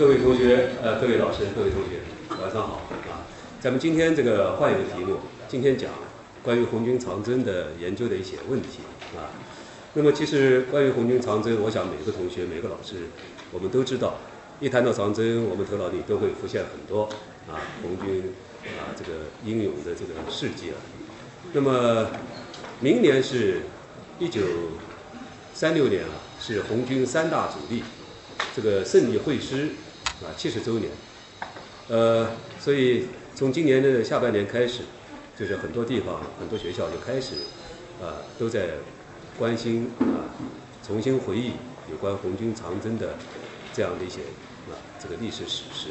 各位同学，呃，各位老师，各位同学，晚上好啊！咱们今天这个换一个题目，今天讲关于红军长征的研究的一些问题啊。那么，其实关于红军长征，我想每个同学、每个老师，我们都知道，一谈到长征，我们头脑里都会浮现很多啊，红军啊这个英勇的这个事迹啊。那么，明年是一九三六年啊，是红军三大主力这个胜利会师啊七十周年。呃，所以从今年的下半年开始，就是很多地方、很多学校就开始啊都在。关心啊，重新回忆有关红军长征的这样的一些啊这个历史史实。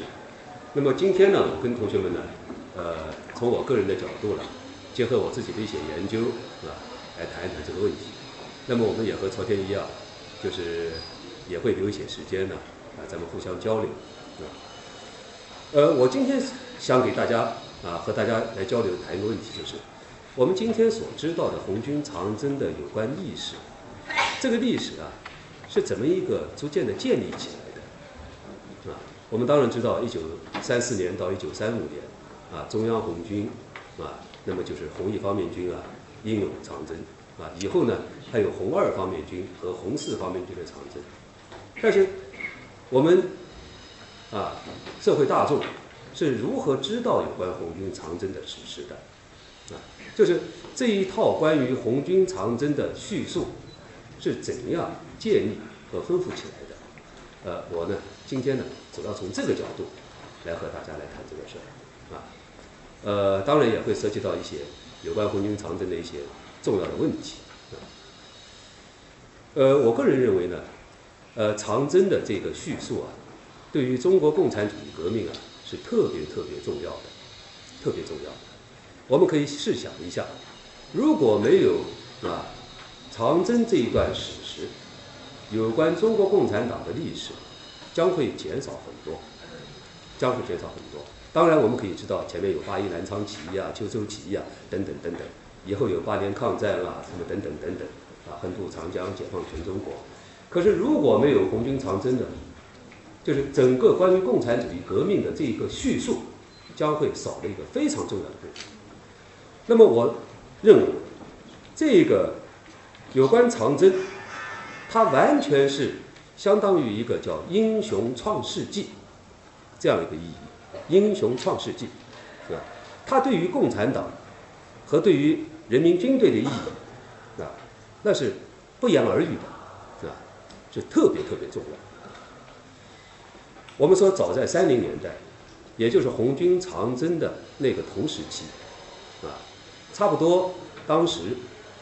那么今天呢，我跟同学们呢，呃，从我个人的角度呢，结合我自己的一些研究啊，来谈一谈这个问题。那么我们也和昨天一样，就是也会留一些时间呢，啊，咱们互相交流，呃，我今天想给大家啊，和大家来交流谈一个问题，就是。我们今天所知道的红军长征的有关历史，这个历史啊，是怎么一个逐渐的建立起来的？啊，我们当然知道，一九三四年到一九三五年，啊，中央红军，啊，那么就是红一方面军啊，英勇长征，啊，以后呢，还有红二方面军和红四方面军的长征。但是，我们啊，社会大众是如何知道有关红军长征的史实的？啊？就是这一套关于红军长征的叙述是怎样建立和丰富起来的？呃，我呢今天呢主要从这个角度来和大家来谈这个事儿啊。呃，当然也会涉及到一些有关红军长征的一些重要的问题啊。呃，我个人认为呢，呃，长征的这个叙述啊，对于中国共产主义革命啊是特别特别重要的，特别重要的。我们可以试想一下，如果没有啊长征这一段史实，有关中国共产党的历史将会减少很多，将会减少很多。当然，我们可以知道前面有八一南昌起义啊、秋收起义啊等等等等，以后有八年抗战啊什么等等等等啊，横渡长江、解放全中国。可是如果没有红军长征的，就是整个关于共产主义革命的这一个叙述，将会少了一个非常重要的部分。那么我认为，这个有关长征，它完全是相当于一个叫“英雄创世纪”这样一个意义，“英雄创世纪”是吧？它对于共产党和对于人民军队的意义啊，那是不言而喻的，是吧？是特别特别重要。我们说，早在三零年代，也就是红军长征的那个同时期，啊。差不多，当时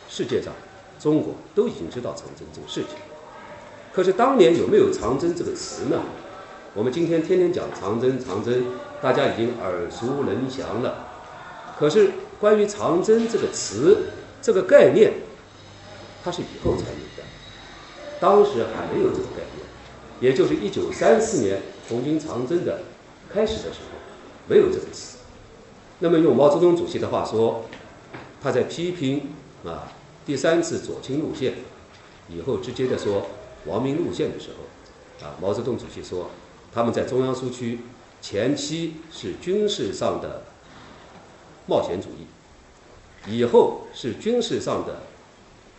世界上，中国都已经知道长征这个事情。可是当年有没有长征这个词呢？我们今天天天讲长征，长征，大家已经耳熟能详了。可是关于长征这个词，这个概念，它是以后才有的，当时还没有这个概念。也就是一九三四年红军长征的开始的时候，没有这个词。那么用毛泽东主席的话说。他在批评啊第三次左倾路线以后，直接的说亡命路线的时候，啊毛泽东主席说，他们在中央苏区前期是军事上的冒险主义，以后是军事上的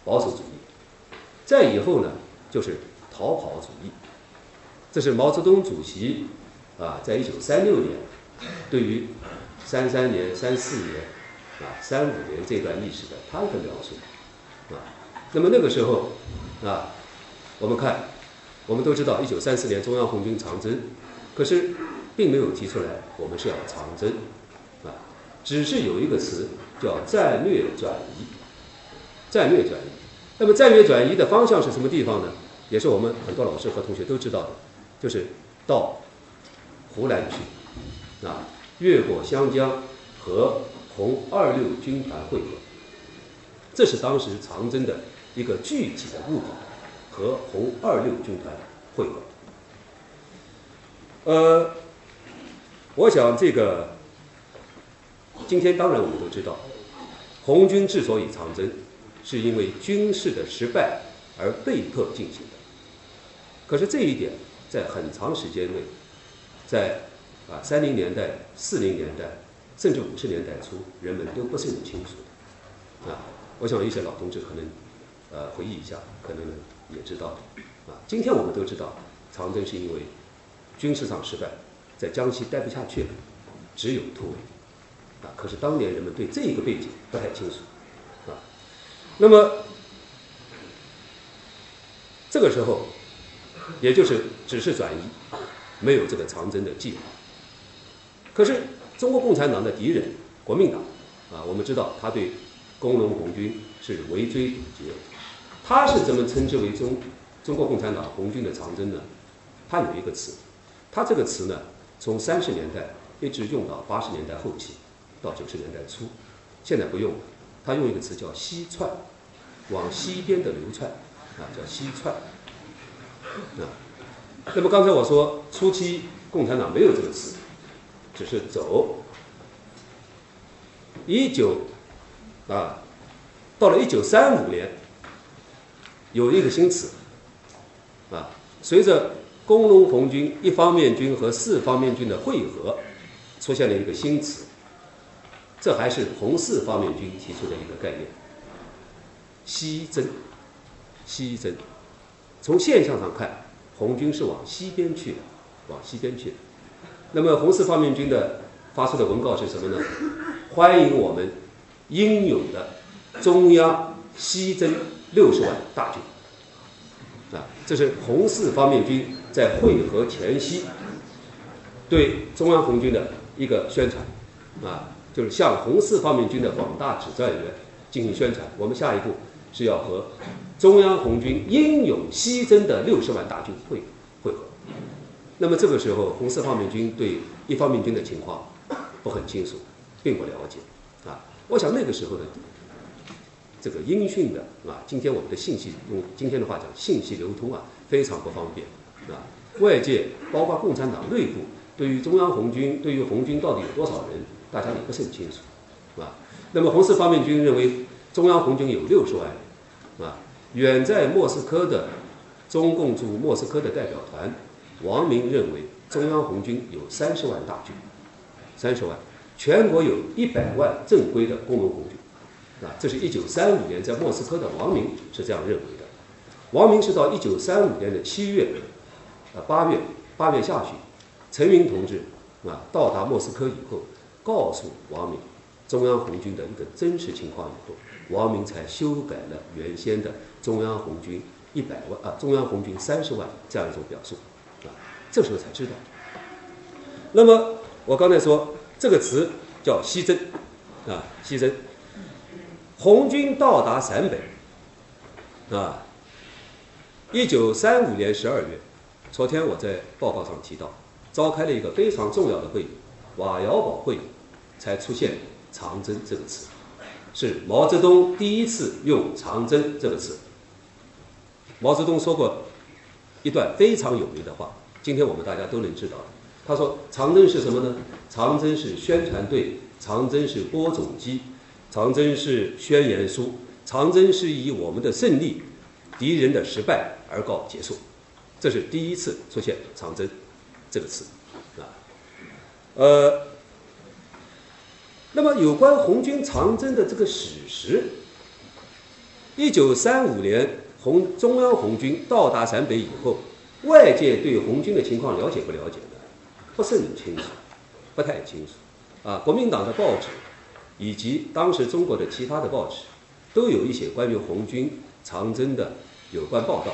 保守主义，再以后呢就是逃跑主义。这是毛泽东主席啊在一九三六年对于三三年、三四年。啊，三五年这段历史的他的描述，啊，那么那个时候，啊，我们看，我们都知道一九三四年中央红军长征，可是并没有提出来我们是要长征，啊，只是有一个词叫战略转移，战略转移。那么战略转移的方向是什么地方呢？也是我们很多老师和同学都知道的，就是到湖南去，啊，越过湘江和。红二六军团会合，这是当时长征的一个具体的目的，和红二六军团会合。呃，我想这个今天当然我们都知道，红军之所以长征，是因为军事的失败而被迫进行的。可是这一点在很长时间内在啊三零年代、四零年代，甚至五十年代初，人们都不是很清楚的。啊，我想一些老同志可能呃回忆一下，可能也知道。啊，今天我们都知道，长征是因为军事上失败，在江西待不下去了，只有突围。啊，可是当年人们对这一个背景不太清楚。啊，那么这个时候，也就是只是转移，没有这个长征的计划。可是中国共产党的敌人国民党，啊，我们知道他对工农红军是围追堵截，他是怎么称之为中中国共产党红军的长征呢？他有一个词，他这个词呢，从三十年代一直用到八十年代后期，到九十年代初，现在不用了，他用一个词叫西窜，往西边的流窜。啊，叫西窜。啊，那么刚才我说初期共产党没有这个词，只是走。一九啊，到了一九三五年，有一个新词。啊，随着工农红军一方面军和四方面军的汇合，出现了一个新词。这还是红四方面军提出的一个概念，西征。西征，从现象上看，红军是往西边去的，往西边去的。那么红四方面军的发出的文告是什么呢？欢迎我们英勇的中央西征六十万大军。啊，这是红四方面军在会合前夕对中央红军的一个宣传。啊，就是向红四方面军的广大指战员进行宣传。我们下一步是要和。中央红军英勇西征的六十万大军会会合，那么这个时候红四方面军对一方面军的情况不很清楚，并不了解啊。我想那个时候的这个音讯的啊，今天我们的信息用今天的话讲，信息流通啊非常不方便啊。外界包括共产党内部对于中央红军对于红军到底有多少人，大家也不是很清楚啊。那么红四方面军认为中央红军有六十万人啊。远在莫斯科的中共驻莫斯科的代表团王明认为，中央红军有三十万大军，三十万，全国有一百万正规的工农红军，啊，这是一九三五年在莫斯科的王明是这样认为的。王明是到一九三五年的七月，啊八月八月下旬，陈云同志啊到达莫斯科以后，告诉王明中央红军的一个真实情况以后。王明才修改了原先的中央红军一百万啊，中央红军三十万这样一种表述，啊，这时候才知道。那么我刚才说这个词叫西征，啊，西征，红军到达陕北，啊，一九三五年十二月，昨天我在报告上提到，召开了一个非常重要的会议，瓦窑堡会议，才出现长征这个词。是毛泽东第一次用“长征”这个词。毛泽东说过一段非常有名的话，今天我们大家都能知道。他说：“长征是什么呢？长征是宣传队，长征是播种机，长征是宣言书，长征是以我们的胜利、敌人的失败而告结束。”这是第一次出现“长征”这个词啊，呃。那么，有关红军长征的这个史实，一九三五年红中央红军到达陕北以后，外界对红军的情况了解不了解呢？不是很清楚，不太清楚。啊，国民党的报纸以及当时中国的其他的报纸，都有一些关于红军长征的有关报道，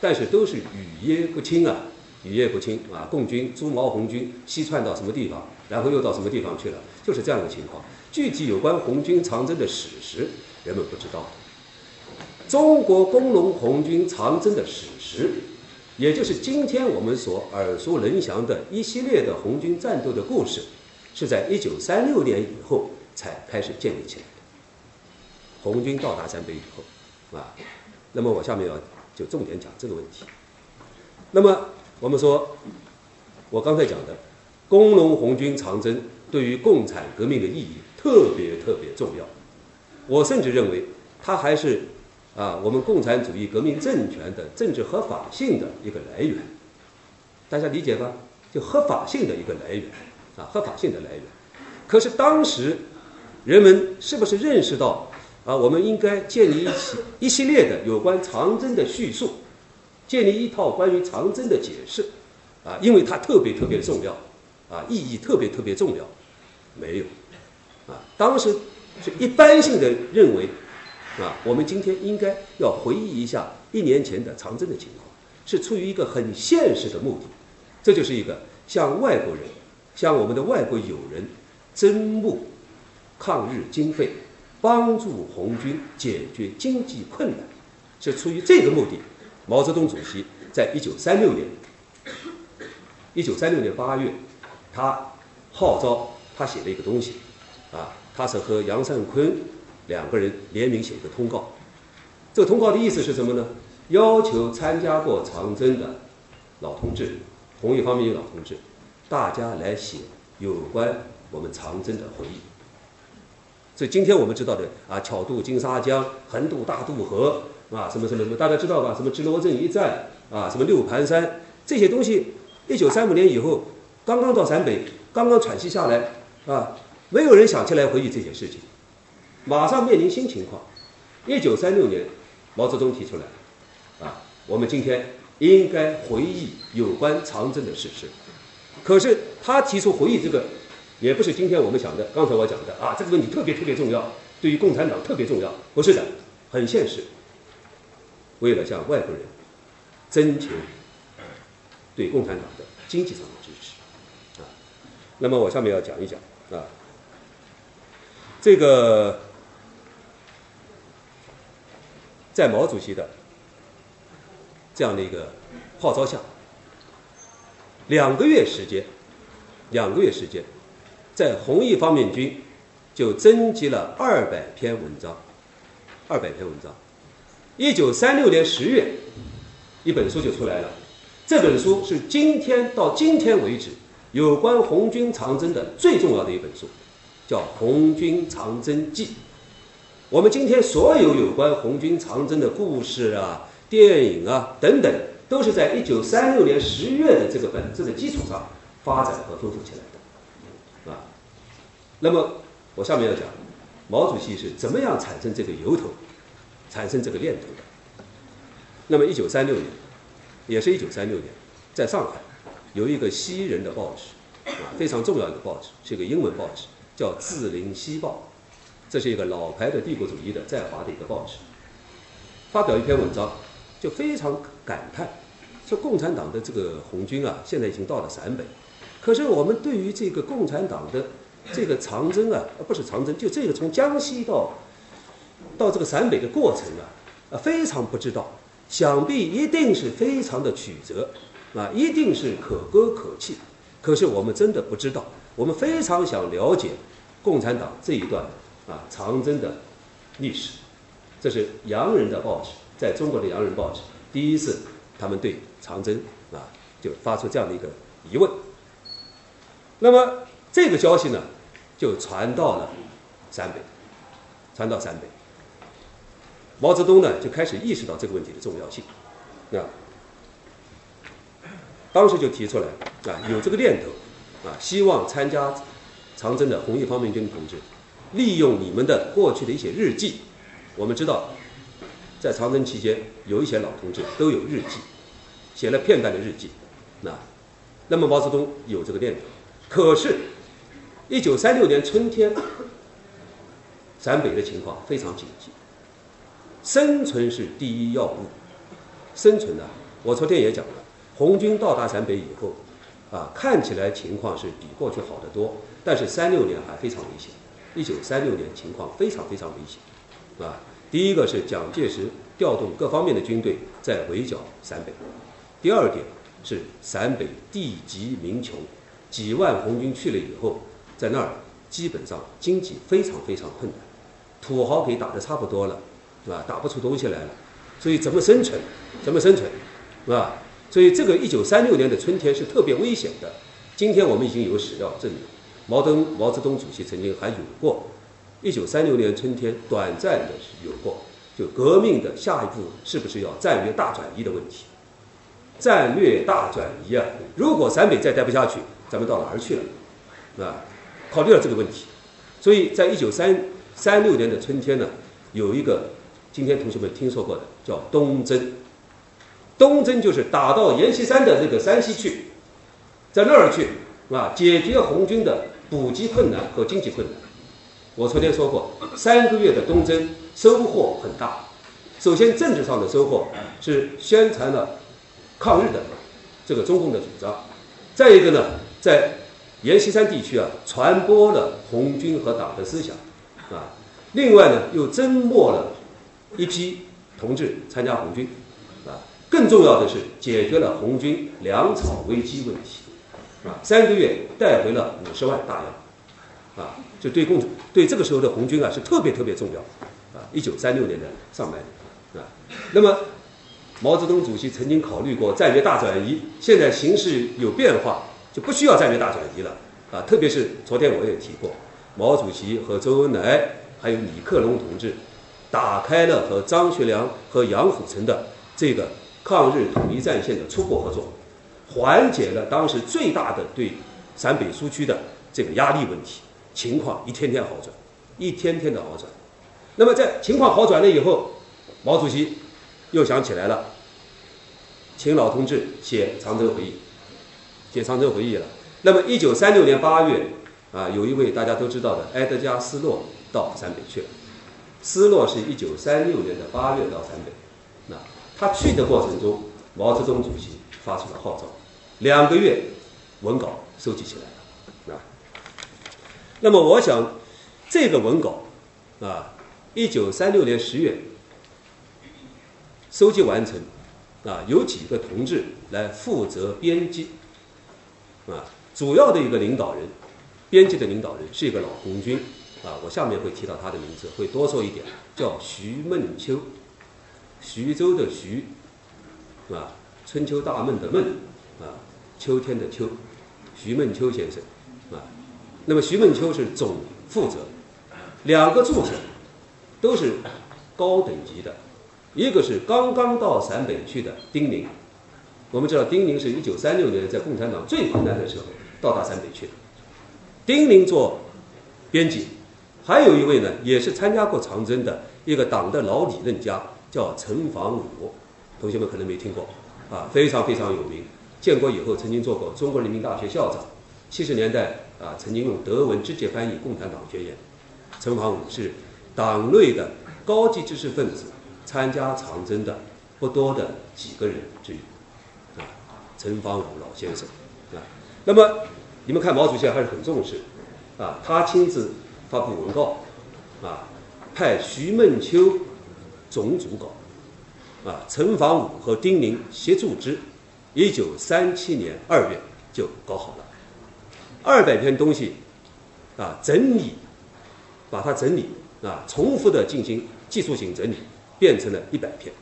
但是都是语焉不清啊，语焉不清啊。共军朱毛红军西窜到什么地方？然后又到什么地方去了？就是这样的情况。具体有关红军长征的史实，人们不知道。中国工农红军长征的史实，也就是今天我们所耳熟能详的一系列的红军战斗的故事，是在一九三六年以后才开始建立起来的。红军到达陕北以后，啊，那么我下面要就重点讲这个问题。那么我们说，我刚才讲的。工农红军长征对于共产革命的意义特别特别重要，我甚至认为它还是啊我们共产主义革命政权的政治合法性的一个来源，大家理解吧？就合法性的一个来源啊，合法性的来源。可是当时人们是不是认识到啊，我们应该建立一起一系列的有关长征的叙述，建立一套关于长征的解释啊，因为它特别特别重要啊，意义特别特别重要，没有啊，当时是一般性的认为啊，我们今天应该要回忆一下一年前的长征的情况。是出于一个很现实的目的，这就是一个向外国人、向我们的外国友人征募抗日经费，帮助红军解决经济困难，是出于这个目的。毛泽东主席在一九三六年，一九三六年八月，他号召他写了一个东西，啊，他是和杨尚昆两个人联名写一个通告。这个通告的意思是什么呢？要求参加过长征的老同志，红一方面有老同志，大家来写有关我们长征的回忆。所以今天我们知道的啊，巧渡金沙江，横渡大渡河啊，什么什么什么，大家知道吧？什么直罗镇一战啊，什么六盘山这些东西，一九三五年以后，刚刚到陕北，刚刚喘息下来啊，没有人想起来回忆这些事情，马上面临新情况。一九三六年，毛泽东提出来。啊，我们今天应该回忆有关长征的事实。可是他提出回忆这个，也不是今天我们想的。刚才我讲的啊，这个问题特别特别重要，对于共产党特别重要，不是的，很现实。为了向外国人征求对共产党的经济上的支持啊，那么我下面要讲一讲啊，这个在毛主席的。这样的一个号召下，两个月时间，两个月时间，在红一方面军就征集了二百篇文章，二百篇文章。一九三六年十月，一本书就出来了。这本书是今天到今天为止有关红军长征的最重要的一本书，叫《红军长征记》。我们今天所有有关红军长征的故事啊。电影啊，等等，都是在一九三六年十月的这个本子的基础上发展和丰富起来的，啊。那么我下面要讲，毛主席是怎么样产生这个由头，产生这个念头的。那么一九三六年，也是一九三六年，在上海有一个西人的报纸，啊，非常重要一个报纸，是一个英文报纸，叫《字林西报》，这是一个老牌的帝国主义的在华的一个报纸，发表一篇文章。就非常感叹，说共产党的这个红军啊，现在已经到了陕北，可是我们对于这个共产党的这个长征啊，不是长征，就这个从江西到到这个陕北的过程啊，啊非常不知道，想必一定是非常的曲折，啊一定是可歌可泣，可是我们真的不知道，我们非常想了解共产党这一段啊长征的历史，这是洋人的报纸。在中国的洋人报纸，第一次他们对长征啊就发出这样的一个疑问。那么这个消息呢，就传到了陕北，传到陕北。毛泽东呢就开始意识到这个问题的重要性，啊，当时就提出来啊，有这个念头啊，希望参加长征的红一方面军同志，利用你们的过去的一些日记，我们知道。在长征期间，有一些老同志都有日记，写了片段的日记。那，那么毛泽东有这个念头，可是，一九三六年春天，陕北的情况非常紧急，生存是第一要务。生存呢，我昨天也讲了，红军到达陕北以后，啊，看起来情况是比过去好得多，但是三六年还非常危险。一九三六年情况非常非常危险，啊。第一个是蒋介石调动各方面的军队在围剿陕北，第二点是陕北地极民穷，几万红军去了以后，在那儿基本上经济非常非常困难，土豪给打得差不多了，是吧？打不出东西来了，所以怎么生存？怎么生存？是吧？所以这个一九三六年的春天是特别危险的。今天我们已经有史料证明，毛泽东毛泽东主席曾经还有过。一九三六年春天，短暂的有过，就革命的下一步是不是要战略大转移的问题？战略大转移啊！如果陕北再待不下去，咱们到哪儿去了？啊，考虑了这个问题，所以在一九三三六年的春天呢，有一个今天同学们听说过的叫东征。东征就是打到阎锡山的这个山西去，在那儿去啊，解决红军的补给困难和经济困难。我昨天说过，三个月的东征收获很大。首先，政治上的收获是宣传了抗日的这个中共的主张；再一个呢，在阎锡山地区啊，传播了红军和党的思想啊。另外呢，又增募了一批同志参加红军啊。更重要的是，解决了红军粮草危机问题啊。三个月带回了五十万大洋啊，就对共对这个时候的红军啊是特别特别重要啊。一九三六年的上半年。啊，那么毛泽东主席曾经考虑过战略大转移，现在形势有变化，就不需要战略大转移了啊。特别是昨天我也提过，毛主席和周恩来还有李克农同志，打开了和张学良和杨虎城的这个抗日统一战线的初步合作，缓解了当时最大的对陕北苏区的这个压力问题，情况一天天好转，一天天的好转。那么在情况好转了以后，毛主席又想起来了，请老同志写长征回忆，写长征回忆了。那么，一九三六年八月，啊，有一位大家都知道的埃德加·斯洛到陕北去了。斯洛是一九三六年的八月到陕北，那他去的过程中，毛泽东主席发出了号召，两个月文稿收集起来了，啊。那么，我想这个文稿，啊，一九三六年十月。收集完成，啊，有几个同志来负责编辑，啊，主要的一个领导人，编辑的领导人是一个老红军，啊，我下面会提到他的名字，会多说一点，叫徐梦秋，徐州的徐，啊，春秋大梦的梦，秋天的秋，徐梦秋先生，啊，那么徐梦秋是总负责，两个助手都是高等级的。一个是刚刚到陕北去的丁宁，我们知道丁宁是一九三六年在共产党最困难的时候到达陕北去的，丁宁做编辑，还有一位呢也是参加过长征的一个党的老理论家，叫陈房武，同学们可能没听过，啊，非常非常有名，建国以后曾经做过中国人民大学校长，七十年代啊曾经用德文直接翻译共产党宣言，陈房武是党内的高级知识分子。参加长征的不多的几个人之一，啊，陈方武老先生，啊，那么你们看毛主席还是很重视，啊，他亲自发布文告，啊，派徐梦秋总主稿，啊，陈方武和丁宁协助之，一九三七年二月就搞好了，二百篇东西，啊，整理，把它整理，啊，重复的进行技术性整理。变成了一百篇，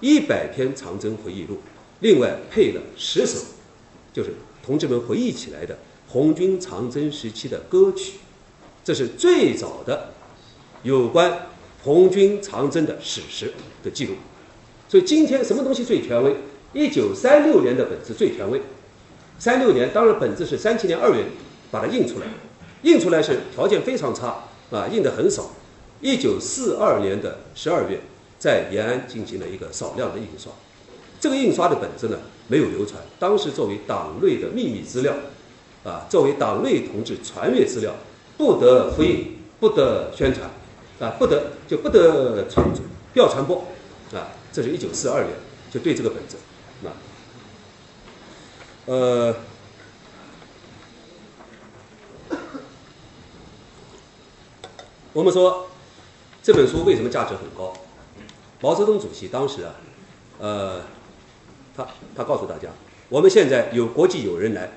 一百篇长征回忆录，另外配了十首，就是同志们回忆起来的红军长征时期的歌曲，这是最早的有关红军长征的史实的记录。所以今天什么东西最权威？一九三六年的本子最权威。三六年当然本子是三七年二月把它印出来，印出来是条件非常差啊，印的很少。一九四二年的十二月。在延安进行了一个少量的印刷，这个印刷的本子呢没有流传，当时作为党内的秘密资料，啊，作为党内同志传阅资料，不得复印，不得宣传，啊，不得就不得传，不要传播，啊，这是一九四二年就对这个本子，呃，我们说这本书为什么价值很高？毛泽东主席当时啊，呃，他他告诉大家，我们现在有国际友人来，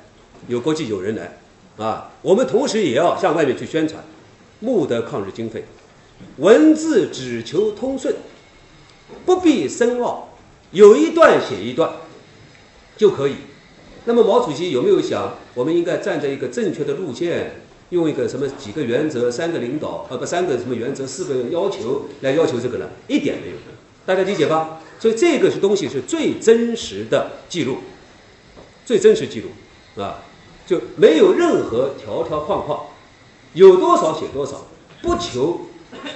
有国际友人来，啊，我们同时也要向外面去宣传，募得抗日经费，文字只求通顺，不必深奥，有一段写一段就可以。那么毛主席有没有想，我们应该站在一个正确的路线，用一个什么几个原则、三个领导，呃不三个什么原则、四个要求来要求这个呢？一点没有。大家理解吧？所以这个是东西是最真实的记录，最真实记录啊，就没有任何条条框框，有多少写多少，不求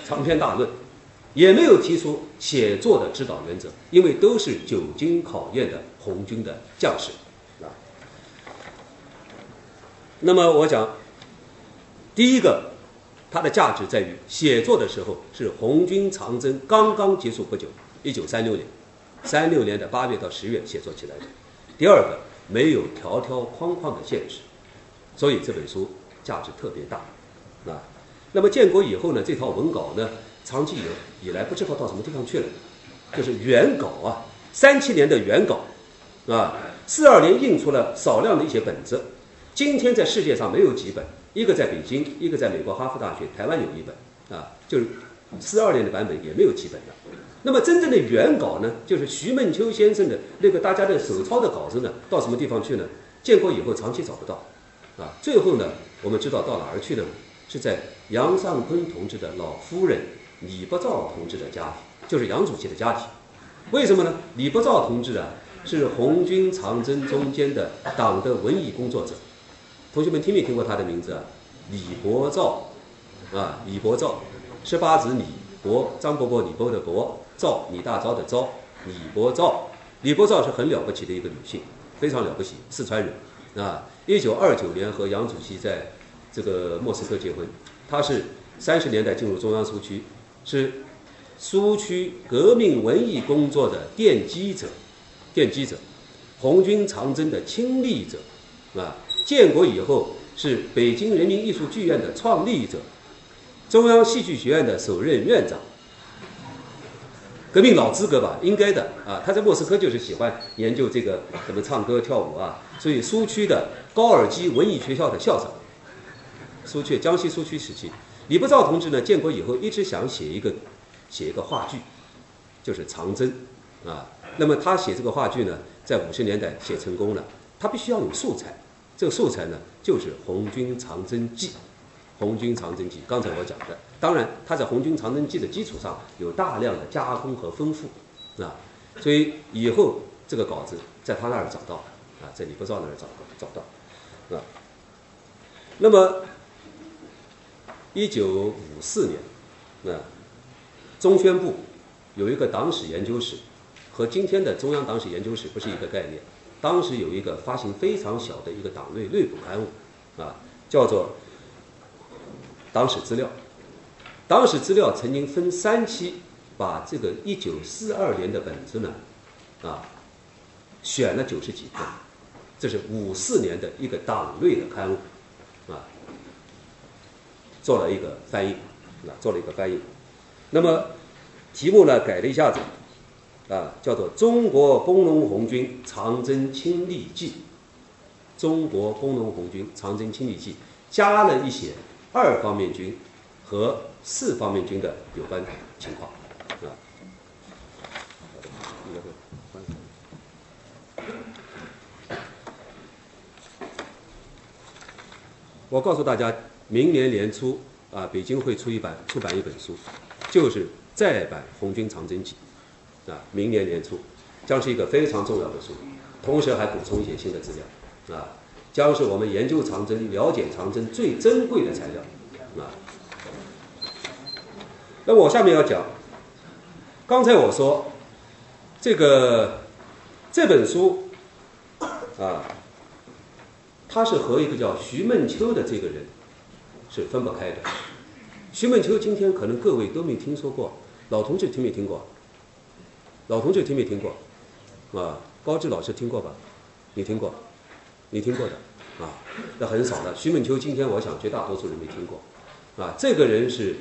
长篇大论，也没有提出写作的指导原则，因为都是久经考验的红军的将士。那么我讲，第一个，它的价值在于写作的时候是红军长征刚刚结束不久，一九三六年，三六年的八月到十月写作起来的。第二个，没有条条框框的限制，所以这本书价值特别大啊。那么建国以后呢，这套文稿呢，长期以以来不知道到什么地方去了，就是原稿啊，三七年的原稿啊，四二年印出了少量的一些本子。今天在世界上没有几本，一个在北京，一个在美国哈佛大学，台湾有一本，啊，就是四二年的版本也没有几本的。那么真正的原稿呢，就是徐梦秋先生的那个大家的手抄的稿子呢，到什么地方去呢？建国以后长期找不到，啊，最后呢，我们知道到哪儿去了呢？是在杨尚昆同志的老夫人李伯兆同志的家庭，就是杨主席的家庭。为什么呢？李伯兆同志啊，是红军长征中间的党的文艺工作者。同学们听没听过他的名字啊？李伯兆，啊，李伯兆，十八子李伯，张伯伯李伯的伯，兆李大钊的钊，李伯兆，李伯兆是很了不起的一个女性，非常了不起，四川人，啊，一九二九年和杨主席在这个莫斯科结婚，她是三十年代进入中央苏区，是苏区革命文艺工作的奠基者，奠基者，红军长征的亲历者，啊。建国以后是北京人民艺术剧院的创立者，中央戏剧学院的首任院长，革命老资格吧，应该的啊。他在莫斯科就是喜欢研究这个怎么唱歌跳舞啊，所以苏区的高尔基文艺学校的校长，苏区江西苏区时期，李伯照同志呢，建国以后一直想写一个写一个话剧，就是长征啊。那么他写这个话剧呢，在五十年代写成功了，他必须要有素材。这个素材呢，就是《红军长征记》，《红军长征记》刚才我讲的，当然它在《红军长征记》的基础上有大量的加工和丰富，啊，所以以后这个稿子在他那儿找到，啊，在李伯兆那儿找找到，啊，那么一九五四年，啊，中宣部有一个党史研究室，和今天的中央党史研究室不是一个概念。当时有一个发行非常小的一个党内内部刊物，啊，叫做《党史资料》。《党史资料》曾经分三期，把这个一九四二年的本子呢，啊，选了九十几份，这是五四年的一个党内的刊物，啊，做了一个翻译，啊，做了一个翻译。那么题目呢改了一下子。啊，叫做《中国工农红军长征亲历记》，《中国工农红军长征亲历记》加了一些二方面军和四方面军的有关情况，啊。我告诉大家，明年年初啊，北京会出一版出版一本书，就是再版《红军长征记》。啊，明年年初将是一个非常重要的书，同时还补充一些新的资料，啊，将是我们研究长征、了解长征最珍贵的材料，啊。那我下面要讲，刚才我说这个这本书啊，它是和一个叫徐梦秋的这个人是分不开的。徐梦秋今天可能各位都没听说过，老同志听没听过？老同志听没听过？啊，高志老师听过吧？你听过？你听过的啊？那很少的。徐梦秋今天我想绝大多数人没听过。啊，这个人是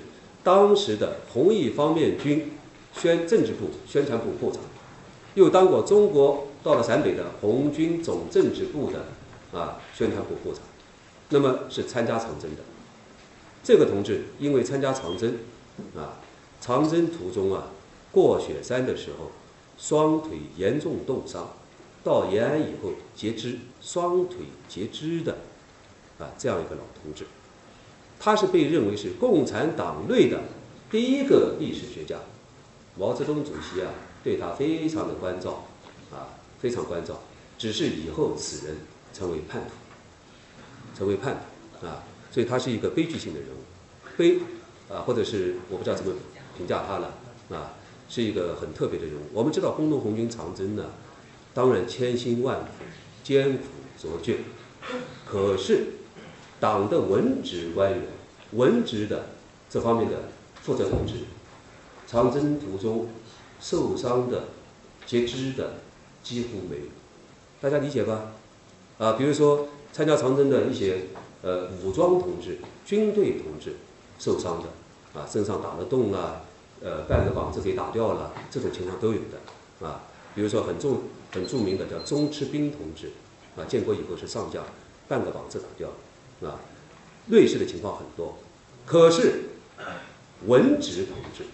当时的红一方面军宣政治部宣传部部长，又当过中国到了陕北的红军总政治部的啊宣传部部长，那么是参加长征的。这个同志因为参加长征，啊，长征途中啊过雪山的时候。双腿严重冻伤，到延安以后截肢，双腿截肢的，啊，这样一个老同志，他是被认为是共产党内的第一个历史学家。毛泽东主席啊，对他非常的关照，啊，非常关照。只是以后此人成为叛徒，成为叛徒啊，所以他是一个悲剧性的人物，悲啊，或者是我不知道怎么评价他了啊，是一个很特别的人物。我们知道工农红军长征呢，当然千辛万苦、艰苦卓绝，可是党的文职官员、文职的这方面的负责同志，长征途中受伤的、截肢的几乎没有。大家理解吧？啊，比如说参加长征的一些呃武装同志、军队同志受伤的，啊，身上打了洞啊，呃，半个膀子给打掉了，这种情况都有的，啊，比如说很重很著名的叫钟赤兵同志，啊，建国以后是上将，半个膀子打掉了，啊，类似的情况很多。可是文职同志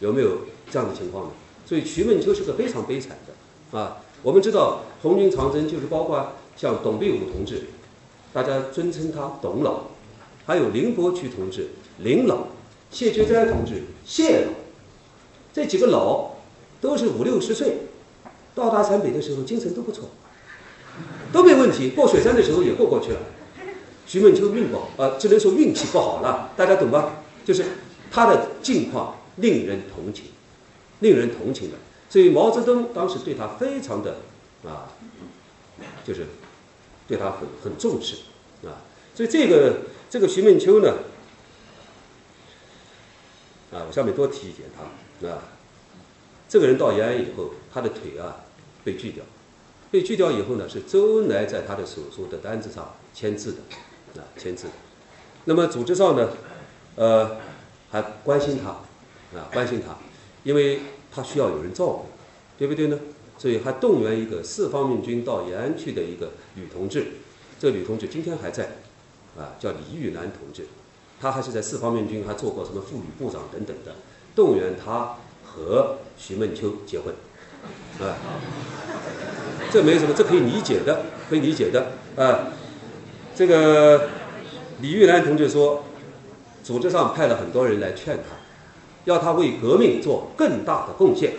有没有这样的情况呢？所以徐梦秋是个非常悲惨的，啊。我们知道红军长征就是包括像董必武同志，大家尊称他董老，还有林伯渠同志林老，谢觉哉同志谢老，这几个老都是五六十岁，到达陕北的时候精神都不错，都没问题，过雪山的时候也过过去了。徐梦秋命不好啊，只能说运气不好了，大家懂吧？就是他的境况令人同情，令人同情的。所以毛泽东当时对他非常的啊，就是对他很很重视啊。所以这个这个徐梦秋呢，啊，我下面多提一点他啊，这个人到延安以后，他的腿啊被锯掉，被锯掉以后呢，是周恩来在他的手术的单子上签字的啊，签字。那么组织上呢，呃，还关心他啊，关心他，因为。他需要有人照顾，对不对呢？所以还动员一个四方面军到延安去的一个女同志，这个女同志今天还在，啊，叫李玉兰同志，他还是在四方面军还做过什么妇女部长等等的，动员他和徐梦秋结婚，啊，这没什么，这可以理解的，可以理解的，啊，这个李玉兰同志说，组织上派了很多人来劝他。要他为革命做更大的贡献，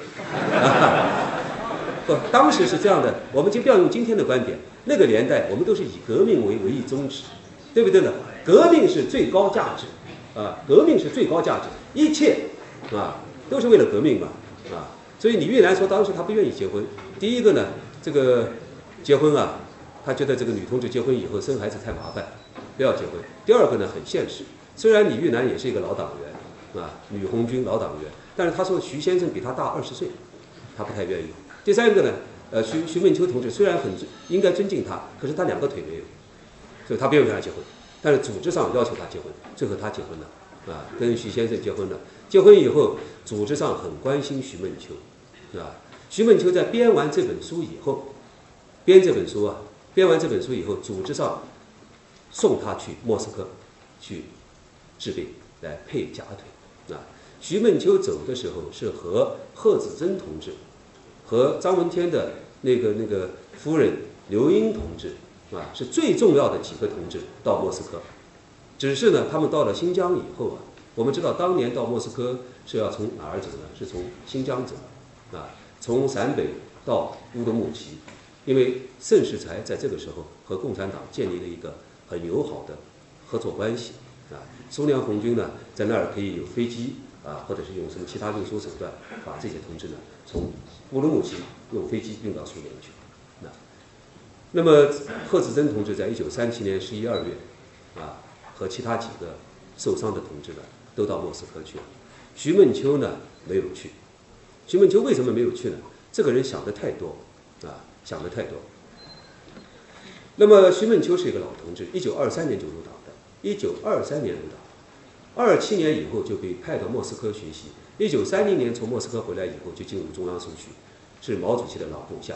不，当时是这样的。我们就不要用今天的观点，那个年代我们都是以革命为唯一宗旨，对不对呢？革命是最高价值，啊，革命是最高价值，一切啊都是为了革命嘛，啊，所以李玉兰说当时她不愿意结婚。第一个呢，这个结婚啊，她觉得这个女同志结婚以后生孩子太麻烦，不要结婚。第二个呢，很现实，虽然李玉兰也是一个老党员。啊，女红军老党员，但是她说徐先生比她大二十岁，她不太愿意。第三个呢，呃，徐徐梦秋同志虽然很应该尊敬他，可是他两个腿没有，所以她不愿意跟他结婚。但是组织上要求他结婚，最后他结婚了，啊，跟徐先生结婚了。结婚以后，组织上很关心徐梦秋，是吧？徐梦秋在编完这本书以后，编这本书啊，编完这本书以后，组织上送他去莫斯科去治病，来配假腿。啊，徐梦秋走的时候是和贺子珍同志，和张闻天的那个那个夫人刘英同志，啊，是最重要的几个同志到莫斯科。只是呢，他们到了新疆以后啊，我们知道当年到莫斯科是要从哪儿走呢？是从新疆走，啊，从陕北到乌鲁木齐，因为盛世才在这个时候和共产党建立了一个很友好的合作关系。啊，苏联红军呢，在那儿可以有飞机啊，或者是用什么其他运输手段，把这些同志呢，从乌鲁木齐用飞机运到苏联去。那，么贺子珍同志在一九三七年十一二月，啊，和其他几个受伤的同志呢，都到莫斯科去了。徐梦秋呢，没有去。徐梦秋为什么没有去呢？这个人想的太多，啊，想的太多。那么徐梦秋是一个老同志，一九二三年就入党的。一九二三年入党，二七年以后就被派到莫斯科学习。一九三零年从莫斯科回来以后，就进入中央苏区，是毛主席的老部下，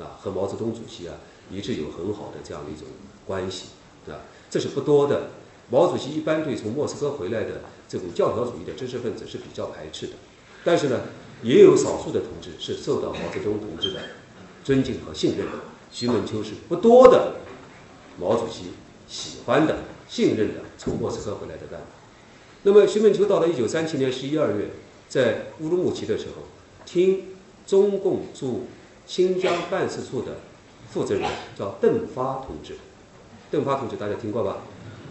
啊，和毛泽东主席啊一直有很好的这样的一种关系，啊，这是不多的。毛主席一般对从莫斯科回来的这种教条主义的知识分子是比较排斥的，但是呢，也有少数的同志是受到毛泽东同志的尊敬和信任的。徐梦秋是不多的，毛主席喜欢的。信任的从莫斯科回来的干部，那么徐梦秋到了一九三七年十一二月，在乌鲁木齐的时候，听中共驻新疆办事处的负责人，叫邓发同志。邓发同志大家听过吧？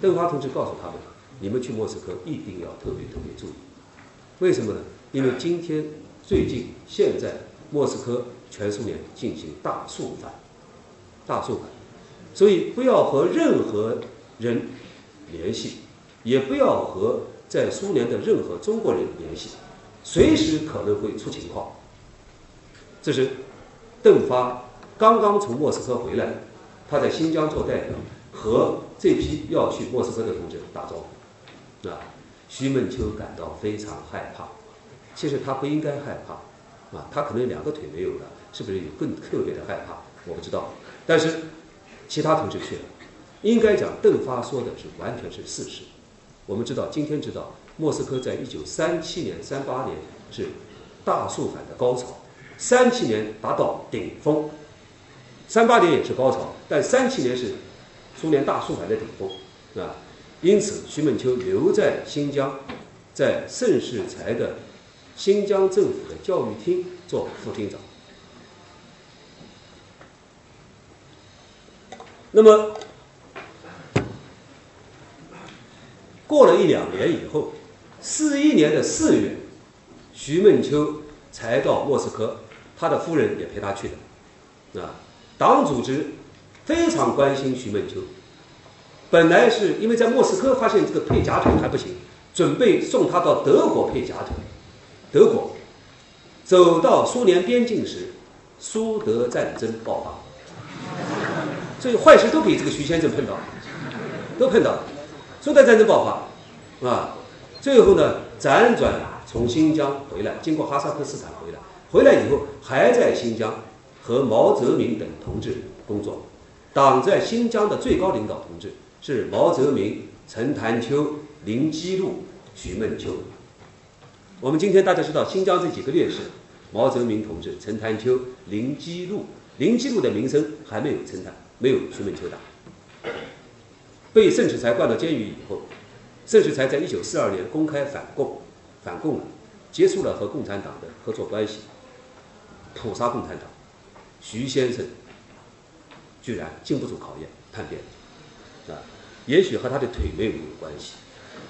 邓发同志告诉他们，你们去莫斯科一定要特别特别注意。为什么呢？因为今天最近现在莫斯科全苏联进行大肃反，大肃反，所以不要和任何人联系，也不要和在苏联的任何中国人联系，随时可能会出情况。这是邓发刚刚从莫斯科回来，他在新疆做代表，和这批要去莫斯科的同志打招呼。啊，徐梦秋感到非常害怕。其实他不应该害怕，啊，他可能两个腿没有了，是不是有更特别的害怕？我不知道。但是其他同志去了，应该讲邓发说的是完全是事实。我们知道，今天知道，莫斯科在一九三七年、三八年是大肃反的高潮。三七年达到顶峰，三八年也是高潮，但三七年是苏联大肃反的顶峰，啊，因此徐梦秋留在新疆，在盛世才的新疆政府的教育厅做副厅长。那么过了一两年以后，四一年的四月，徐梦秋才到莫斯科。他的夫人也陪他去的，啊，党组织非常关心徐梦秋。本来是因为在莫斯科发现这个配假腿还不行，准备送他到德国配假腿。德国走到苏联边境时，苏德战争爆发，所以坏事都给这个徐先生碰到，都碰到了。苏德战争爆发，啊，最后呢辗转从新疆回来，经过哈萨克斯坦回来。回来以后，还在新疆和毛泽民等同志工作。党在新疆的最高领导同志是毛泽民、陈潭秋、林基路、徐梦秋。我们今天大家知道新疆这几个烈士：毛泽民同志、陈潭秋、林基路。林基路的名声还没有陈潭，没有徐梦秋大。被盛世才关到监狱以后，盛世才在一九四二年公开反共，反共了，结束了和共产党的合作关系。屠杀共产党，徐先生居然经不住考验，叛变，啊，也许和他的腿没有关系，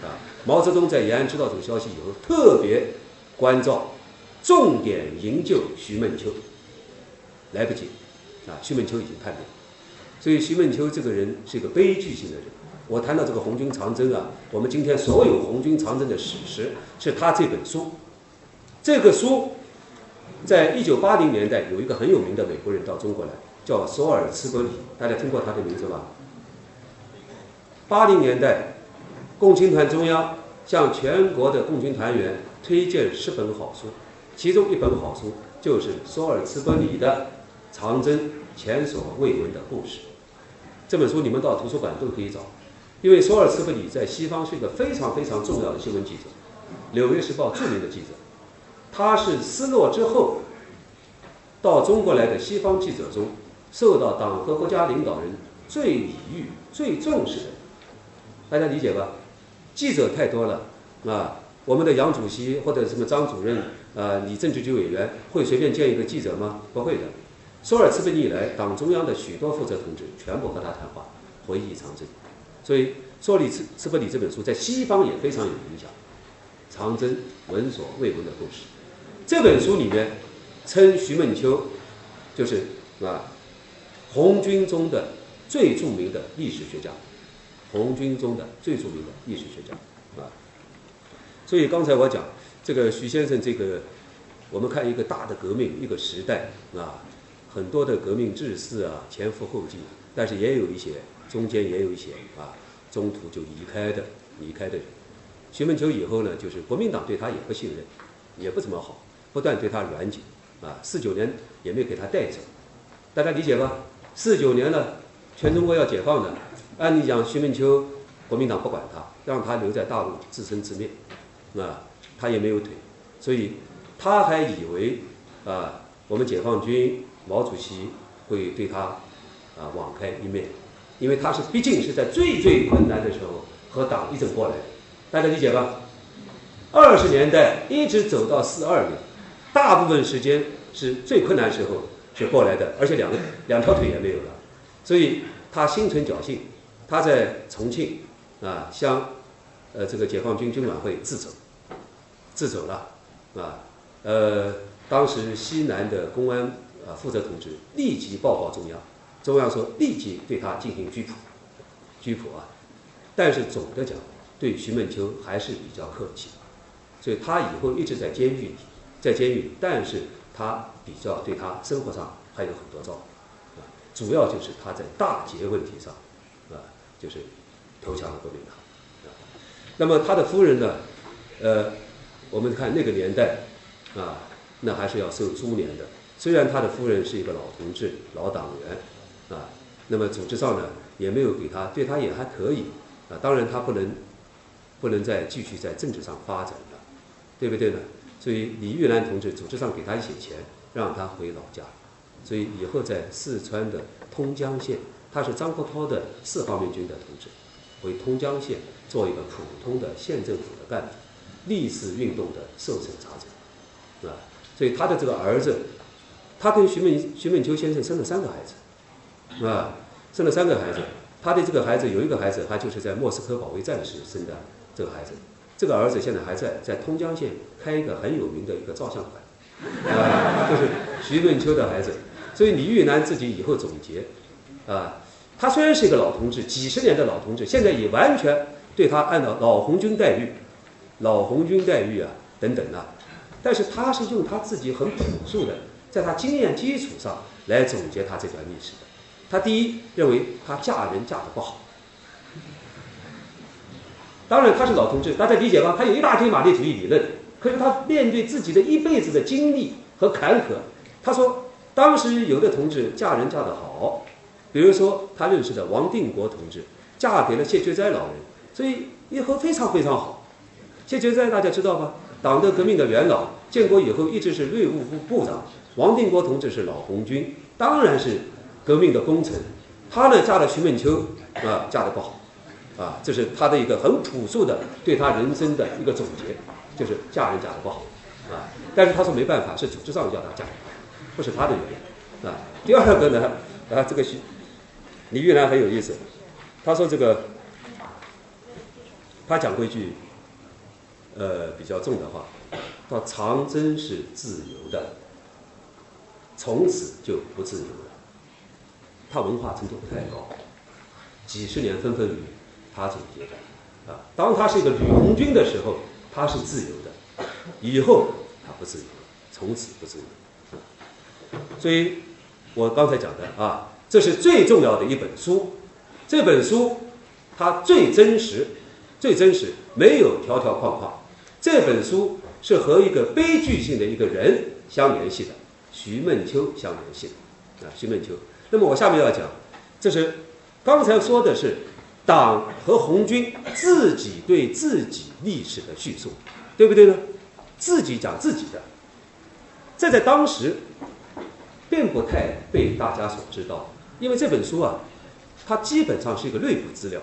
啊，毛泽东在延安知道这个消息以后，特别关照，重点营救徐梦秋，来不及，啊，徐梦秋已经叛变，所以徐梦秋这个人是一个悲剧性的人。我谈到这个红军长征啊，我们今天所有红军长征的史实是他这本书，这个书。在一九八零年代，有一个很有名的美国人到中国来，叫索尔茨伯里，大家听过他的名字吧？八零年代，共青团中央向全国的共青团员推荐十本好书，其中一本好书就是索尔茨伯里的《长征前所未闻的故事》。这本书你们到图书馆都可以找，因为索尔茨伯里在西方是一个非常非常重要的新闻记者，《纽约时报》著名的记者。他是失落之后到中国来的西方记者中，受到党和国家领导人最礼遇、最重视的。大家理解吧？记者太多了啊！我们的杨主席或者什么张主任啊，李政治局委员会随便见一个记者吗？不会的。索尔茨伯里以来，党中央的许多负责同志全部和他谈话，回忆长征。所以，索里茨茨伯里这本书在西方也非常有影响。长征闻所未闻的故事。这本书里面称徐梦秋就是啊红军中的最著名的历史学家，红军中的最著名的历史学家啊。所以刚才我讲这个徐先生，这个我们看一个大的革命，一个时代啊，很多的革命志士啊前赴后继，但是也有一些中间也有一些啊中途就离开的离开的人。徐梦秋以后呢，就是国民党对他也不信任，也不怎么好。不断对他软禁，啊，四九年也没有给他带走，大家理解吧？四九年呢，全中国要解放的，按理讲徐梦秋，国民党不管他，让他留在大陆自生自灭，啊，他也没有腿，所以他还以为啊，我们解放军毛主席会对他啊网开一面，因为他是毕竟是在最最困难的时候和党一整过来的，大家理解吧？二十年代一直走到四二年。大部分时间是最困难时候是过来的，而且两个两条腿也没有了，所以他心存侥幸，他在重庆啊向呃这个解放军军管会自首，自首了啊呃当时西南的公安啊负责同志立即报告中央，中央说立即对他进行拘捕，拘捕啊，但是总的讲对徐梦秋还是比较客气，所以他以后一直在监狱里。在监狱，但是他比较对他生活上还有很多照顾，啊，主要就是他在大节问题上，啊，就是投降了国民党，啊，那么他的夫人呢，呃，我们看那个年代，啊，那还是要受株连的。虽然他的夫人是一个老同志、老党员，啊，那么组织上呢也没有给他，对他也还可以，啊，当然他不能，不能再继续在政治上发展了，对不对呢？所以李玉兰同志组织上给他一些钱，让他回老家。所以以后在四川的通江县，他是张国焘的四方面军的同志，回通江县做一个普通的县政府的干部，历史运动的受审查者，啊，所以他的这个儿子，他跟徐梦徐梦秋先生生了三个孩子，啊，生了三个孩子，他的这个孩子有一个孩子，他就是在莫斯科保卫战时生的这个孩子。这个儿子现在还在在通江县开一个很有名的一个照相馆，啊，就是徐梦秋的孩子。所以李玉兰自己以后总结，啊，他虽然是一个老同志，几十年的老同志，现在也完全对他按照老红军待遇，老红军待遇啊等等啊，但是他是用他自己很朴素的，在他经验基础上来总结他这段历史的。他第一认为他嫁人嫁得不好。当然，他是老同志，大家理解吧？他有一大堆马列主义理论，可是他面对自己的一辈子的经历和坎坷，他说，当时有的同志嫁人嫁得好，比如说他认识的王定国同志，嫁给了谢觉哉老人，所以以后非常非常好。谢觉哉大家知道吧？党的革命的元老，建国以后一直是内务部部长。王定国同志是老红军，当然是革命的功臣。他呢，嫁了徐梦秋，啊，嫁得不好。啊，这是他的一个很朴素的对他人生的一个总结，就是嫁人嫁的不好，啊，但是他说没办法，是组织上叫他嫁，不是他的原因，啊。第二个呢，啊，这个徐李玉兰很有意思，他说这个，他讲过一句，呃，比较重的话，说长征是自由的，从此就不自由了。他文化程度太高，几十年纷纷雨雨。他总结的啊，当他是一个吕红军的时候，他是自由的，以后他不自由，从此不自由。所以，我刚才讲的啊，这是最重要的一本书。这本书它最真实，最真实，没有条条框框。这本书是和一个悲剧性的一个人相联系的，徐梦秋相联系的啊，徐梦秋。那么我下面要讲，这是刚才说的是。党和红军自己对自己历史的叙述，对不对呢？自己讲自己的，这在当时并不太被大家所知道，因为这本书啊，它基本上是一个内部资料，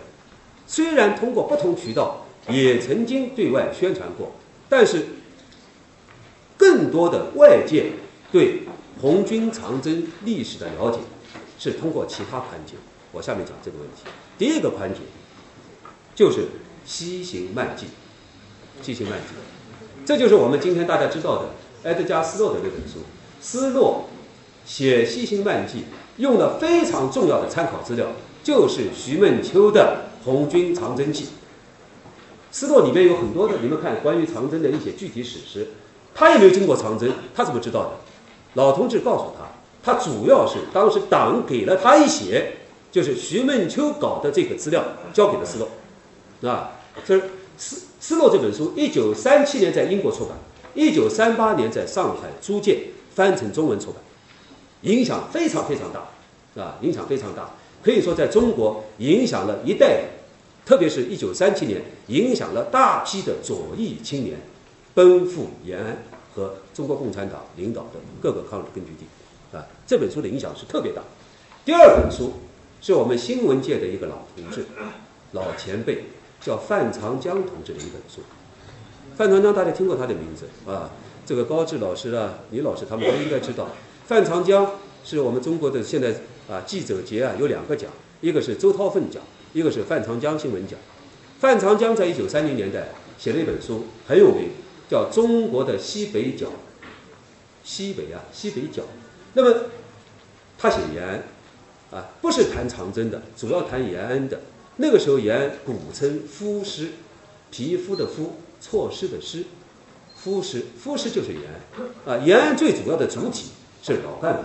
虽然通过不同渠道也曾经对外宣传过，但是更多的外界对红军长征历史的了解是通过其他环节。我下面讲这个问题。第一个环节就是西行漫记，西行漫记，这就是我们今天大家知道的埃德加·斯洛的那本书。斯洛写西行漫记用的非常重要的参考资料就是徐梦秋的《红军长征记》。斯洛里面有很多的，你们看关于长征的一些具体史实，他也没有经过长征，他怎么知道的？老同志告诉他，他主要是当时党给了他一些。就是徐梦秋搞的这个资料交给了斯洛，啊，这斯斯洛这本书，一九三七年在英国出版，一九三八年在上海租界翻成中文出版，影响非常非常大，啊，影响非常大，可以说在中国影响了一代，特别是一九三七年，影响了大批的左翼青年，奔赴延安和中国共产党领导的各个抗日根据地，啊，这本书的影响是特别大。第二本书。是我们新闻界的一个老同志、老前辈，叫范长江同志的一本书。范长江大家听过他的名字啊？这个高志老师啊、李老师他们都应该知道，范长江是我们中国的现在啊记者节啊有两个奖，一个是周韬奋奖，一个是范长江新闻奖。范长江在一九三零年代写了一本书很有名，叫《中国的西北角》。西北啊，西北角。那么他写延啊，不是谈长征的，主要谈延安的。那个时候延安古称肤师，皮肤的肤，措施的施，肤师，肤师就是延安啊。延安最主要的主体是老干部，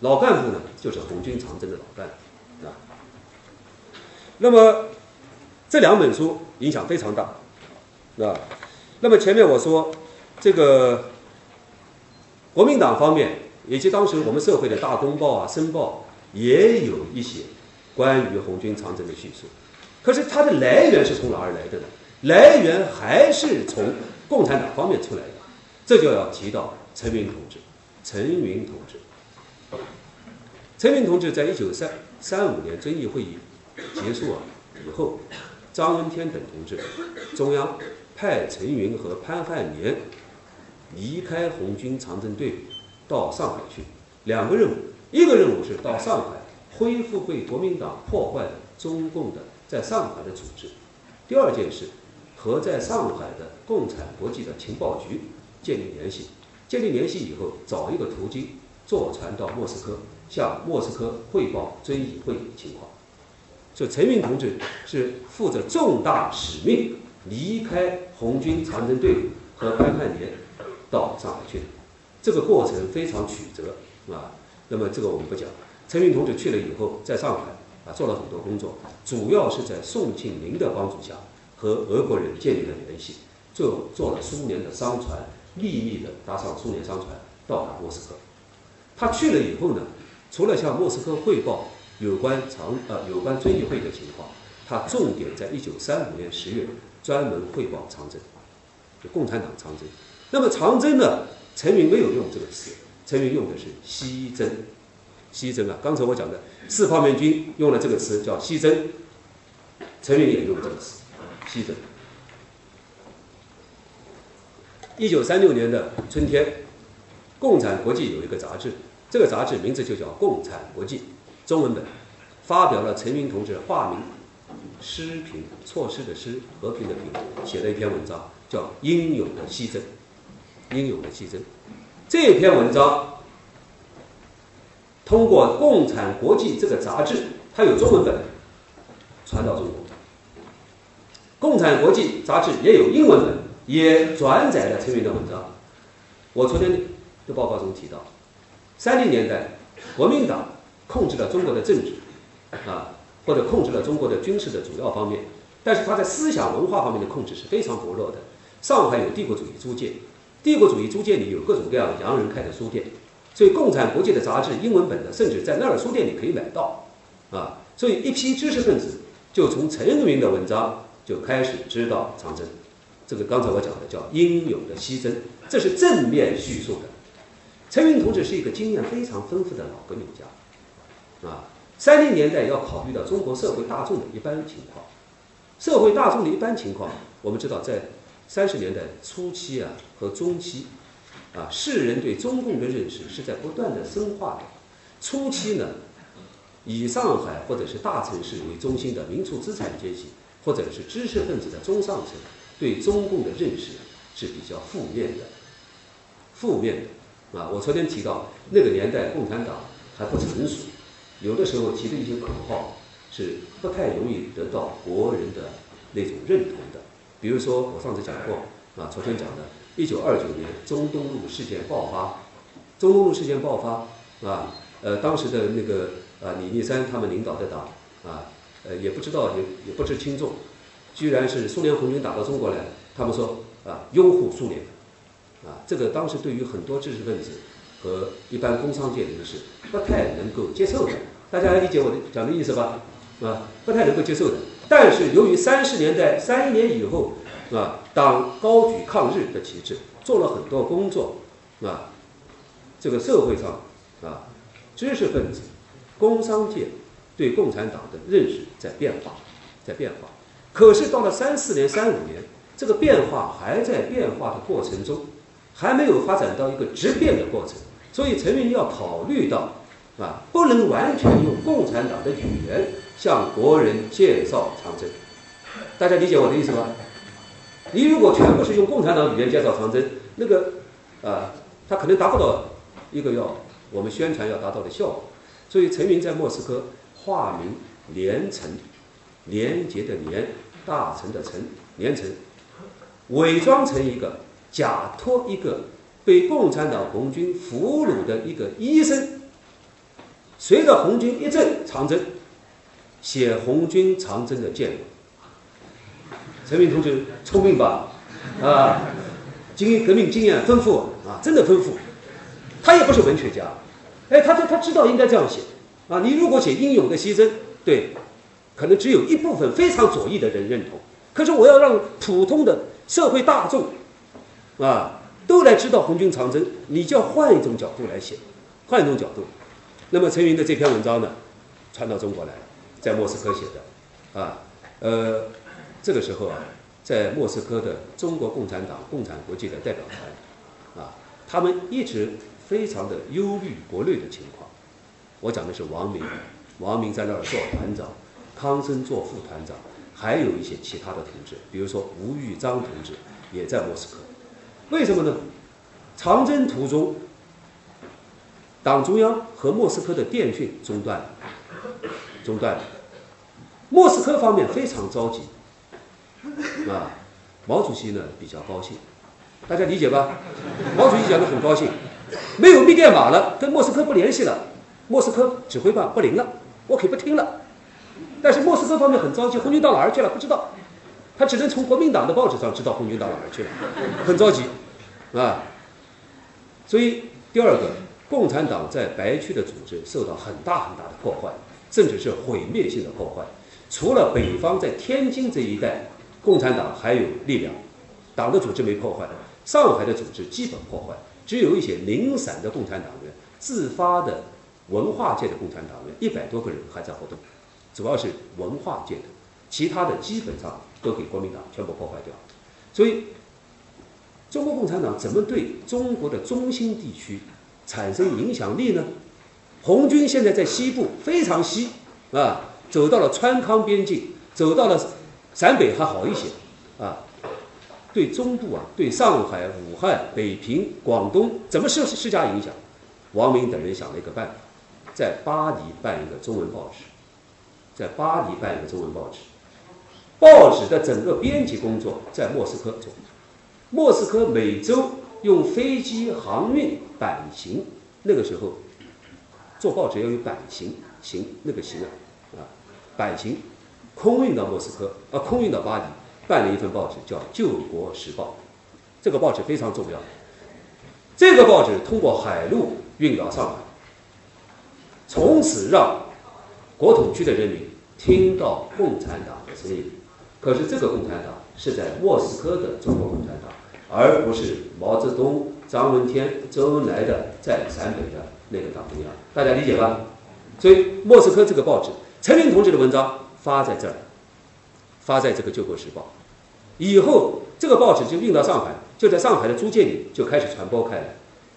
老干部呢就是红军长征的老干部啊。那么这两本书影响非常大啊。那么前面我说这个。国民党方面以及当时我们社会的大公报啊、申报也有一些关于红军长征的叙述，可是它的来源是从哪儿来的呢？来源还是从共产党方面出来的，这就要提到陈云同志。陈云同志，陈云同志在一九三三五年遵义会议结束啊以后，张闻天等同志，中央派陈云和潘汉年。离开红军长征队伍到上海去，两个任务，一个任务是到上海恢复被国民党破坏的中共的在上海的组织，第二件事和在上海的共产国际的情报局建立联系，建立联系以后找一个途径坐船到莫斯科向莫斯科汇报遵义会议情况，所以陈云同志是负责重大使命离开红军长征队伍和潘汉年。到上海去的，这个过程非常曲折啊。那么这个我们不讲。陈云同志去了以后，在上海啊做了很多工作，主要是在宋庆龄的帮助下和俄国人建立了联系，做做了苏联的商船，秘密的搭上苏联商船到达莫斯科。他去了以后呢，除了向莫斯科汇报有关长呃有关遵义会的情况，他重点在一九三五年十月专门汇报长征，就共产党长征。那么长征呢？陈云没有用这个词，陈云用的是西征。西征啊，刚才我讲的四方面军用了这个词叫西征，陈云也用这个词，西征。一九三六年的春天，共产国际有一个杂志，这个杂志名字就叫《共产国际》，中文本，发表了陈云同志化名施平措施的施和平的平写的一篇文章，叫《英勇的西征》。英勇的牺牲，这篇文章通过《共产国际》这个杂志，它有中文本，传到中国。《共产国际》杂志也有英文本，也转载了陈云的文章。我昨天的报告中提到，三零年代国民党控制了中国的政治，啊，或者控制了中国的军事的主要方面，但是他在思想文化方面的控制是非常薄弱的。上海有帝国主义租界。帝国主义租界里有各种各样的洋人开的书店，所以共产国际的杂志英文本的，甚至在那儿书店里可以买到，啊，所以一批知识分子就从陈云的文章就开始知道长征，这个刚才我讲的叫英勇的牺牲，这是正面叙述的。陈云同志是一个经验非常丰富的老革命家，啊，三零年代要考虑到中国社会大众的一般情况，社会大众的一般情况，我们知道在。三十年代初期啊和中期，啊世人对中共的认识是在不断的深化的。初期呢，以上海或者是大城市为中心的民族资产阶级，或者是知识分子的中上层，对中共的认识是比较负面的。负面的啊，我昨天提到那个年代共产党还不成熟，有的时候提的一些口号是不太容易得到国人的那种认同的。比如说，我上次讲过啊，昨天讲的，一九二九年中东路事件爆发，中东路事件爆发啊，呃，当时的那个啊李立三他们领导的党啊，呃，也不知道也也不知轻重，居然是苏联红军打到中国来，他们说啊拥护苏联，啊，这个当时对于很多知识分子和一般工商界人士不太能够接受的，大家理解我的讲的意思吧？啊，不太能够接受的。但是由于三十年代三一年以后，啊，党高举抗日的旗帜，做了很多工作，啊，这个社会上啊，知识分子、工商界对共产党的认识在变化，在变化。可是到了三四年、三五年，这个变化还在变化的过程中，还没有发展到一个质变的过程，所以陈云要考虑到，啊，不能完全用共产党的语言向国人介绍长征。大家理解我的意思吧？你如果全部是用共产党语言介绍长征，那个，啊，他可能达不到一个要我们宣传要达到的效果。所以陈云在莫斯科化名连城，廉洁的廉，大臣的臣，连城，伪装成一个。假托一个被共产党红军俘虏的一个医生，随着红军一阵长征，写红军长征的见闻。陈云同志聪明吧？啊，经革命经验丰富啊，真的丰富。他也不是文学家，哎，他他他知道应该这样写啊。你如果写英勇的牺牲，对，可能只有一部分非常左翼的人认同。可是我要让普通的社会大众。啊，都来知道红军长征，你就要换一种角度来写，换一种角度。那么陈云的这篇文章呢，传到中国来了，在莫斯科写的，啊，呃，这个时候啊，在莫斯科的中国共产党共产国际的代表团，啊，他们一直非常的忧虑国内的情况。我讲的是王明，王明在那儿做团长，康生做副团长，还有一些其他的同志，比如说吴玉章同志也在莫斯科。为什么呢？长征途中，党中央和莫斯科的电讯中断了，中断了。莫斯科方面非常着急，啊，毛主席呢比较高兴，大家理解吧？毛主席讲的很高兴，没有密电码了，跟莫斯科不联系了，莫斯科指挥棒不灵了，我可以不听了。但是莫斯科方面很着急，红军到哪儿去了？不知道。他只能从国民党的报纸上知道红军到哪儿去了，很着急，啊，所以第二个，共产党在白区的组织受到很大很大的破坏，甚至是毁灭性的破坏。除了北方在天津这一带，共产党还有力量，党的组织没破坏，上海的组织基本破坏，只有一些零散的共产党员、自发的文化界的共产党员一百多个人还在活动，主要是文化界的，其他的基本上。都给国民党全部破坏掉，所以中国共产党怎么对中国的中心地区产生影响力呢？红军现在在西部非常西啊，走到了川康边境，走到了陕北还好一些啊。对中部啊，对上海、武汉、北平、广东怎么施施加影响？王明等人想了一个办法，在巴黎办一个中文报纸，在巴黎办一个中文报纸。报纸的整个编辑工作在莫斯科做，莫斯科每周用飞机航运版型，那个时候做报纸要有版型，型那个型啊啊，版型空运到莫斯科啊，空运到巴黎，办了一份报纸叫《救国时报》，这个报纸非常重要，这个报纸通过海路运到上海，从此让国统区的人民听到共产党的声音。可是这个共产党是在莫斯科的中国共产党，而不是毛泽东、张闻天、周恩来的在陕北的那个党中央，大家理解吧？所以莫斯科这个报纸，陈云同志的文章发在这儿，发在这个《救国时报》，以后这个报纸就运到上海，就在上海的租界里就开始传播开来。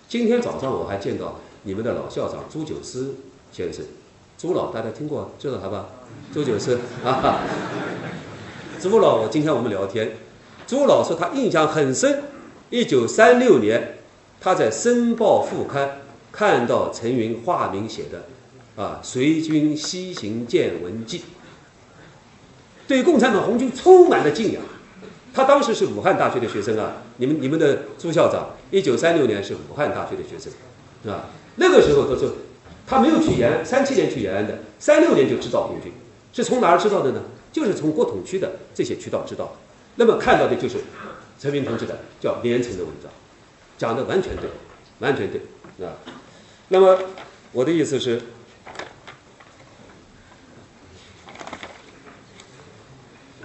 今天早上我还见到你们的老校长朱九思先生，朱老大家听过知道他吧？朱九思啊。朱老，我今天我们聊天，朱老说他印象很深。一九三六年，他在《申报》副刊看到陈云化名写的《啊随军西行见闻记》，对共产党红军充满了敬仰。他当时是武汉大学的学生啊，你们你们的朱校长，一九三六年是武汉大学的学生，啊，那个时候他说他没有去延安，三七年去延安的，三六年就知道红军，是从哪儿知道的呢？就是从国统区的这些渠道知道的，那么看到的就是陈云同志的叫连城的文章，讲的完全对，完全对啊。那么我的意思是，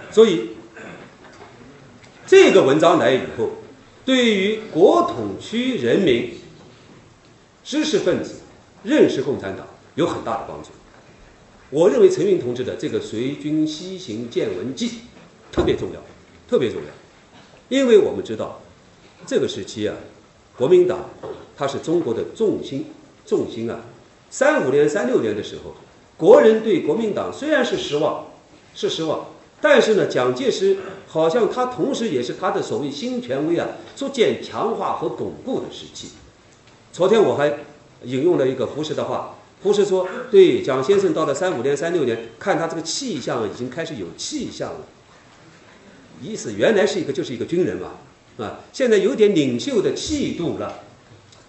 所以这个文章来以后，对于国统区人民、知识分子认识共产党有很大的帮助。我认为陈云同志的这个《随军西行见闻记》特别重要，特别重要，因为我们知道这个时期啊，国民党它是中国的重心重心啊。三五年、三六年的时候，国人对国民党虽然是失望，是失望，但是呢，蒋介石好像他同时也是他的所谓新权威啊逐渐强化和巩固的时期。昨天我还引用了一个胡适的话，胡适说：“对蒋先生到了三五年、三六年，看他这个气象已经开始有气象了，意思原来是一个就是一个军人嘛，啊，现在有点领袖的气度了，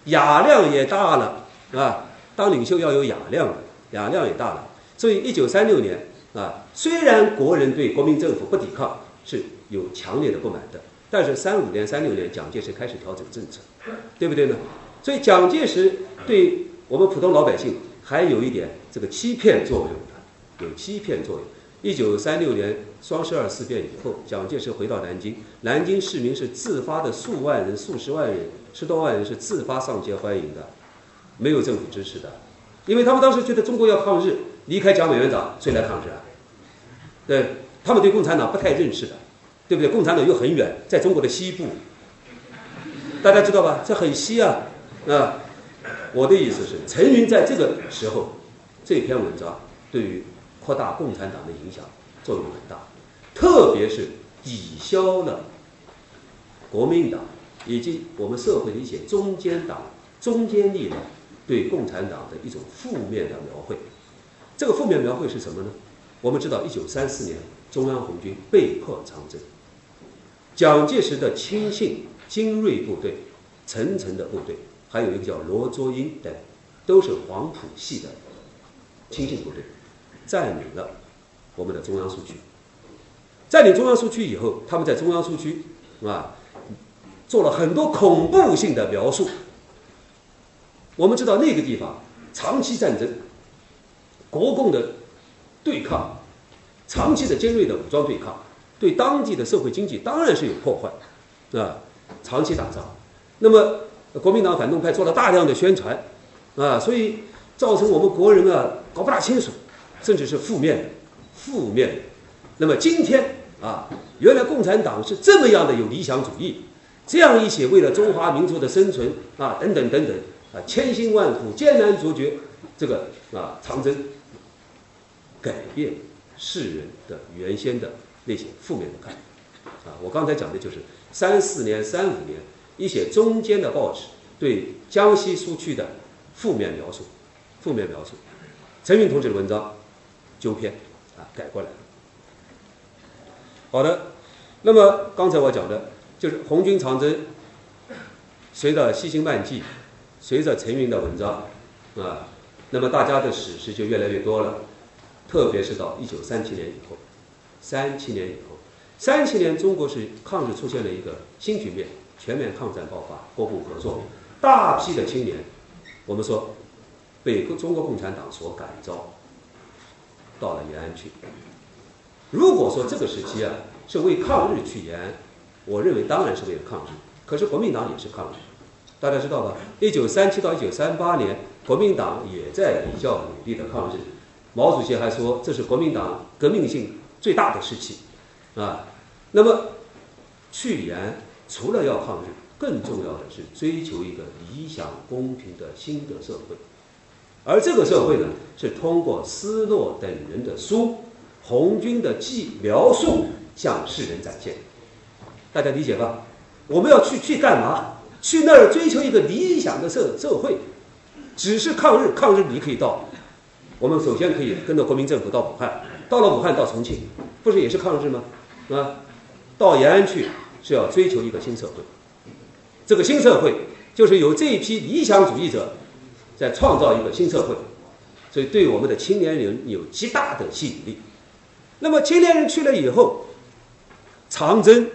雅量也大了，啊。”当领袖要有雅量的，雅量也大了。所以，一九三六年啊，虽然国人对国民政府不抵抗是有强烈的不满的，但是三五年、三六年，蒋介石开始调整政策，对不对呢？所以，蒋介石对我们普通老百姓还有一点这个欺骗作用的，有欺骗作用。一九三六年双十二事变以后，蒋介石回到南京，南京市民是自发的，数万人、数十万人、十多万人是自发上街欢迎的。没有政府支持的，因为他们当时觉得中国要抗日，离开蒋委员长，谁来抗日啊？对，他们对共产党不太认识的，对不对？共产党又很远，在中国的西部，大家知道吧？这很西啊，啊！我的意思是，陈云在这个时候这篇文章对于扩大共产党的影响作用很大，特别是抵消了国民党以及我们社会的一些中间党、中间力量。对共产党的一种负面的描绘，这个负面描绘是什么呢？我们知道，一九三四年中央红军被迫长征，蒋介石的亲信精锐部队、层层的部队，还有一个叫罗卓英等，都是黄埔系的亲信部队，占领了我们的中央苏区。占领中央苏区以后，他们在中央苏区啊，做了很多恐怖性的描述。我们知道那个地方长期战争，国共的对抗，长期的尖锐的武装对抗，对当地的社会经济当然是有破坏，啊，长期打仗。那么国民党反动派做了大量的宣传，啊，所以造成我们国人啊搞不大清楚，甚至是负面的，负面的。那么今天啊，原来共产党是这么样的有理想主义，这样一些为了中华民族的生存啊，等等等等。啊，千辛万苦，艰难卓绝，这个啊，长征改变世人的原先的那些负面的看法啊。我刚才讲的就是三四年、三五年一些中间的报纸对江西苏区的负面描述，负面描述。陈云同志的文章纠偏啊，改过来了。好的，那么刚才我讲的就是红军长征，随着西行漫记。随着陈云的文章，啊，那么大家的史实就越来越多了，特别是到一九三七年以后，三七年以后，三七年中国是抗日出现了一个新局面，全面抗战爆发，国共合作，大批的青年，我们说被中国共产党所感召，到了延安去。如果说这个时期啊是为抗日去延安，我认为当然是为了抗日，可是国民党也是抗日。大家知道吧？一九三七到一九三八年，国民党也在比较努力的抗日。毛主席还说，这是国民党革命性最大的时期，啊。那么，去延除了要抗日，更重要的是追求一个理想公平的新的社会。而这个社会呢，是通过斯诺等人的书、红军的记描述向世人展现。大家理解吧？我们要去去干嘛？去那儿追求一个理想的社社会，只是抗日，抗日你可以到，我们首先可以跟着国民政府到武汉，到了武汉到重庆，不是也是抗日吗？啊，到延安去是要追求一个新社会，这个新社会就是有这一批理想主义者在创造一个新社会，所以对我们的青年人有极大的吸引力。那么青年人去了以后，长征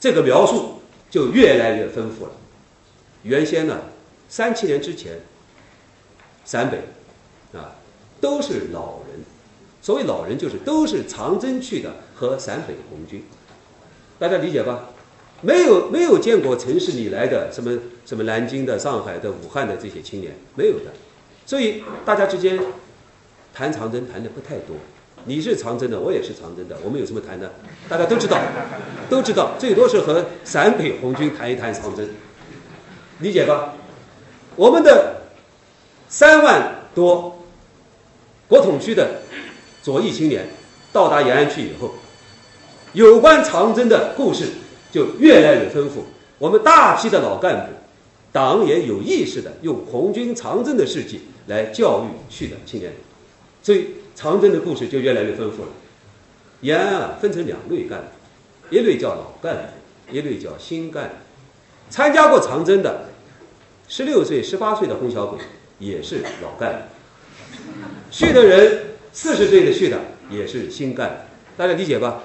这个描述就越来越丰富了。原先呢，三七年之前，陕北啊都是老人，所谓老人就是都是长征去的和陕北红军，大家理解吧？没有没有见过城市里来的什么什么南京的、上海的、武汉的这些青年，没有的，所以大家之间谈长征谈的不太多。你是长征的，我也是长征的，我们有什么谈的？大家都知道，都知道，最多是和陕北红军谈一谈长征。理解吧？我们的三万多国统区的左翼青年到达延安区以后，有关长征的故事就越来越丰富。我们大批的老干部，党也有意识的用红军长征的事迹来教育去的青年人，所以长征的故事就越来越丰富了。延安啊，分成两类干部，一类叫老干部，一类叫新干部。参加过长征的。十六岁、十八岁的红小鬼也是老干部，去的人四十岁的去的也是新干部，大家理解吧？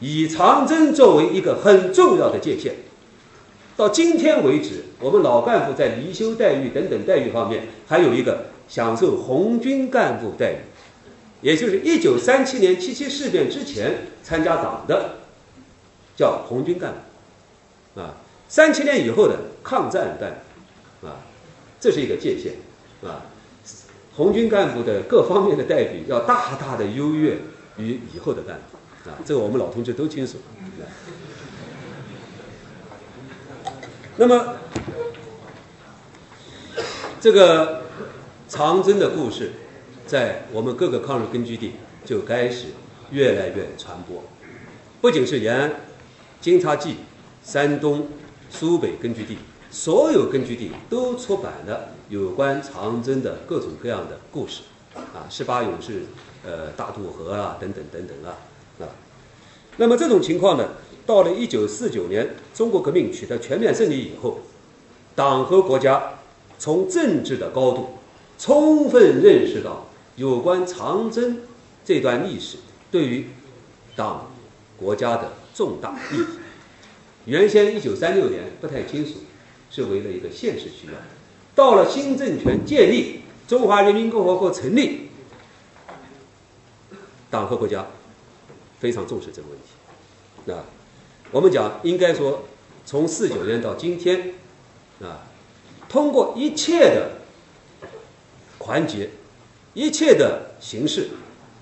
以长征作为一个很重要的界限，到今天为止，我们老干部在离休待遇等等待遇方面，还有一个享受红军干部待遇，也就是一九三七年七七事变之前参加党的叫红军干部，啊，三七年以后的抗战干部。这是一个界限，啊，红军干部的各方面的待遇要大大的优越于以后的干部，啊，这个我们老同志都清楚。那么，这个长征的故事，在我们各个抗日根据地就开始越来越传播，不仅是延安、京察冀、山东、苏北根据地。所有根据地都出版了有关长征的各种各样的故事，啊，十八勇士，呃，大渡河啊，等等等等啊，啊，那么这种情况呢，到了一九四九年，中国革命取得全面胜利以后，党和国家从政治的高度充分认识到有关长征这段历史对于党国家的重大意义。原先一九三六年不太清楚。是为了一个现实需要，到了新政权建立，中华人民共和国成立，党和国家非常重视这个问题。那我们讲，应该说，从四九年到今天，啊，通过一切的环节，一切的形式，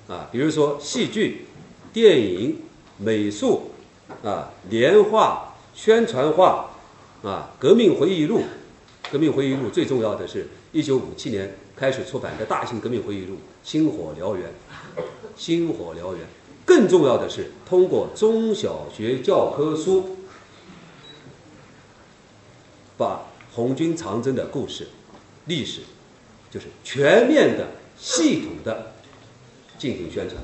啊，比如说戏剧、电影、美术，啊，年画、宣传画。啊，革命回忆录，革命回忆录最重要的是一九五七年开始出版的大型革命回忆录《星火燎原》，星火燎原。更重要的是通过中小学教科书，把红军长征的故事、历史，就是全面的、系统的进行宣传，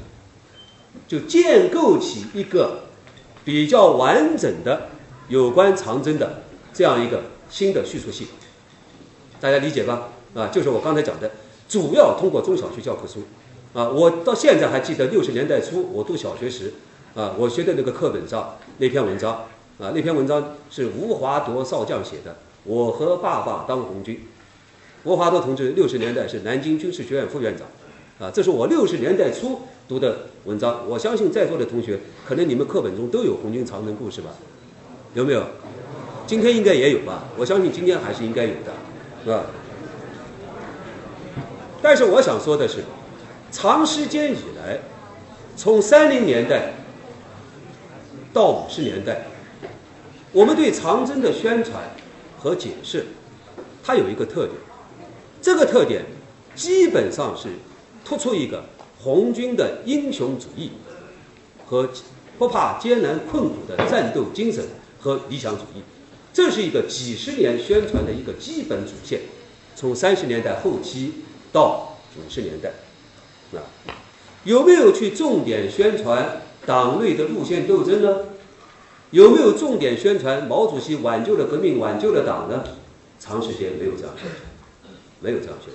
就建构起一个比较完整的有关长征的。这样一个新的叙述系统，大家理解吧？啊，就是我刚才讲的，主要通过中小学教科书。啊，我到现在还记得六十年代初我读小学时，啊，我学的那个课本上那篇文章，啊，那篇文章是吴华铎少将写的《我和爸爸当红军》。吴华铎同志六十年代是南京军事学院副院长，啊，这是我六十年代初读的文章。我相信在座的同学，可能你们课本中都有红军长征故事吧？有没有？今天应该也有吧，我相信今天还是应该有的，是吧？但是我想说的是，长时间以来，从三零年代到五十年代，我们对长征的宣传和解释，它有一个特点，这个特点基本上是突出一个红军的英雄主义和不怕艰难困苦的战斗精神和理想主义。这是一个几十年宣传的一个基本主线，从三十年代后期到五十年代，啊，有没有去重点宣传党内的路线斗争呢？有没有重点宣传毛主席挽救了革命、挽救了党呢？长时间没有这样宣传，没有这样宣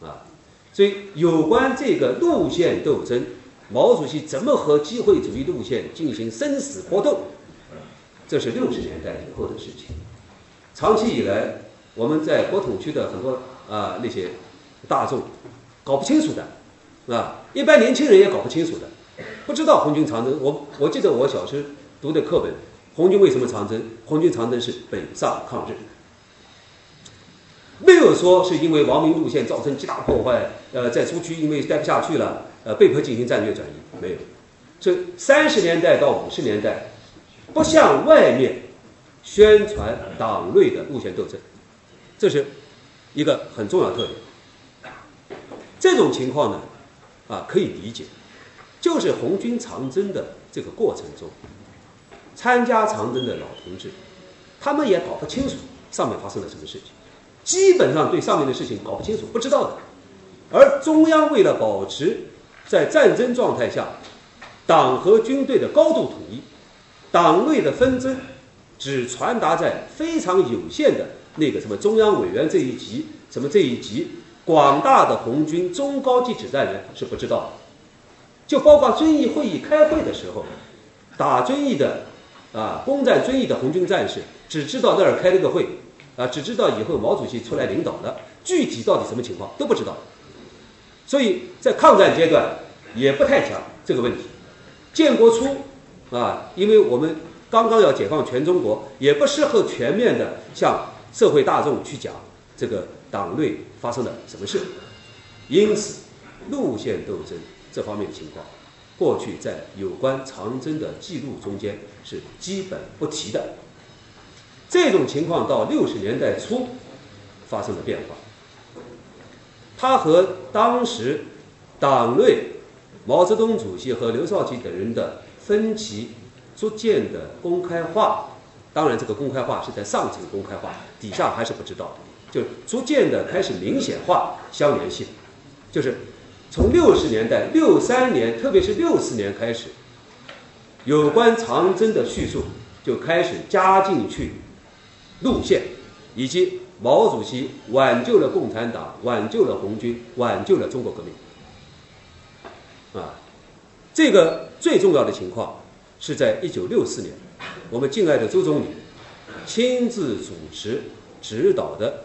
传，啊，所以有关这个路线斗争，毛主席怎么和机会主义路线进行生死搏斗？这是六十年代以后的事情。长期以来，我们在国统区的很多啊那些大众搞不清楚的，啊，一般年轻人也搞不清楚的，不知道红军长征。我我记得我小时候读的课本，红军为什么长征？红军长征是北上抗日，没有说是因为王明路线造成极大破坏，呃，在苏区因为待不下去了，呃，被迫进行战略转移，没有。这三十年代到五十年代。不向外面宣传党内的路线斗争，这是一个很重要特点。这种情况呢，啊，可以理解，就是红军长征的这个过程中，参加长征的老同志，他们也搞不清楚上面发生了什么事情，基本上对上面的事情搞不清楚，不知道的。而中央为了保持在战争状态下党和军队的高度统一，党内的纷争只传达在非常有限的那个什么中央委员这一级，什么这一级。广大的红军中高级指战员是不知道的，就包括遵义会议开会的时候，打遵义的啊攻占遵义的红军战士只知道那儿开了个会，啊只知道以后毛主席出来领导的，具体到底什么情况都不知道。所以在抗战阶段也不太讲这个问题。建国初啊，因为我们刚刚要解放全中国，也不适合全面的向社会大众去讲这个。党内发生了什么事？因此，路线斗争这方面情况，过去在有关长征的记录中间是基本不提的。这种情况到六十年代初发生了变化，他和当时党内毛泽东主席和刘少奇等人的分歧逐渐的公开化。当然，这个公开化是在上层公开化，底下还是不知道。就逐渐的开始明显化相联系，就是从六十年代六三年，特别是六四年开始，有关长征的叙述就开始加进去路线，以及毛主席挽救了共产党，挽救了红军，挽救了中国革命。啊，这个最重要的情况是在一九六四年，我们敬爱的周总理亲自主持指导的。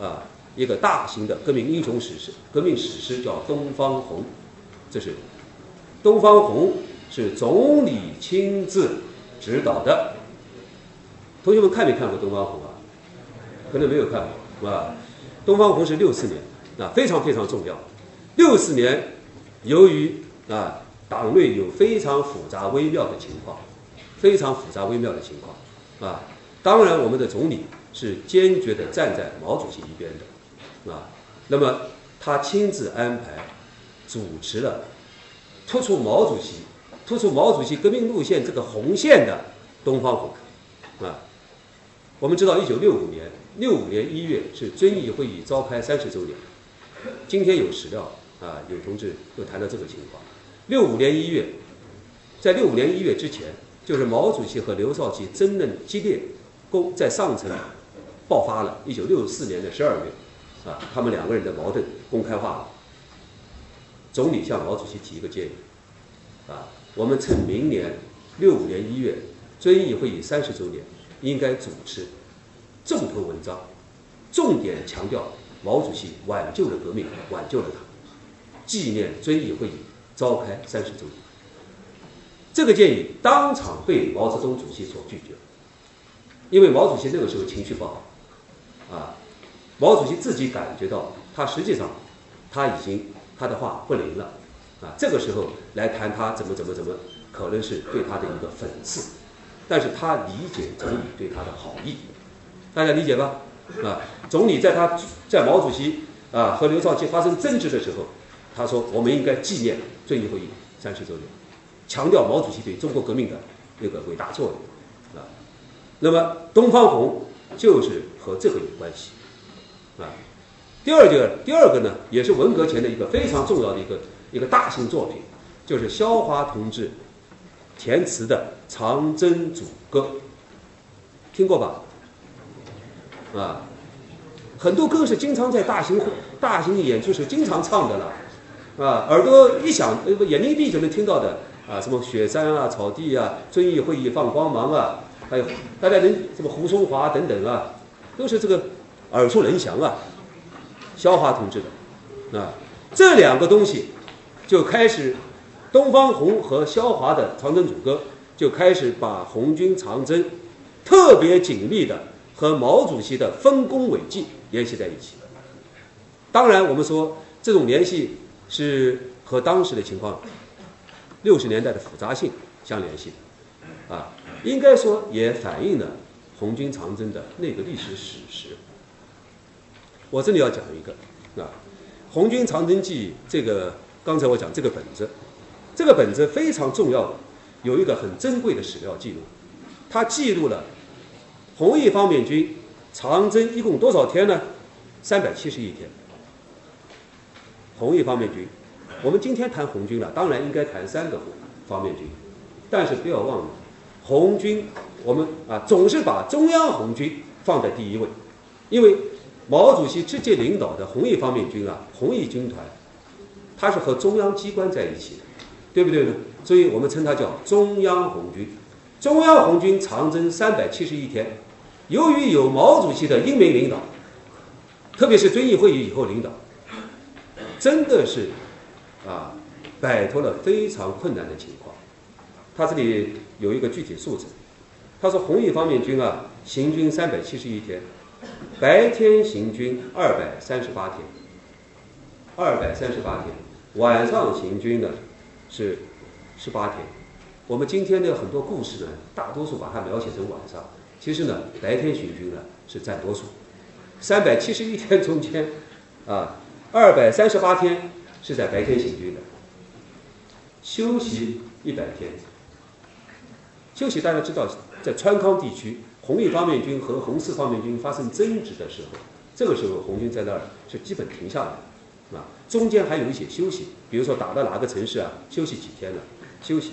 啊，一个大型的革命英雄史诗，革命史诗叫《东方红》，这是《东方红》是总理亲自指导的。同学们看没看过《东方红》啊？可能没有看过，是吧？《东方红》是六四年，啊，非常非常重要。六四年，由于啊党内有非常复杂微妙的情况，非常复杂微妙的情况，啊，当然我们的总理。是坚决的站在毛主席一边的，啊，那么他亲自安排主持了突出毛主席、突出毛主席革命路线这个红线的东方红，啊，我们知道一九六五年六五年一月是遵义会议召开三十周年，今天有史料啊，有同志又谈到这个情况，六五年一月，在六五年一月之前，就是毛主席和刘少奇争论激烈，公在上层。爆发了，一九六四年的十二月，啊，他们两个人的矛盾公开化了。总理向毛主席提一个建议，啊，我们趁明年六五年一月遵义会议三十周年，应该主持重头文章，重点强调毛主席挽救了革命，挽救了他，纪念遵义会议召开三十周年。这个建议当场被毛泽东主席所拒绝，因为毛主席那个时候情绪不好。啊，毛主席自己感觉到，他实际上他已经他的话不灵了，啊，这个时候来谈他怎么怎么怎么，可能是对他的一个讽刺，但是他理解总理对他的好意，大家理解吧？啊，总理在他在毛主席啊和刘少奇发生争执的时候，他说我们应该纪念遵义会议三十周年，强调毛主席对中国革命的那个伟大作用，啊，那么东方红。就是和这个有关系，啊，第二个第二个呢，也是文革前的一个非常重要的一个一个大型作品，就是萧华同志填词的《长征组歌》，听过吧？啊，很多歌是经常在大型大型演出时经常唱的了，啊，耳朵一响，呃，眼睛一闭就能听到的，啊，什么雪山啊，草地啊，遵义会议放光芒啊。还有大家能什么胡松华等等啊，都是这个耳熟能详啊。萧华同志的啊，这两个东西就开始，东方红和萧华的长征组歌就开始把红军长征特别紧密的和毛主席的丰功伟绩联系在一起。当然，我们说这种联系是和当时的情况，六十年代的复杂性相联系的啊。应该说也反映了红军长征的那个历史史实，我这里要讲一个啊，《红军长征记》这个，刚才我讲这个本子，这个本子非常重要的，有一个很珍贵的史料记录，它记录了红一方面军长征一共多少天呢？三百七十一天。红一方面军，我们今天谈红军了，当然应该谈三个方面军，但是不要忘了，红军我们啊总是把中央红军放在第一位，因为。毛主席直接领导的红一方面军啊，红一军团，它是和中央机关在一起的，对不对呢？所以我们称它叫中央红军。中央红军长征三百七十一天，由于有毛主席的英明领导，特别是遵义会议以后领导，真的是啊，摆脱了非常困难的情况。他这里有一个具体数字，他说红一方面军啊，行军三百七十一天。白天行军二百三十八天，二百三十八天，晚上行军呢是十八天。我们今天的很多故事呢，大多数把它描写成晚上，其实呢，白天行军呢是占多数。三百七十一天中间，啊，二百三十八天是在白天行军的，休息一百天。休息大家知道，在川康地区。红一方面军和红四方面军发生争执的时候，这个时候红军在那儿是基本停下来了，啊，中间还有一些休息，比如说打到哪个城市啊，休息几天了，休息。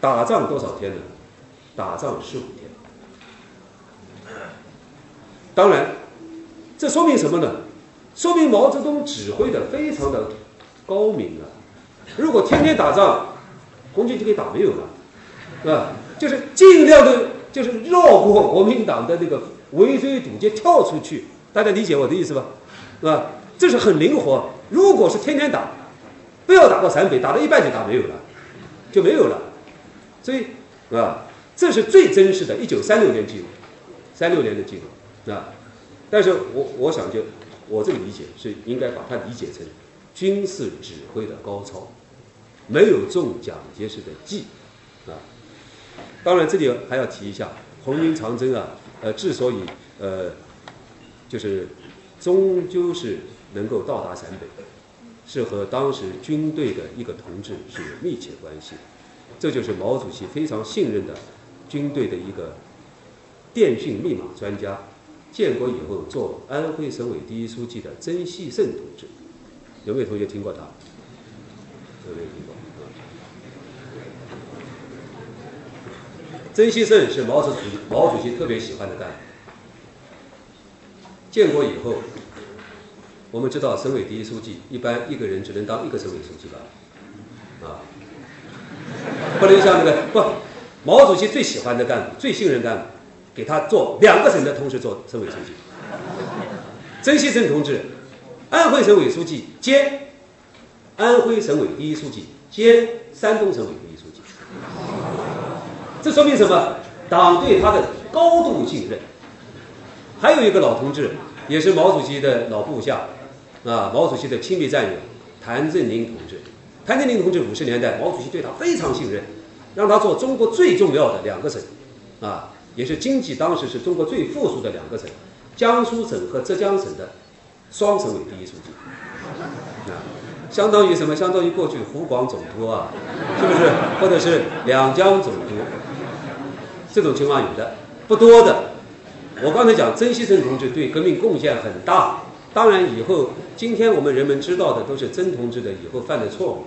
打仗多少天呢？打仗十五天。当然，这说明什么呢？说明毛泽东指挥的非常的高明啊。如果天天打仗，红军就可以打没有了，是吧？就是尽量的。就是绕过国民党的那个围追堵截，跳出去，大家理解我的意思吧？是吧？这是很灵活。如果是天天打，不要打到陕北，打到一半就打没有了，就没有了。所以，啊，这是最真实的，一九三六年记录，三六年的记录，啊。但是我我想就我这个理解是应该把它理解成军事指挥的高超，没有中蒋介石的计，啊。当然，这里还要提一下，红军长征啊，呃，之所以呃，就是终究是能够到达陕北，是和当时军队的一个同志是有密切关系。这就是毛主席非常信任的军队的一个电讯密码专家，建国以后做安徽省委第一书记的曾希圣同志。有没有同学听过他？有没有听过？曾希圣是毛主席毛主席特别喜欢的干部。建国以后，我们知道省委第一书记一般一个人只能当一个省委书记吧，啊，不能像那个不，毛主席最喜欢的干部、最信任干部，给他做两个省的同时做省委书记。曾锡圣同志，安徽省委书记兼安徽省委第一书记兼山东省委第一书记。这说明什么？党对他的高度信任。还有一个老同志，也是毛主席的老部下，啊，毛主席的亲密战友，谭震林同志。谭震林同志五十年代，毛主席对他非常信任，让他做中国最重要的两个省，啊，也是经济当时是中国最富庶的两个省，江苏省和浙江省的双省委第一书记，啊，相当于什么？相当于过去湖广总督啊，是不是？或者是两江总督？这种情况有的不多的，我刚才讲曾希圣同志对革命贡献很大，当然以后今天我们人们知道的都是曾同志的以后犯的错误。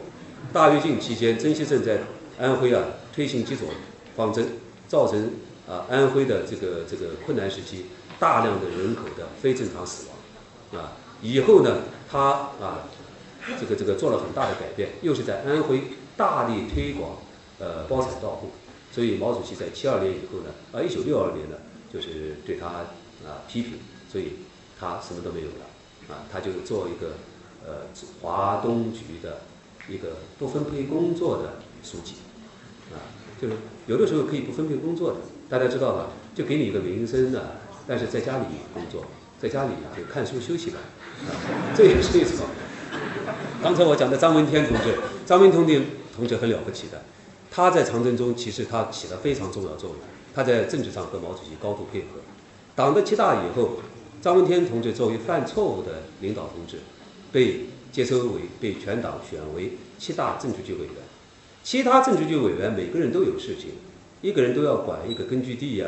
大跃进期间，曾希圣在安徽啊推行几种方针，造成啊安徽的这个这个困难时期大量的人口的非正常死亡啊。以后呢，他啊这个这个做了很大的改变，又是在安徽大力推广呃包产到户。所以毛主席在七二年以后呢，啊，一九六二年呢，就是对他啊批评，所以他什么都没有了，啊，他就做一个呃华东局的一个不分配工作的书记，啊，就是有的时候可以不分配工作的，大家知道吧？就给你一个名声呢，但是在家里工作，在家里就看书休息吧，啊，这也是一种。刚才我讲的张闻天同志，张闻天同志很了不起的。他在长征中其实他起了非常重要作用，他在政治上和毛主席高度配合。党的七大以后，张闻天同志作为犯错误的领导同志，被接收为被全党选为七大政治局委员。其他政治局委员每个人都有事情，一个人都要管一个根据地呀，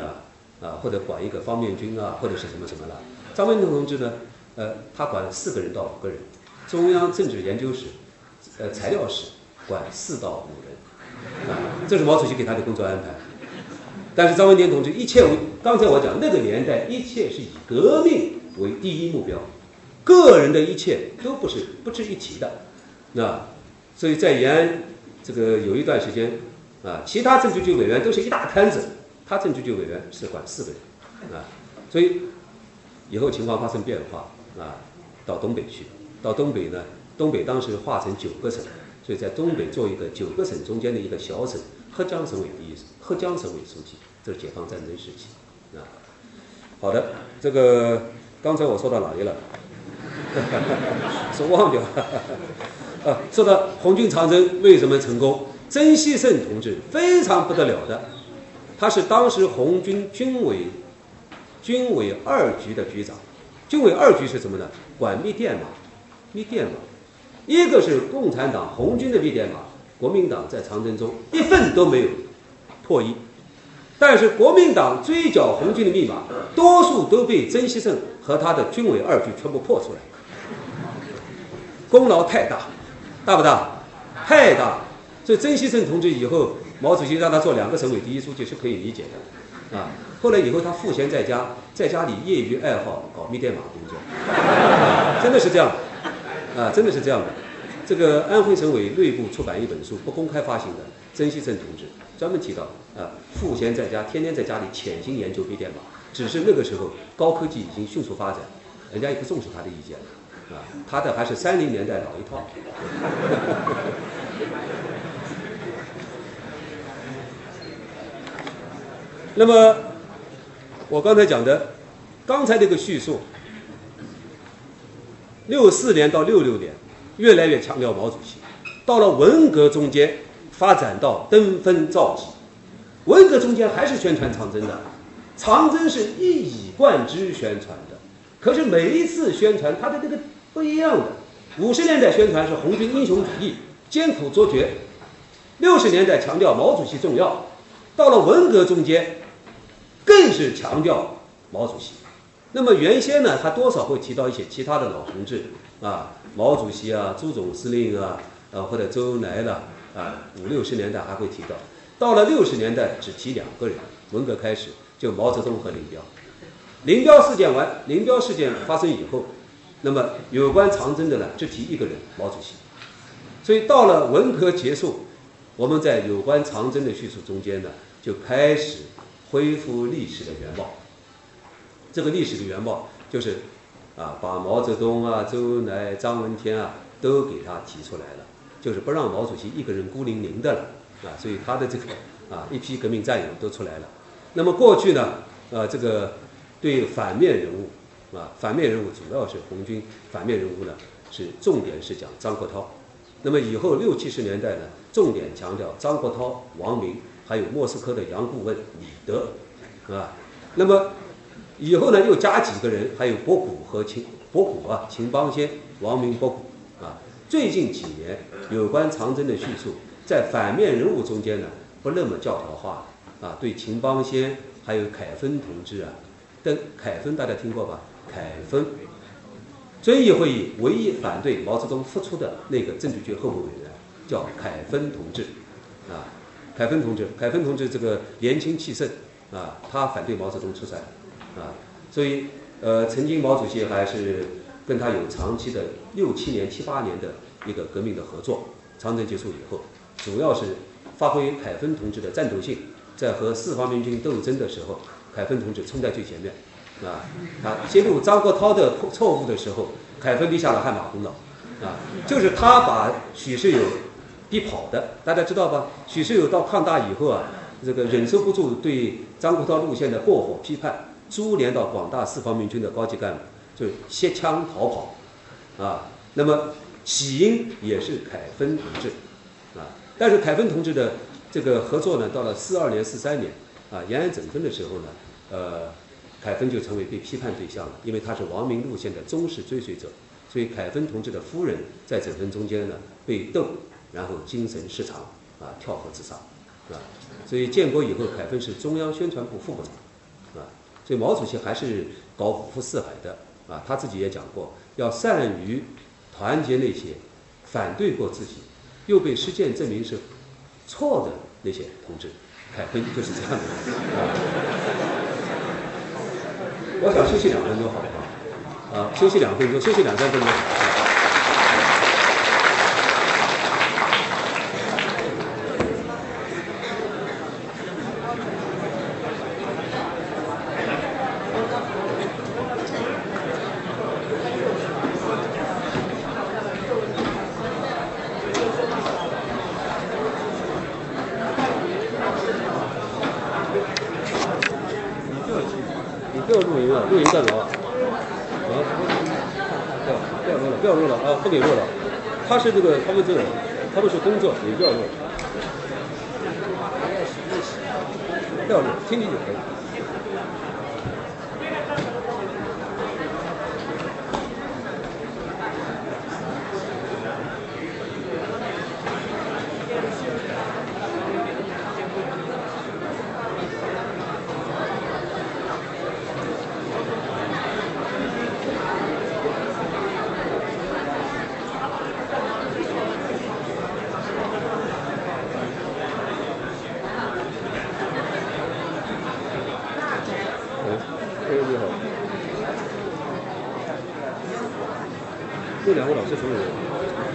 啊或者管一个方面军啊，或者是什么什么了。张闻天同志呢，呃，他管四个人到五个人。中央政治研究室，呃，材料室管四到五人，啊，这是毛主席给他的工作安排。但是张闻天同志一切为，刚才我讲那个年代，一切是以革命为第一目标，个人的一切都不是不值一提的，那所以在延安这个有一段时间，啊，其他政治局委员都是一大摊子，他政治局委员是管四个人，啊，所以以后情况发生变化，啊，到东北去。到东北呢，东北当时划成九个省，所以在东北做一个九个省中间的一个小省，合江省委第一，合江省委书记，这是解放战争时期啊。好的，这个刚才我说到哪里了？是忘掉了 啊。说到红军长征为什么成功？曾希圣同志非常不得了的，他是当时红军军委军委二局的局长，军委二局是什么呢？管密电码。密电码，一个是共产党红军的密电码，国民党在长征中一份都没有破译，但是国民党追剿红军的密码，多数都被曾希圣和他的军委二局全部破出来，功劳太大，大不大？太大，所以曾希圣同志以后，毛主席让他做两个省委第一书记是可以理解的，啊，后来以后他赋闲在家，在家里业余爱好搞密电码工作，真的是这样。啊，真的是这样的。这个安徽省委内部出版一本书，不公开发行的，曾希圣同志专门提到，啊，赋闲在家，天天在家里潜心研究微电码。只是那个时候高科技已经迅速发展，人家也不重视他的意见了，啊，他的还是三零年代老一套。那么，我刚才讲的，刚才那个叙述。六四年到六六年，越来越强调毛主席。到了文革中间，发展到登峰造极。文革中间还是宣传长征的，长征是一以贯之宣传的。可是每一次宣传，他的这个不一样的。五十年代宣传是红军英雄主义，艰苦卓绝；六十年代强调毛主席重要。到了文革中间，更是强调毛主席。那么原先呢，他多少会提到一些其他的老同志啊，毛主席啊，朱总司令啊，呃或者周恩来了啊，五六十年代还会提到，到了六十年代只提两个人，文革开始就毛泽东和林彪，林彪事件完，林彪事件发生以后，那么有关长征的呢，只提一个人，毛主席，所以到了文革结束，我们在有关长征的叙述中间呢，就开始恢复历史的原貌。这个历史的原貌就是，啊，把毛泽东啊、周恩来、张闻天啊都给他提出来了，就是不让毛主席一个人孤零零的了，啊，所以他的这个啊一批革命战友都出来了。那么过去呢，呃，这个对反面人物，啊，反面人物主要是红军反面人物呢，是重点是讲张国焘。那么以后六七十年代呢，重点强调张国焘、王明，还有莫斯科的杨顾问李德，啊，那么。以后呢，又加几个人，还有博古和秦博古啊，秦邦先、王明、博古啊。最近几年有关长征的叙述，在反面人物中间呢，不那么教条化了啊。对秦邦先还有凯丰同志啊，等凯丰大家听过吧？凯丰，遵义会议唯一反对毛泽东复出的那个政治局候补委员叫凯丰同志啊。凯丰同志，凯丰同志这个年轻气盛啊，他反对毛泽东出山。啊，所以呃，曾经毛主席还是跟他有长期的六七年、七八年的一个革命的合作。长征结束以后，主要是发挥凯丰同志的战斗性，在和四方面军斗争的时候，凯丰同志冲在最前面。啊，他揭露张国焘的错误的时候，凯丰立下了汗马功劳。啊，就是他把许世友逼跑的，大家知道吧？许世友到抗大以后啊，这个忍受不住对张国焘路线的过火批判。株连到广大四方面军的高级干部，就携枪逃跑，啊，那么起因也是凯丰同志，啊，但是凯丰同志的这个合作呢，到了四二年、四三年，啊，延安整风的时候呢，呃，凯芬就成为被批判对象了，因为他是王明路线的忠实追随者，所以凯芬同志的夫人在整顿中间呢被斗，然后精神失常啊，跳河自杀，是吧？所以建国以后，凯芬是中央宣传部副部长，啊，所以毛主席还是搞五湖四海的啊，他自己也讲过，要善于团结那些反对过自己又被实践证明是错的那些同志，凯芬就是这样的。啊我想休息两分钟，好不好？啊，休息两分钟，休息两三分钟。你不要录音啊，录音干嘛？啊？不要不要录了，不要录了啊！不给录了。他是这个，他们这个，他们是工作，你不要录。不要录，听听就可以。嗯，哎，你好。这两位老师什么人？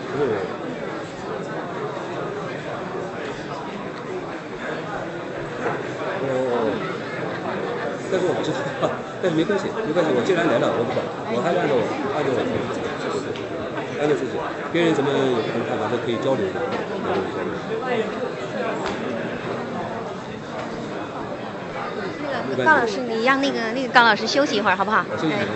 什么人？哦，但是我不知道，但是没关系，没关系，我既然来了，我不管，我还是按照我按照我自己，按照自己，别人怎么有什么看法都可以交流的。那个高老师，你让那个那个高老师休息一会儿，好不好？我休息一会儿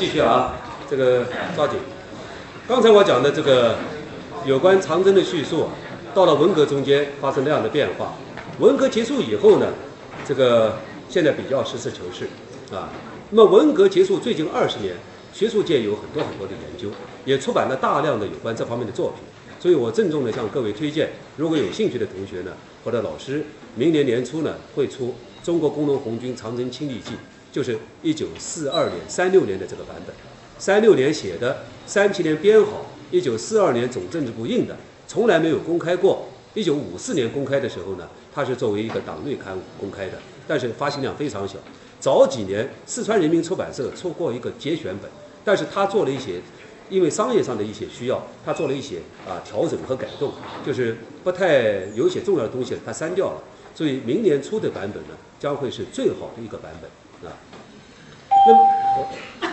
继续啊，这个抓紧。刚才我讲的这个有关长征的叙述啊，到了文革中间发生那样的变化。文革结束以后呢，这个现在比较实事求是啊。那么文革结束最近二十年，学术界有很多很多的研究，也出版了大量的有关这方面的作品。所以我郑重的向各位推荐，如果有兴趣的同学呢，或者老师，明年年初呢会出《中国工农红军长征亲历记》，就是一九四二年、三六年的这个版本。三六年写的，三七年编好，一九四二年总政治部印的，从来没有公开过。一九五四年公开的时候呢，它是作为一个党内刊物公开的，但是发行量非常小。早几年四川人民出版社出过一个节选本，但是他做了一些。因为商业上的一些需要，他做了一些啊调整和改动，就是不太有些重要的东西他删掉了，所以明年出的版本呢将会是最好的一个版本啊。那，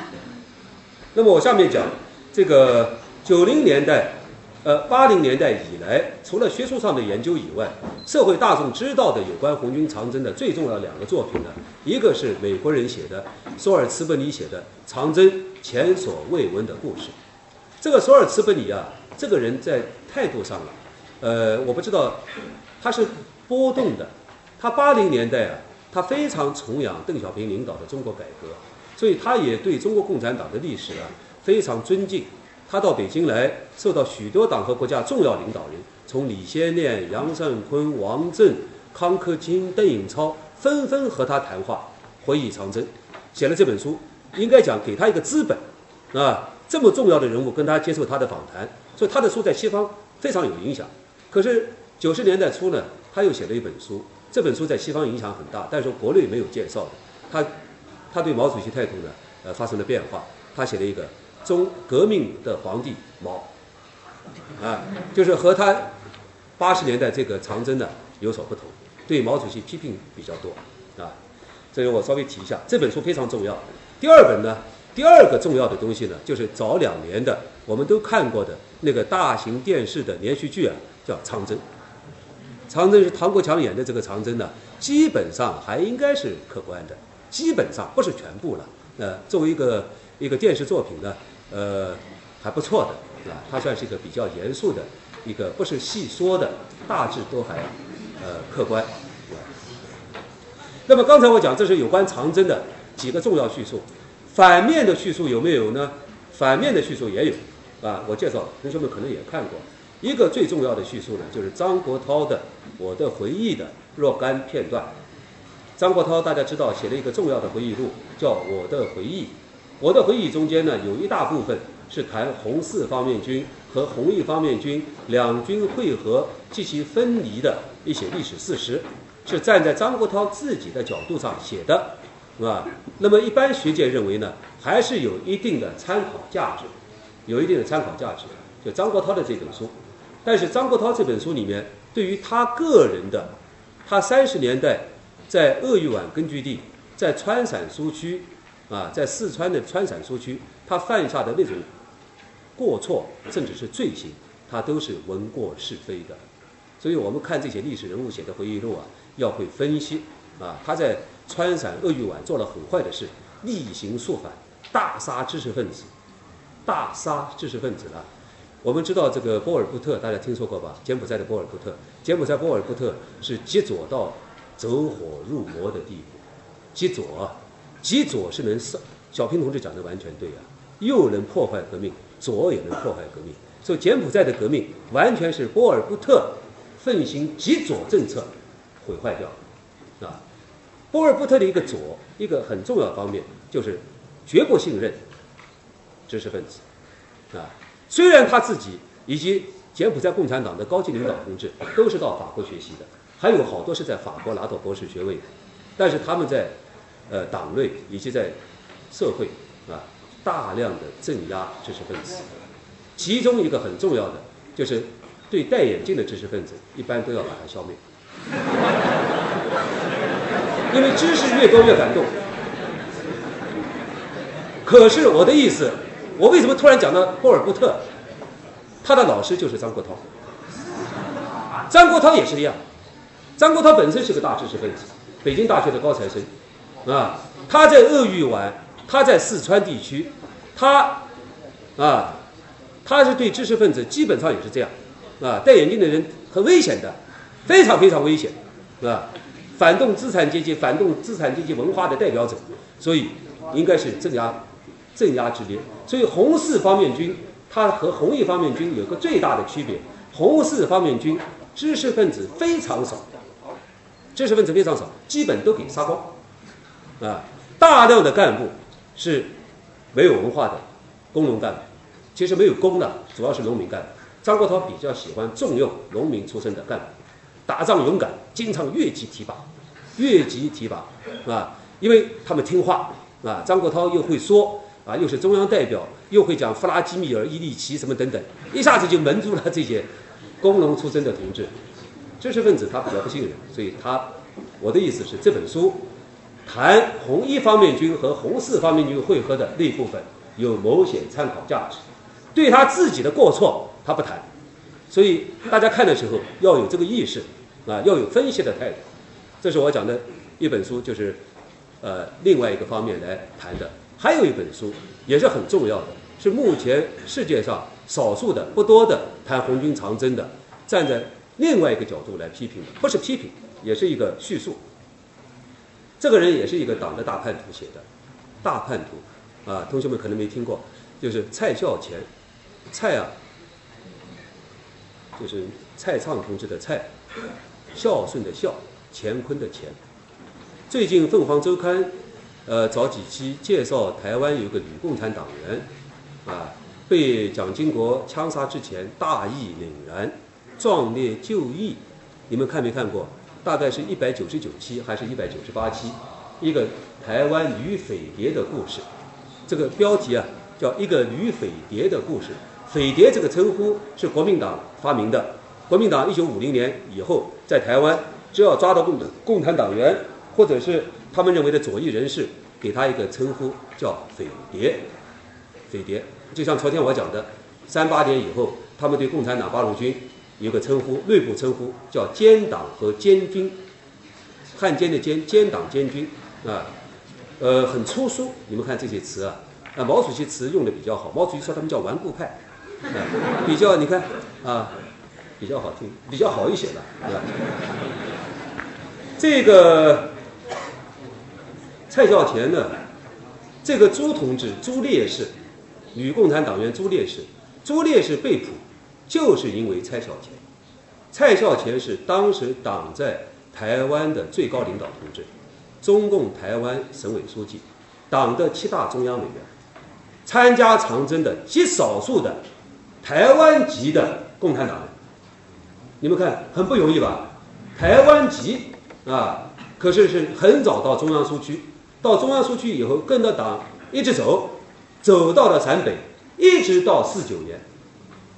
那么我下面讲这个九零年代，呃八零年代以来，除了学术上的研究以外，社会大众知道的有关红军长征的最重要两个作品呢，一个是美国人写的索尔茨伯尼写的《长征前所未闻的故事》。这个索尔茨伯尼啊，这个人在态度上啊，呃，我不知道，他是波动的。他八零年代啊，他非常崇仰邓小平领导的中国改革，所以他也对中国共产党的历史啊非常尊敬。他到北京来，受到许多党和国家重要领导人，从李先念、杨尚昆、王震、康克金、邓颖超，纷纷和他谈话，回忆长征。写了这本书，应该讲给他一个资本，啊，这么重要的人物跟他接受他的访谈，所以他的书在西方非常有影响。可是九十年代初呢，他又写了一本书，这本书在西方影响很大，但是国内没有介绍的。他他对毛主席态度呢，呃，发生了变化。他写了一个中革命的皇帝毛，啊，就是和他八十年代这个长征呢有所不同，对毛主席批评比较多，啊，这里我稍微提一下，这本书非常重要。第二本呢，第二个重要的东西呢，就是早两年的我们都看过的那个大型电视的连续剧啊，叫《长征》。长征是唐国强演的这个长征呢，基本上还应该是客观的，基本上不是全部了。呃，作为一个一个电视作品呢，呃，还不错的，啊？它算是一个比较严肃的，一个不是细说的，大致都还呃客观。那么刚才我讲这是有关长征的几个重要叙述，反面的叙述有没有呢？反面的叙述也有，啊，我介绍同学们可能也看过。一个最重要的叙述呢，就是张国焘的《我的回忆》的若干片段。张国焘大家知道写了一个重要的回忆录，叫《我的回忆》。《我的回忆》中间呢，有一大部分是谈红四方面军和红一方面军两军会合及其分离的一些历史事实，是站在张国焘自己的角度上写的，是吧？那么一般学界认为呢，还是有一定的参考价值，有一定的参考价值。就张国焘的这本书。但是张国焘这本书里面，对于他个人的，他三十年代在鄂豫皖根据地，在川陕苏区，啊，在四川的川陕苏区，他犯下的那种过错，甚至是罪行，他都是闻过是非的。所以我们看这些历史人物写的回忆录啊，要会分析啊，他在川陕鄂豫皖做了很坏的事，厉行肃反，大杀知识分子，大杀知识分子了。我们知道这个波尔布特，大家听说过吧？柬埔寨的波尔布特，柬埔寨波尔布特是极左到走火入魔的地步。极左，极左是能杀。小平同志讲的完全对啊，又能破坏革命，左也能破坏革命。所以柬埔寨的革命完全是波尔布特奉行极左政策毁坏掉啊。波尔布特的一个左，一个很重要方面就是绝不信任知识分子啊。虽然他自己以及柬埔寨共产党的高级领导同志都是到法国学习的，还有好多是在法国拿到博士学位的，但是他们在呃党内以及在社会啊大量的镇压知识分子，其中一个很重要的就是对戴眼镜的知识分子，一般都要把它消灭，因为知识越多越感动。可是我的意思。我为什么突然讲到霍尔布特？他的老师就是张国焘。张国焘也是一样，张国焘本身是个大知识分子，北京大学的高材生，啊，他在鄂豫皖，他在四川地区，他，啊，他是对知识分子基本上也是这样，啊，戴眼镜的人很危险的，非常非常危险，啊，反动资产阶级、反动资产阶级文化的代表者，所以应该是镇压。镇压之列，所以红四方面军它和红一方面军有个最大的区别，红四方面军知识分子非常少，知识分子非常少，基本都给杀光，啊，大量的干部是没有文化的工农干部，其实没有工的，主要是农民干部。张国焘比较喜欢重用农民出身的干部，打仗勇敢，经常越级提拔，越级提拔，啊，因为他们听话，啊，张国焘又会说。啊，又是中央代表，又会讲弗拉基米尔·伊利奇什么等等，一下子就蒙住了这些工农出身的同志，知识分子他比较不信任，所以他，我的意思是这本书谈红一方面军和红四方面军会合的那部分有某些参考价值，对他自己的过错他不谈，所以大家看的时候要有这个意识啊，要有分析的态度，这是我讲的一本书，就是呃另外一个方面来谈的。还有一本书也是很重要的，是目前世界上少数的不多的谈红军长征的，站在另外一个角度来批评的，不是批评，也是一个叙述。这个人也是一个党的大叛徒写的，大叛徒啊，同学们可能没听过，就是蔡孝乾，蔡啊，就是蔡畅同志的蔡，孝顺的孝，乾坤的乾。最近凤凰周刊。呃，早几期介绍台湾有个女共产党员，啊，被蒋经国枪杀之前大义凛然，壮烈就义。你们看没看过？大概是一百九十九期还是一百九十八期？一个台湾女匪谍的故事。这个标题啊，叫一个女匪谍的故事。匪谍这个称呼是国民党发明的。国民党一九五零年以后，在台湾只要抓到共共产党员，或者是他们认为的左翼人士，给他一个称呼叫匪谍。匪谍就像昨天我讲的，三八年以后，他们对共产党八路军有个称呼，内部称呼叫奸党和奸军。汉奸的奸，奸党奸军啊，呃，很粗俗。你们看这些词啊，啊，毛主席词用的比较好。毛主席说他们叫顽固派，啊，比较你看啊。比较好听，比较好一些了，对吧？这个蔡孝乾呢，这个朱同志，朱烈士，女共产党员朱烈士，朱烈士被捕，就是因为蔡孝乾。蔡孝乾是当时党在台湾的最高领导同志，中共台湾省委书记，党的七大中央委员，参加长征的极少数的台湾籍的共产党人。你们看，很不容易吧？台湾籍啊，可是是很早到中央苏区，到中央苏区以后，跟着党一直走，走到了陕北，一直到四九年，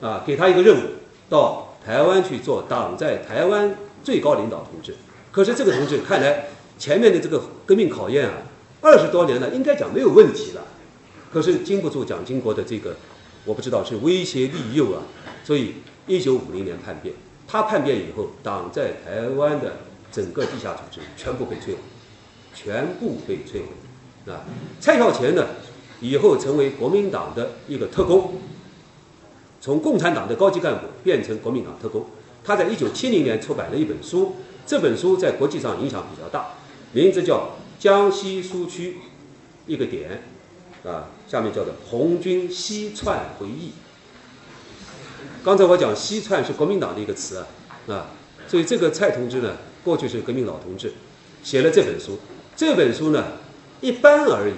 啊，给他一个任务，到台湾去做党在台湾最高领导同志。可是这个同志看来，前面的这个革命考验啊，二十多年了，应该讲没有问题了。可是经不住蒋经国的这个，我不知道是威胁利诱啊，所以一九五零年叛变。他叛变以后，党在台湾的整个地下组织全部被摧毁，全部被摧毁。啊，蔡孝乾呢，以后成为国民党的一个特工，从共产党的高级干部变成国民党特工。他在一九七零年出版了一本书，这本书在国际上影响比较大，名字叫《江西苏区一个点》，啊，下面叫做《红军西窜回忆》。刚才我讲西窜是国民党的一个词啊，啊，所以这个蔡同志呢，过去是革命老同志，写了这本书。这本书呢，一般而言，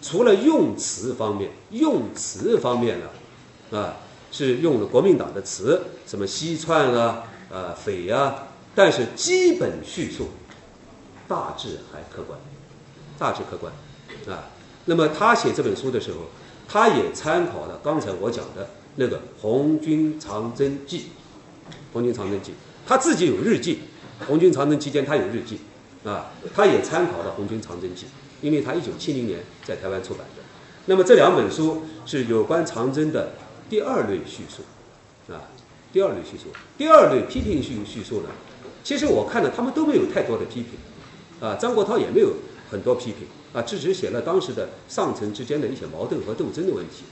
除了用词方面，用词方面呢，啊，是用了国民党的词，什么西窜啊，啊，匪啊，但是基本叙述大致还客观，大致客观，啊，那么他写这本书的时候，他也参考了刚才我讲的。那个《红军长征记》，《红军长征记》，他自己有日记，《红军长征》期间他有日记，啊，他也参考了《红军长征记》，因为他一九七零年在台湾出版的。那么这两本书是有关长征的第二类叙述，啊，第二类叙述，第二类批评性叙述呢，其实我看了他们都没有太多的批评，啊，张国焘也没有很多批评，啊，只是写了当时的上层之间的一些矛盾和斗争的问题。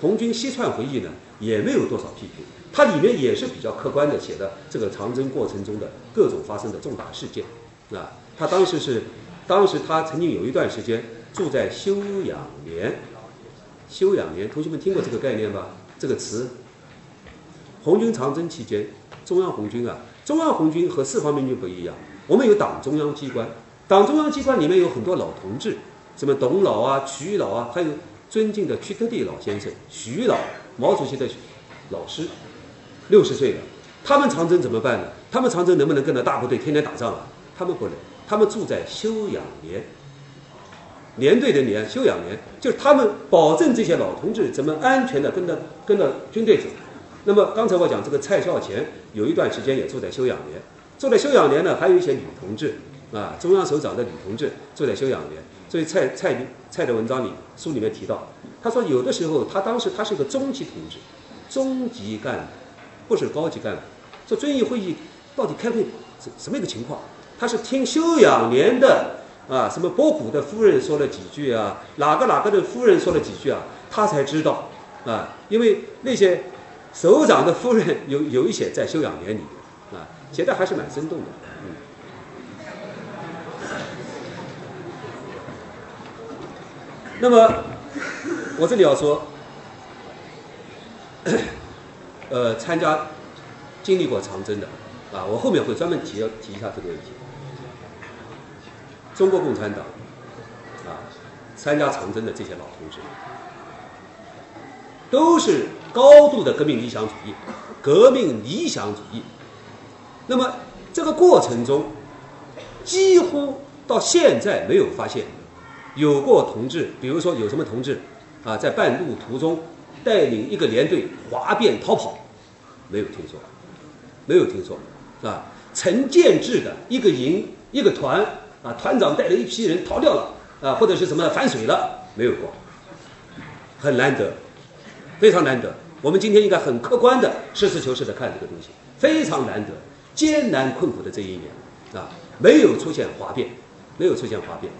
红军西窜回忆呢，也没有多少批评，它里面也是比较客观的写的这个长征过程中的各种发生的重大事件，啊，他当时是，当时他曾经有一段时间住在休养连，休养连，同学们听过这个概念吧？这个词，红军长征期间，中央红军啊，中央红军和四方面军不一样，我们有党中央机关，党中央机关里面有很多老同志，什么董老啊、瞿老啊，还有。尊敬的屈特地老先生，徐老，毛主席的老师，六十岁了。他们长征怎么办呢？他们长征能不能跟着大部队天天打仗啊？他们不能，他们住在休养连。连队的连，休养连，就是他们保证这些老同志怎么安全的跟着跟着军队走。那么刚才我讲这个蔡孝乾有一段时间也住在休养连，住在休养连呢，还有一些女同志啊，中央首长的女同志住在休养连。所以蔡蔡蔡的文章里书里面提到，他说有的时候他当时他是个中级同志，中级干部，不是高级干部。说遵义会议到底开会什什么一个情况？他是听休养连的啊，什么波谷的夫人说了几句啊，哪个哪个的夫人说了几句啊，他才知道啊，因为那些首长的夫人 有有一些在休养连里啊，写的还是蛮生动的。嗯那么，我这里要说，呃，参加经历过长征的啊，我后面会专门提提一下这个问题。中国共产党啊，参加长征的这些老同志，都是高度的革命理想主义，革命理想主义。那么这个过程中，几乎到现在没有发现有过同志，比如说有什么同志啊，在半路途中带领一个连队哗变逃跑，没有听说，没有听说，是吧？成建制的一个营一个团啊，团长带着一批人逃掉了啊，或者是什么反水了，没有过，很难得，非常难得。我们今天应该很客观的实事求是的看这个东西，非常难得，艰难困苦的这一年啊，没有出现哗变，没有出现哗变。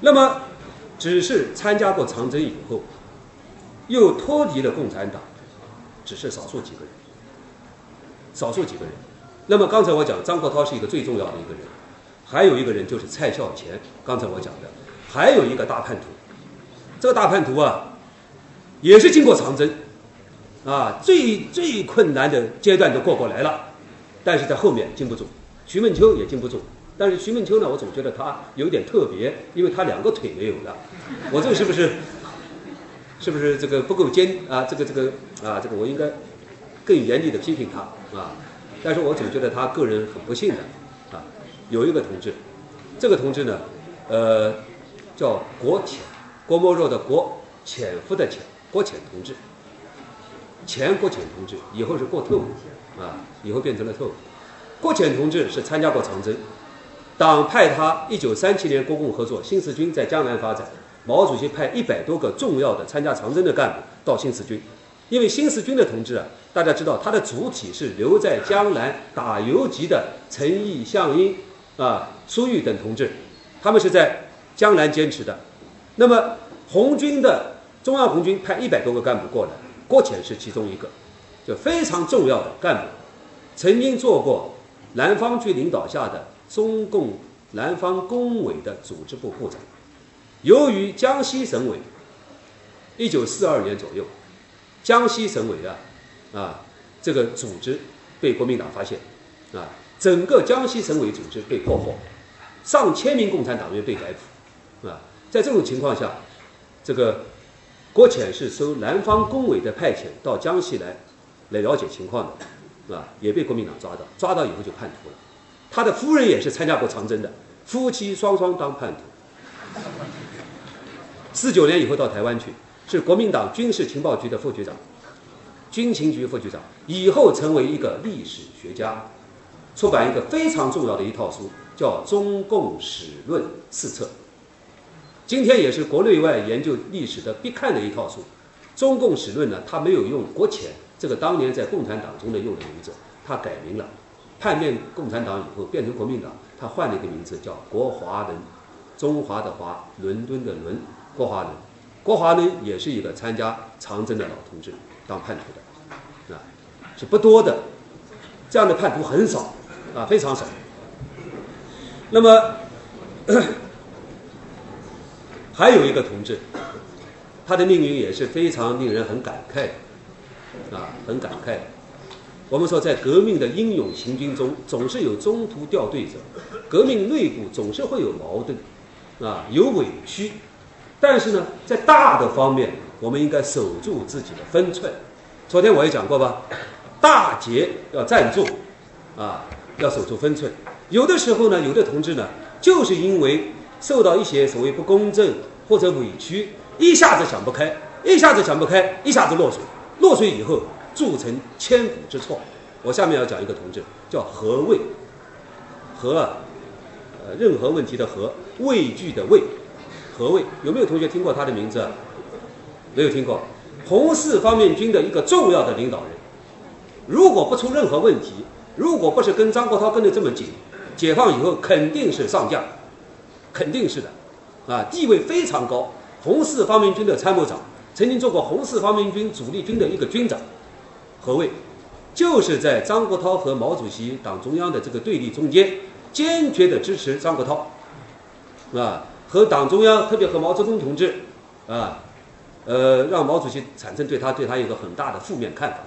那么，只是参加过长征以后，又脱离了共产党，只是少数几个人，少数几个人。那么刚才我讲张国焘是一个最重要的一个人，还有一个人就是蔡孝乾，刚才我讲的，还有一个大叛徒，这个大叛徒啊，也是经过长征，啊，最最困难的阶段都过过来了，但是在后面经不住，徐梦秋也经不住，但是徐梦秋呢，我总觉得他有点特别，因为他两个腿没有了，我这个是不是，是不是这个不够坚啊？这个这个啊，这个我应该更严厉的批评他啊。但是我总觉得他个人很不幸的，有一个同志，这个同志呢，呃，叫郭潜，郭沫若的郭，潜伏的潜，郭潜同志，前郭潜同志，以后是过特务，啊，以后变成了特务。郭潜同志是参加过长征，党派他一九三七年国共合作，新四军在江南发展，毛主席派一百多个重要的参加长征的干部到新四军。因为新四军的同志啊，大家知道他的主体是留在江南打游击的陈毅、项英啊、苏玉等同志，他们是在江南坚持的。那么红军的中央红军派一百多个干部过来，郭潜是其中一个，就非常重要的干部，曾经做过南方局领导下的中共南方工委的组织部部长。由于江西省委一九四二年左右。江西省委啊，啊，这个组织被国民党发现，啊，整个江西省委组织被破获，上千名共产党员被逮捕，啊，在这种情况下，这个郭潜是受南方工委的派遣到江西来，来了解情况的，啊，也被国民党抓到，抓到以后就叛徒了。他的夫人也是参加过长征的，夫妻双双当叛徒。四九年以后到台湾去。是国民党军事情报局的副局长，军情局副局长，以后成为一个历史学家，出版一个非常重要的一套书，叫《中共史论四册》。今天也是国内外研究历史的必看的一套书。《中共史论》呢，他没有用国潜这个当年在共产党中的用的名字，他改名了。叛变共产党以后变成国民党，他换了一个名字叫国华人，中华的华，伦敦的伦，国华人。国华呢，也是一个参加长征的老同志，当叛徒的，啊，是不多的，这样的叛徒很少，啊，非常少。那么还有一个同志，他的命运也是非常令人很感慨，啊，很感慨。我们说，在革命的英勇行军中，总是有中途掉队者，革命内部总是会有矛盾，啊，有委屈。但是呢，在大的方面，我们应该守住自己的分寸。昨天我也讲过吧，大节要站住，啊，要守住分寸。有的时候呢，有的同志呢，就是因为受到一些所谓不公正或者委屈，一下子想不开，一下子想不开，一下子落水，落水以后铸成千古之错。我下面要讲一个同志，叫何畏，何，呃，任何问题的何，畏惧的畏。何畏？有没有同学听过他的名字？没有听过。红四方面军的一个重要的领导人，如果不出任何问题，如果不是跟张国焘跟得这么紧，解放以后肯定是上将，肯定是的，啊，地位非常高。红四方面军的参谋长，曾经做过红四方面军主力军的一个军长。何谓？就是在张国焘和毛主席党中央的这个对立中间，坚决的支持张国焘，啊。和党中央，特别和毛泽东同志，啊，呃，让毛主席产生对他对他一个很大的负面看法，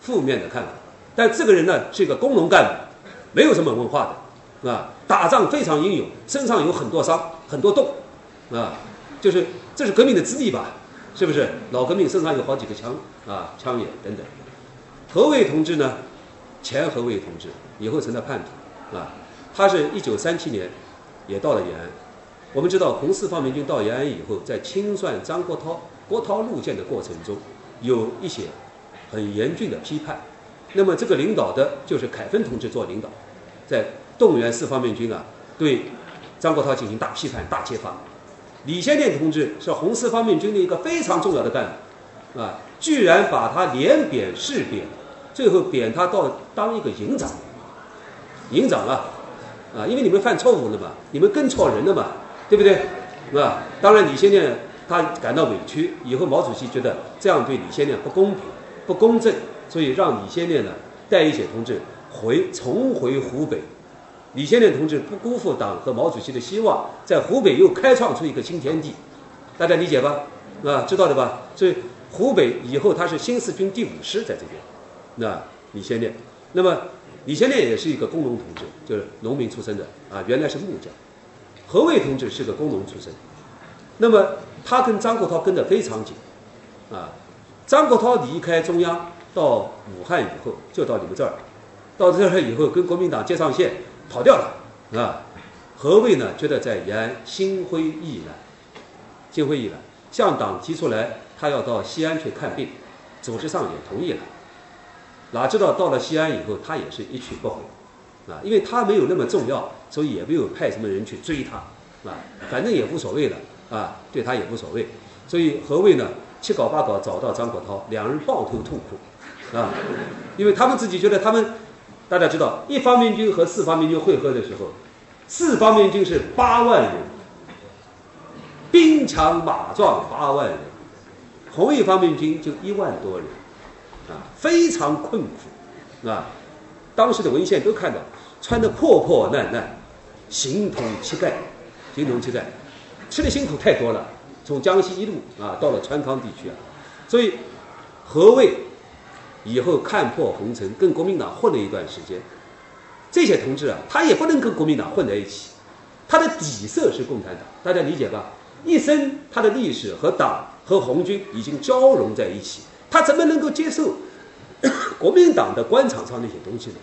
负面的看法。但这个人呢，是一个工农干部，没有什么文化的，啊，打仗非常英勇，身上有很多伤，很多洞，啊，就是这是革命的资历吧？是不是？老革命身上有好几个枪啊，枪眼等等。何谓同志呢？前何谓同志，以后成了叛徒啊。他是一九三七年也到了延安。我们知道红四方面军到延安以后，在清算张国焘、郭涛路线的过程中，有一些很严峻的批判。那么这个领导的就是凯芬同志做领导，在动员四方面军啊，对张国焘进行大批判、大揭发。李先念同志是红四方面军的一个非常重要的干部，啊，居然把他连贬世贬，最后贬他到当一个营长，营长啊，啊，因为你们犯错误了嘛，你们跟错人了嘛。对不对？啊，当然李先念他感到委屈，以后毛主席觉得这样对李先念不公平、不公正，所以让李先念呢带一些同志回重回湖北。李先念同志不辜负党和毛主席的希望，在湖北又开创出一个新天地，大家理解吧？啊，知道的吧？所以湖北以后他是新四军第五师在这边。那李先念，那么李先念也是一个工农同志，就是农民出身的啊，原来是木匠。何卫同志是个工农出身，那么他跟张国焘跟得非常紧，啊，张国焘离开中央到武汉以后，就到你们这儿，到这儿以后跟国民党接上线，跑掉了，啊，何卫呢？觉得在延安心灰意懒，心灰意懒，向党提出来他要到西安去看病，组织上也同意了，哪知道到了西安以后，他也是一去不回。啊，因为他没有那么重要，所以也没有派什么人去追他，啊，反正也无所谓了，啊，对他也无所谓，所以何谓呢？七搞八搞找到张国焘，两人抱头痛哭，啊，因为他们自己觉得他们，大家知道，一方面军和四方面军会合的时候，四方面军是八万人，兵强马壮八万人，红一方面军就一万多人，啊，非常困苦，啊。当时的文献都看到，穿得破破烂烂，形同乞丐，形同乞丐，吃的辛苦太多了。从江西一路啊，到了川康地区啊，所以何谓以后看破红尘，跟国民党混了一段时间。这些同志啊，他也不能跟国民党混在一起，他的底色是共产党，大家理解吧？一生他的历史和党和红军已经交融在一起，他怎么能够接受？国民党的官场上那些东西呢？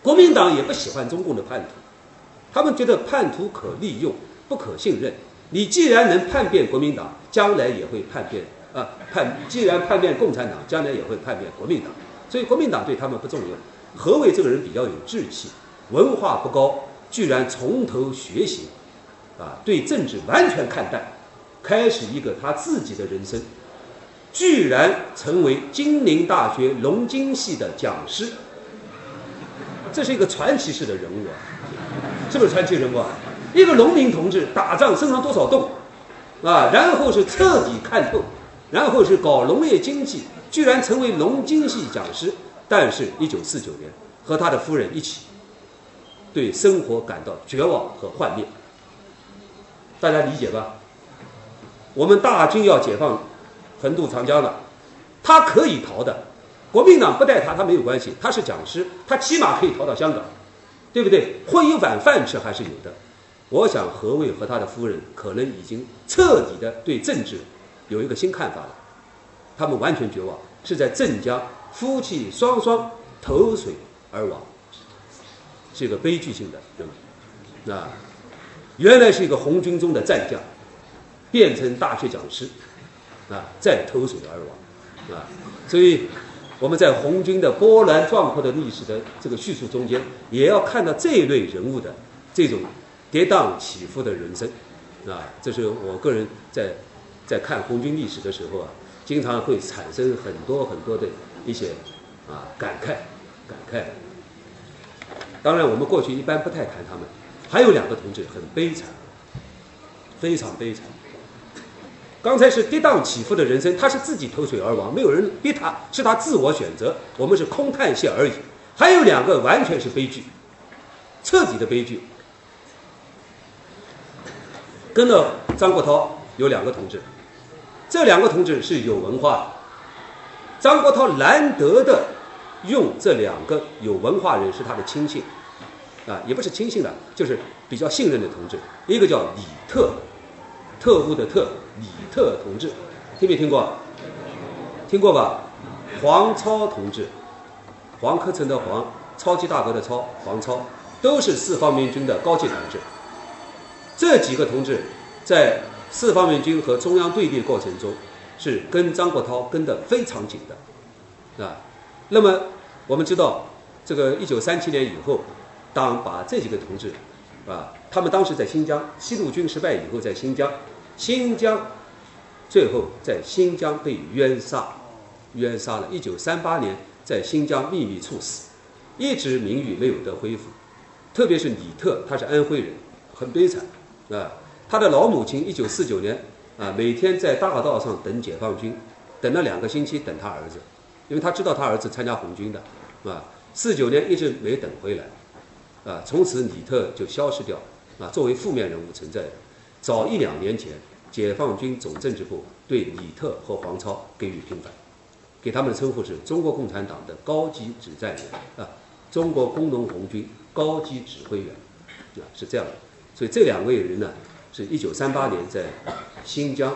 国民党也不喜欢中共的叛徒，他们觉得叛徒可利用，不可信任。你既然能叛变国民党，将来也会叛变啊叛。既然叛变共产党，将来也会叛变国民党。所以国民党对他们不重用。何伟这个人比较有志气，文化不高，居然从头学习，啊，对政治完全看淡，开始一个他自己的人生。居然成为金陵大学农经系的讲师，这是一个传奇式的人物啊！是不是传奇人物啊？一个农民同志打仗身上多少洞啊？然后是彻底看透，然后是搞农业经济，居然成为农经系讲师。但是，一九四九年和他的夫人一起，对生活感到绝望和幻灭。大家理解吧？我们大军要解放。横渡长江了，他可以逃的，国民党不带他，他没有关系。他是讲师，他起码可以逃到香港，对不对？混一碗饭吃还是有的。我想何卫和他的夫人可能已经彻底的对政治有一个新看法了，他们完全绝望，是在镇江夫妻双双投水而亡，是一个悲剧性的人物。那原来是一个红军中的战将，变成大学讲师。啊，再投水而亡，啊，所以我们在红军的波澜壮阔的历史的这个叙述中间，也要看到这一类人物的这种跌宕起伏的人生，啊，这是我个人在在看红军历史的时候啊，经常会产生很多很多的一些啊感慨，感慨。当然，我们过去一般不太谈他们，还有两个同志很悲惨，非常悲惨。刚才是跌宕起伏的人生，他是自己投水而亡，没有人逼他，是他自我选择。我们是空叹息而已。还有两个完全是悲剧，彻底的悲剧。跟了张国焘有两个同志，这两个同志是有文化的。张国焘难得的用这两个有文化人是他的亲信，啊，也不是亲信的，就是比较信任的同志。一个叫李特。特务的特，李特同志，听没听过？听过吧？黄超同志，黄克诚的黄，超级大国的超，黄超，都是四方面军的高级同志。这几个同志在四方面军和中央对立过程中，是跟张国焘跟得非常紧的，啊。那么我们知道，这个一九三七年以后，党把这几个同志，啊，他们当时在新疆，西路军失败以后，在新疆，新疆最后在新疆被冤杀，冤杀了。一九三八年在新疆秘密处死，一直名誉没有得恢复。特别是李特，他是安徽人，很悲惨，啊，他的老母亲一九四九年啊，每天在大道上等解放军，等了两个星期等他儿子。因为他知道他儿子参加红军的，啊，四九年一直没等回来，啊，从此李特就消失掉，啊，作为负面人物存在的。早一两年前，解放军总政治部对李特和黄超给予平反，给他们的称呼是中国共产党的高级指战员，啊，中国工农红军高级指挥员，啊，是这样的。所以这两位人呢，是一九三八年在新疆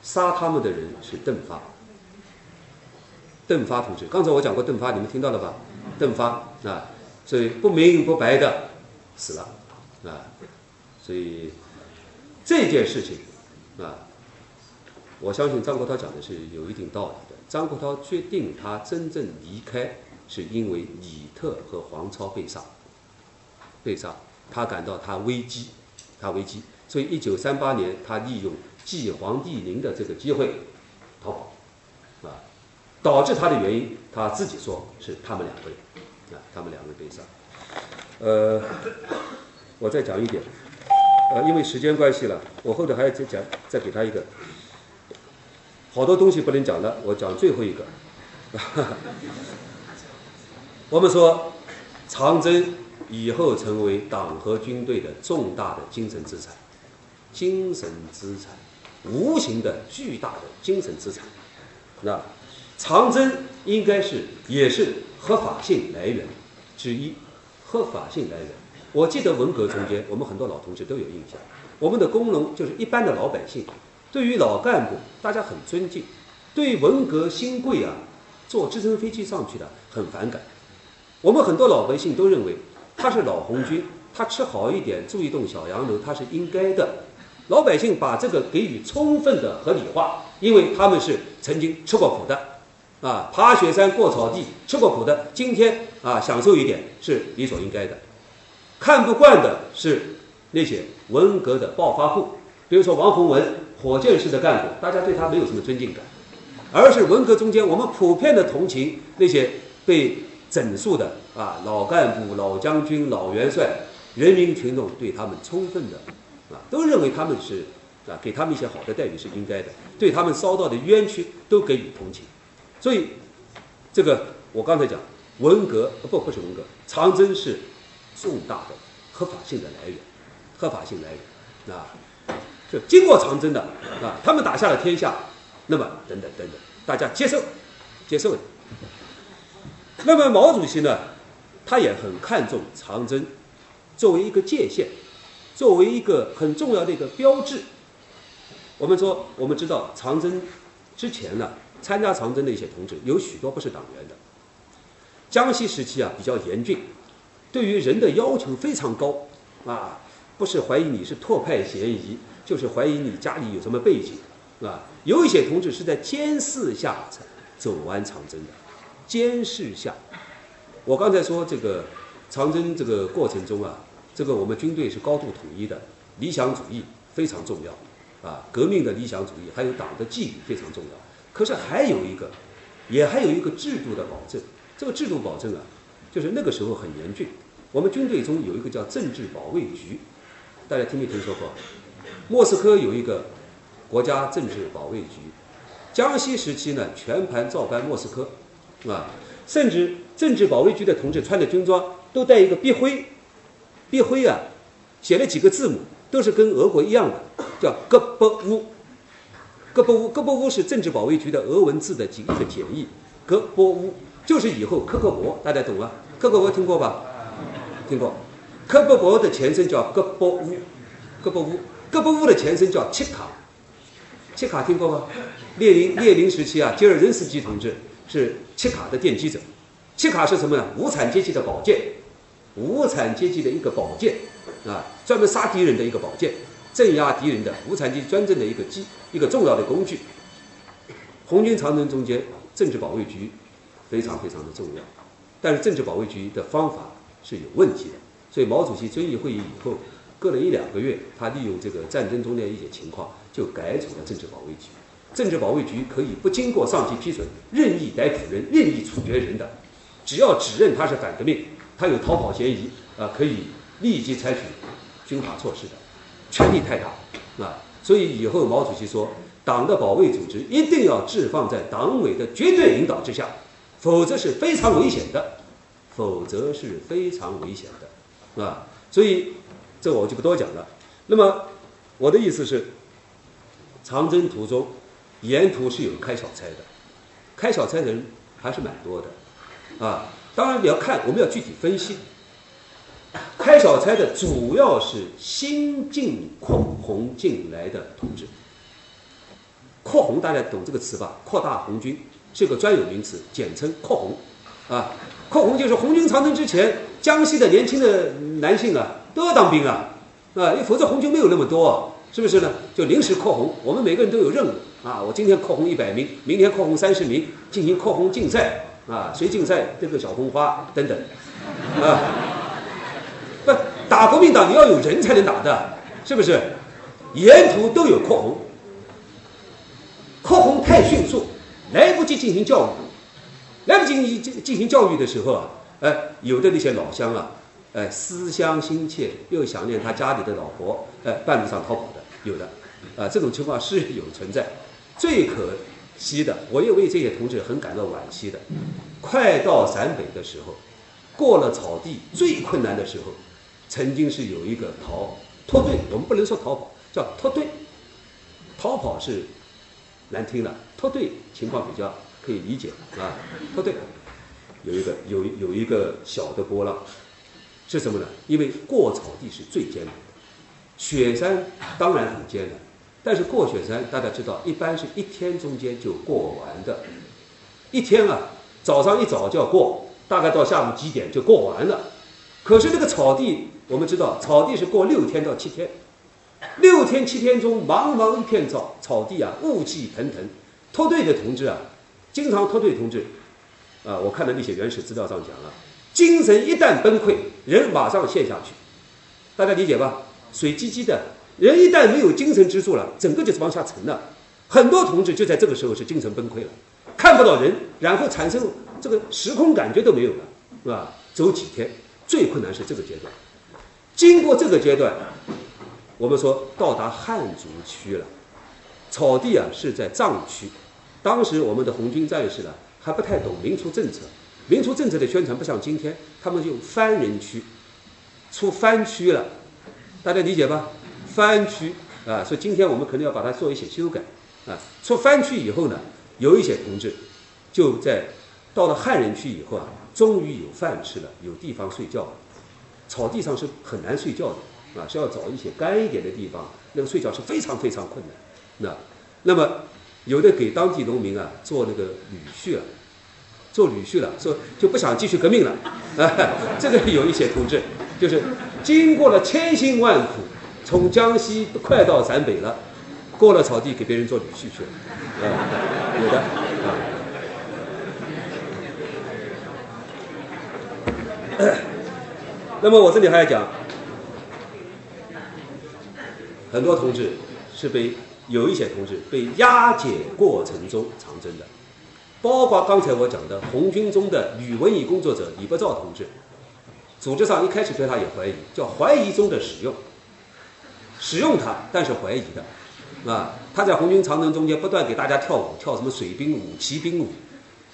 杀他们的人是邓发。邓发同志，刚才我讲过邓发，你们听到了吧？邓发啊，所以不明不白的死了啊，所以这件事情啊，我相信张国焘讲的是有一定道理的。张国焘决定他真正离开，是因为李特和黄超被杀，被杀，他感到他危机，他危机，所以一九三八年他利用继黄帝陵的这个机会逃跑。啊导致他的原因，他自己说是他们两个人，啊，他们两个人被杀。呃，我再讲一点，呃，因为时间关系了，我后头还要再讲，再给他一个，好多东西不能讲了，我讲最后一个。我们说，长征以后成为党和军队的重大的精神资产，精神资产，无形的巨大的精神资产，那。长征应该是也是合法性来源之一，合法性来源。我记得文革中间，我们很多老同志都有印象，我们的工农就是一般的老百姓，对于老干部大家很尊敬，对文革新贵啊坐直升飞机上去的很反感。我们很多老百姓都认为他是老红军，他吃好一点，住一栋小洋楼，他是应该的。老百姓把这个给予充分的合理化，因为他们是曾经吃过苦的。啊，爬雪山过草地，吃过苦的，今天啊享受一点是理所应该的。看不惯的是那些文革的暴发户，比如说王洪文，火箭式的干部，大家对他没有什么尊敬感，而是文革中间我们普遍的同情那些被整肃的啊老干部、老将军、老元帅，人民群众对他们充分的啊都认为他们是啊给他们一些好的待遇是应该的，对他们遭到的冤屈都给予同情。所以，这个我刚才讲，文革不不是文革，长征是重大的合法性的来源，合法性来源啊，就经过长征的啊，他们打下了天下，那么等等等等，大家接受，接受的。那么毛主席呢，他也很看重长征，作为一个界限，作为一个很重要的一个标志。我们说，我们知道长征之前呢。参加长征的一些同志有许多不是党员的。江西时期啊比较严峻，对于人的要求非常高啊，不是怀疑你是拓派嫌疑，就是怀疑你家里有什么背景，啊，有一些同志是在监视下走完长征的。监视下，我刚才说这个长征这个过程中啊，这个我们军队是高度统一的，理想主义非常重要啊，革命的理想主义还有党的纪律非常重要。可是还有一个，也还有一个制度的保证。这个制度保证啊，就是那个时候很严峻。我们军队中有一个叫政治保卫局，大家听没听说过？莫斯科有一个国家政治保卫局。江西时期呢，全盘照搬莫斯科，啊，甚至政治保卫局的同志穿的军装都带一个笔徽，笔徽啊，写了几个字母，都是跟俄国一样的，叫戈波乌。戈波乌，戈波乌是政治保卫局的俄文字的几个简易。戈波乌就是以后科克勃，大家懂吗？科克勃听过吧？听过。科克勃的前身叫戈波乌，戈波乌，各部屋的前身叫契卡，契卡听过吗？列宁列宁时期啊，吉尔任斯基同志是契卡的奠基者。契卡是什么呢？无产阶级的宝剑，无产阶级的一个宝剑啊，专门杀敌人的一个宝剑，镇压敌人的无产阶级专政的一个机一个重要的工具。红军长征中间，政治保卫局非常非常的重要，但是政治保卫局的方法是有问题的，所以毛主席遵义会议以后，隔了一两个月，他利用这个战争中的一些情况，就改组了政治保卫局。政治保卫局可以不经过上级批准，任意逮捕人、任意处决人的。只要指认他是反革命，他有逃跑嫌疑，啊，可以立即采取军法措施的，权力太大，啊，所以以后毛主席说，党的保卫组织一定要置放在党委的绝对领导之下，否则是非常危险的，否则是非常危险的，啊，所以这我就不多讲了。那么我的意思是，长征途中沿途是有开小差的，开小差的人还是蛮多的。啊，当然你要看，我们要具体分析。开小差的主要是新进扩红进来的同志。扩红大家懂这个词吧？扩大红军是个专有名词，简称扩红。啊，扩红就是红军长征之前，江西的年轻的男性啊都要当兵啊，啊，否则红军没有那么多，是不是呢？就临时扩红，我们每个人都有任务啊。我今天扩红一百名，明天扩红三十名，进行扩红竞赛。啊，谁竞赛这个小红花等等，啊，不打国民党你要有人才能打的，是不是？沿途都有扩红，扩红太迅速，来不及进行教育，来不及进进行教育的时候啊，哎，有的那些老乡啊，哎，思乡心切，又想念他家里的老婆，哎，半路上逃跑的，有的，啊，这种情况是有存在，最可。西的，我也为这些同志很感到惋惜的。快到陕北的时候，过了草地最困难的时候，曾经是有一个逃脱队，我们不能说逃跑，叫脱队。逃跑是难听了，脱队情况比较可以理解啊。脱队有一个有有一个小的波浪，是什么呢？因为过草地是最艰难的，雪山当然很艰难。但是过雪山，大家知道，一般是一天中间就过完的，一天啊，早上一早就要过，大概到下午几点就过完了。可是这个草地，我们知道，草地是过六天到七天，六天七天中，茫茫一片草草地啊，雾气腾腾。脱队的同志啊，经常脱队同志，啊，我看的那些原始资料上讲了，精神一旦崩溃，人马上陷下去，大家理解吧？水唧唧的。人一旦没有精神支柱了，整个就是往下沉了。很多同志就在这个时候是精神崩溃了，看不到人，然后产生这个时空感觉都没有了，是吧？走几天，最困难是这个阶段。经过这个阶段，我们说到达汉族区了，草地啊是在藏区。当时我们的红军战士呢还不太懂民族政策，民族政策的宣传不像今天，他们就番人区，出番区了，大家理解吧？番区啊，所以今天我们可能要把它做一些修改啊。出番区以后呢，有一些同志就在到了汉人区以后啊，终于有饭吃了，有地方睡觉了。草地上是很难睡觉的啊，是要找一些干一点的地方，那个睡觉是非常非常困难。那那么有的给当地农民啊做那个女婿了，做女婿了，说就不想继续革命了啊。这个有一些同志就是经过了千辛万苦。从江西快到陕北了，过了草地给别人做女婿去了，啊，有的啊。那么我这里还要讲，很多同志是被有一些同志被押解过程中长征的，包括刚才我讲的红军中的女文艺工作者李伯兆同志，组织上一开始对他有怀疑，叫怀疑中的使用。使用它，但是怀疑的，啊，他在红军长征中间不断给大家跳舞，跳什么水兵舞、骑兵舞，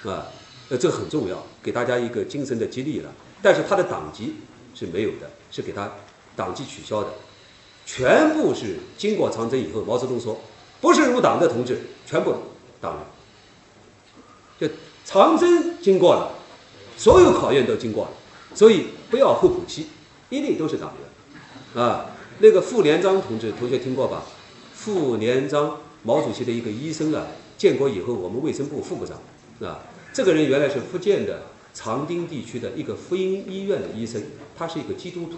啊，呃，这很重要，给大家一个精神的激励了。但是他的党籍是没有的，是给他党籍取消的，全部是经过长征以后，毛泽东说，不是入党的同志全部党员，就长征经过了，所有考验都经过了，所以不要候补期，一定都是党员，啊。那个傅连璋同志，同学听过吧？傅连璋，毛主席的一个医生啊，建国以后我们卫生部副部长，啊，这个人原来是福建的长汀地区的一个福音医院的医生，他是一个基督徒，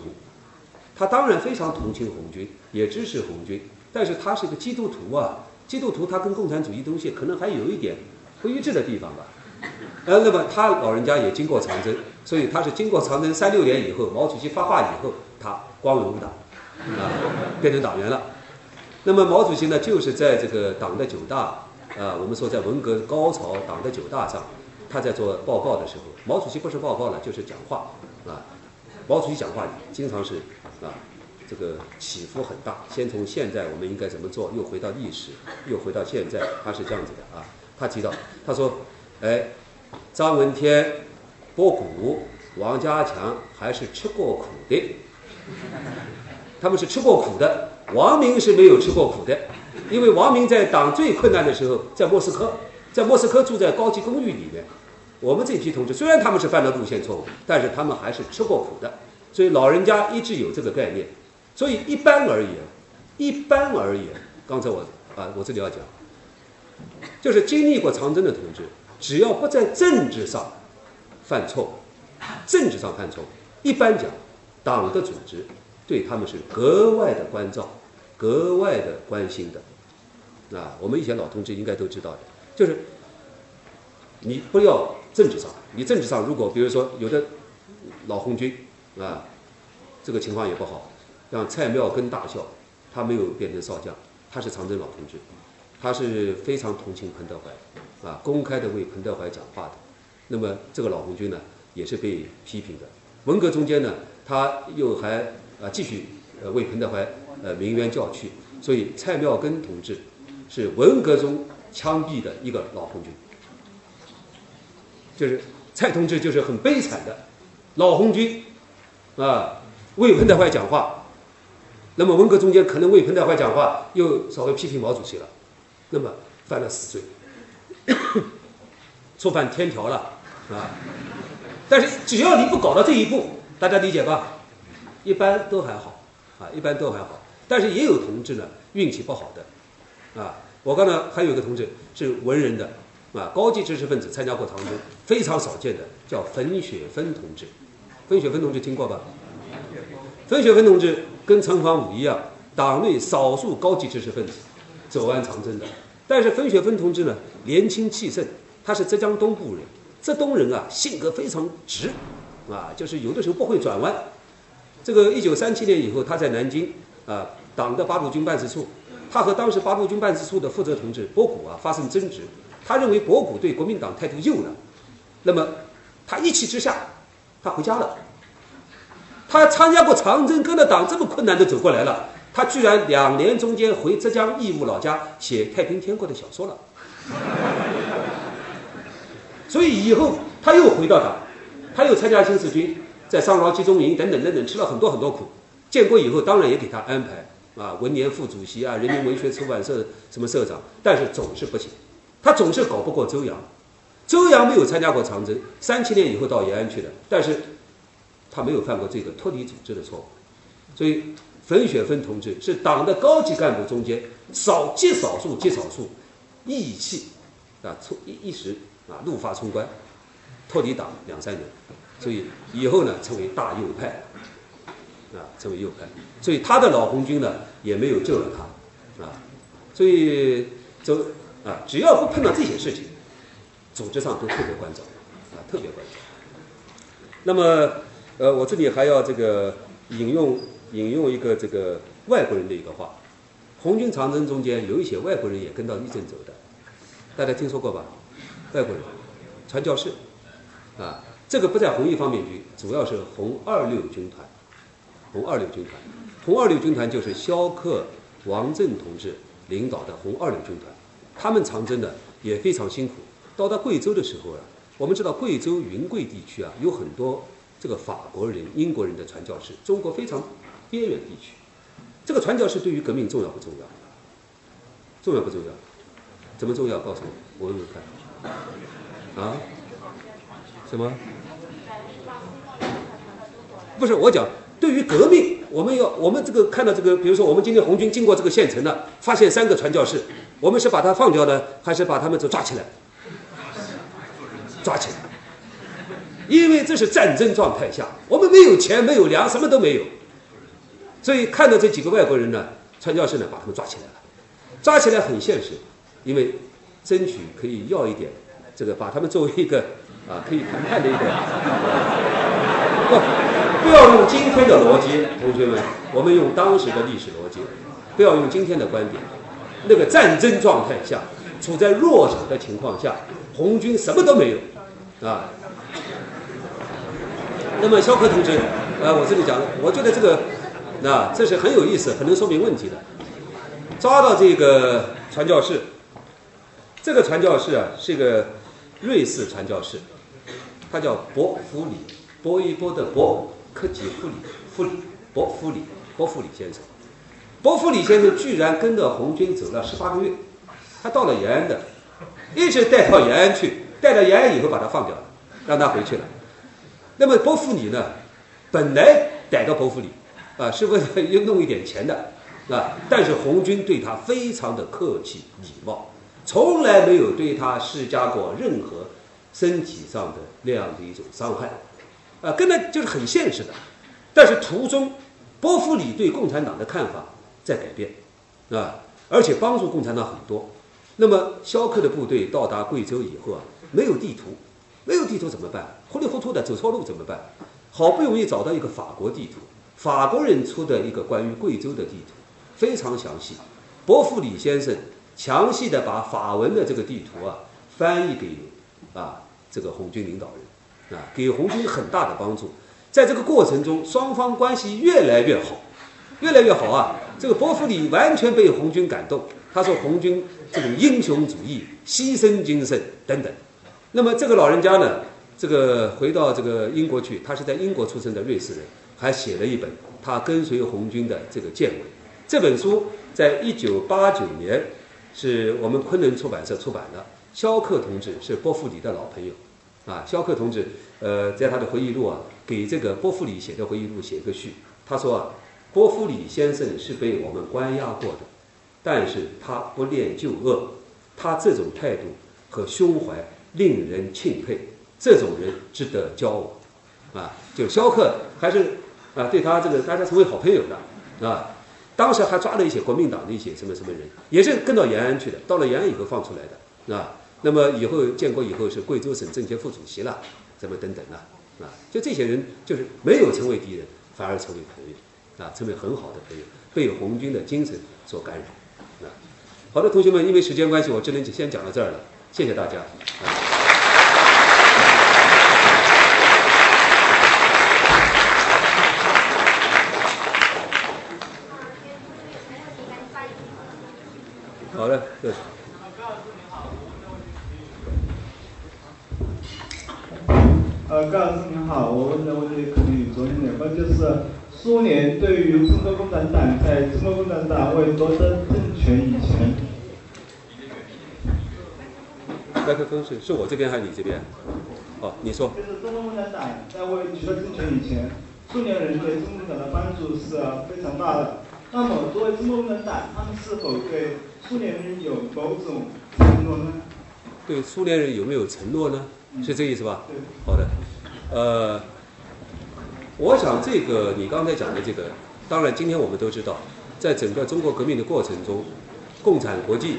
他当然非常同情红军，也支持红军，但是他是一个基督徒啊，基督徒他跟共产主义东西可能还有一点不一致的地方吧。呃，那么他老人家也经过长征，所以他是经过长征三六年以后，毛主席发话以后，他光荣入党，啊，变成党员了。那么毛主席呢，就是在这个党的九大，啊，我们说在文革高潮党的九大上，他在做报告的时候，毛主席不是报告了，就是讲话，啊，毛主席讲话经常是啊，这个起伏很大。先从现在我们应该怎么做，又回到历史，又回到现在，他是这样子的啊。他提到，他说。哎，张闻天、博古、王家强还是吃过苦的，他们是吃过苦的。王明是没有吃过苦的，因为王明在党最困难的时候，在莫斯科，在莫斯科住在高级公寓里面。我们这批同志虽然他们是犯了路线错误，但是他们还是吃过苦的，所以老人家一直有这个概念。所以一般而言，一般而言，刚才我啊，我这里要讲，就是经历过长征的同志。只要不在政治上犯错，政治上犯错，一般讲，党的组织对他们是格外的关照，格外的关心的。啊，我们以前老同志应该都知道的，就是你不要政治上，你政治上如果比如说有的老红军啊，这个情况也不好，像蔡妙根大校，他没有变成少将，他是长征老同志，他是非常同情彭德怀。啊，公开的为彭德怀讲话的，那么这个老红军呢，也是被批评的。文革中间呢，他又还啊继续呃为彭德怀呃鸣冤叫屈，所以蔡妙根同志是文革中枪毙的一个老红军，就是蔡同志就是很悲惨的老红军啊，为彭德怀讲话，那么文革中间可能为彭德怀讲话，又稍微批评毛主席了，那么犯了死罪。触犯天条了，啊！但是只要你不搞到这一步，大家理解吧？一般都还好，啊，一般都还好。但是也有同志呢，运气不好的，啊！我刚才还有一个同志是文人的，啊，高级知识分子参加过长征，非常少见的，叫冯雪芬同志。冯雪芬同志听过吧？冯雪芬同志跟陈方武一样，党内少数高级知识分子，走完长征的。但是冯雪芬同志呢，年轻气盛，他是浙江东部人，浙东人啊，性格非常直，啊，就是有的时候不会转弯。这个一九三七年以后，他在南京啊，党的八路军办事处，他和当时八路军办事处的负责同志博古啊发生争执，他认为博古对国民党态度右了，那么他一气之下，他回家了。他参加过长征，跟着党这么困难的走过来了。他居然两年中间回浙江义乌老家写《太平天国》的小说了，所以以后他又回到党，他又参加新四军，在上饶集中营等等等等吃了很多很多苦。建国以后当然也给他安排啊，文联副主席啊，人民文学出版社什么社长，但是总是不行，他总是搞不过周扬。周扬没有参加过长征，三七年以后到延安去的，但是他没有犯过这个脱离组织的错误，所以。冯雪芬同志是党的高级干部中间少极少数极少数义气啊，冲一一时啊怒发冲冠，脱离党两三年，所以以后呢成为大右派啊，成为右派，所以他的老红军呢也没有救了他啊，所以就啊只要不碰到这些事情，组织上都特别关照啊，特别关照。那么呃，我这里还要这个引用。引用一个这个外国人的一个话，红军长征中间有一些外国人也跟到义政走的，大家听说过吧？外国人，传教士，啊，这个不在红一方面军，主要是红二六军团，红二六军团，红二六军团就是萧克、王震同志领导的红二六军团，他们长征呢也非常辛苦。到达贵州的时候啊，我们知道贵州云贵地区啊有很多这个法国人、英国人的传教士，中国非常。边远地区，这个传教士对于革命重要不重要？重要不重要？怎么重要？告诉我，我问问看。啊？什么？不是我讲，对于革命，我们要我们这个看到这个，比如说我们今天红军经过这个县城了，发现三个传教士，我们是把他放掉呢，还是把他们都抓起来？抓起来，因为这是战争状态下，我们没有钱，没有粮，什么都没有，所以看到这几个外国人呢，传教士呢，把他们抓起来了，抓起来很现实，因为争取可以要一点，这个把他们作为一个啊可以谈判的一个，不不要用今天的逻辑，同学们，我们用当时的历史逻辑，不要用今天的观点，那个战争状态下，处在弱小的情况下，红军什么都没有。啊，那么肖克同志，呃，我这里讲，我觉得这个，那这是很有意思，很能说明问题的。抓到这个传教士，这个传教士啊，是个瑞士传教士，他叫博弗里，波一波的博，克己复里，弗里，博弗里，博弗里先生。博弗里先生居然跟着红军走了十八个月，他到了延安的，一直带到延安去。带到延安以后，把他放掉了，让他回去了。那么伯夫里呢？本来逮到伯夫里，啊，是为了要弄一点钱的，啊，但是红军对他非常的客气礼貌，从来没有对他施加过任何身体上的那样的一种伤害，啊，根本就是很现实的。但是途中，波夫里对共产党的看法在改变，啊，而且帮助共产党很多。那么肖克的部队到达贵州以后啊。没有地图，没有地图怎么办？糊里糊涂的走错路怎么办？好不容易找到一个法国地图，法国人出的一个关于贵州的地图，非常详细。伯弗里先生详细的把法文的这个地图啊翻译给啊这个红军领导人，啊给红军很大的帮助。在这个过程中，双方关系越来越好，越来越好啊！这个伯弗里完全被红军感动，他说红军这种英雄主义、牺牲精神等等。那么这个老人家呢，这个回到这个英国去，他是在英国出生的瑞士人，还写了一本他跟随红军的这个见闻。这本书在一九八九年是我们昆仑出版社出版的。肖克同志是波夫里的老朋友，啊，肖克同志，呃，在他的回忆录啊，给这个波夫里写的回忆录写个序，他说啊，波夫里先生是被我们关押过的，但是他不恋旧恶，他这种态度和胸怀。令人钦佩，这种人值得交往，啊，就肖克还是啊，对他这个大家成为好朋友的，啊，当时还抓了一些国民党的一些什么什么人，也是跟到延安去的，到了延安以后放出来的，啊，那么以后建国以后是贵州省政协副主席了，什么等等啊，啊，就这些人就是没有成为敌人，反而成为朋友，啊，成为很好的朋友，被红军的精神所感染，啊，好的，同学们，因为时间关系，我只能先讲到这儿了。谢谢大家。啊的，对。呃，高老师您好，我问的问题可能就是苏联对于中国共产党在中国共产党未夺得政权以前。麦克风是是我这边还是你这边？哦，你说。就是中国共产党在未取得政权以前，苏联人对中国共产党的帮助是非常大的。那么，作为中国共产党，他们是否对苏联人有某种承诺呢？对苏联人有没有承诺呢？是这意思吧？对。好的，呃，我想这个你刚才讲的这个，当然今天我们都知道，在整个中国革命的过程中，共产国际、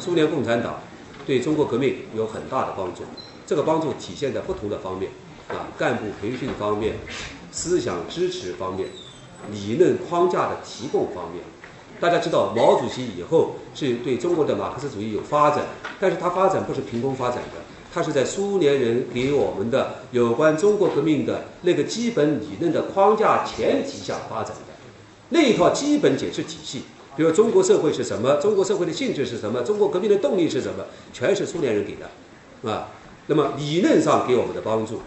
苏联共产党。对中国革命有很大的帮助，这个帮助体现在不同的方面，啊，干部培训方面、思想支持方面、理论框架的提供方面。大家知道，毛主席以后是对中国的马克思主义有发展，但是他发展不是凭空发展的，他是在苏联人给我们的有关中国革命的那个基本理论的框架前提下发展的，那一套基本解释体系。比如中国社会是什么？中国社会的性质是什么？中国革命的动力是什么？全是苏联人给的，啊，那么理论上给我们的帮助，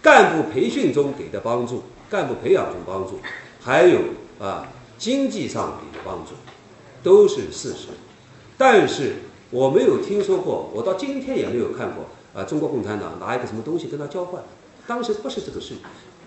干部培训中给的帮助，干部培养中帮助，还有啊经济上给的帮助，都是事实。但是我没有听说过，我到今天也没有看过啊，中国共产党拿一个什么东西跟他交换，当时不是这个事，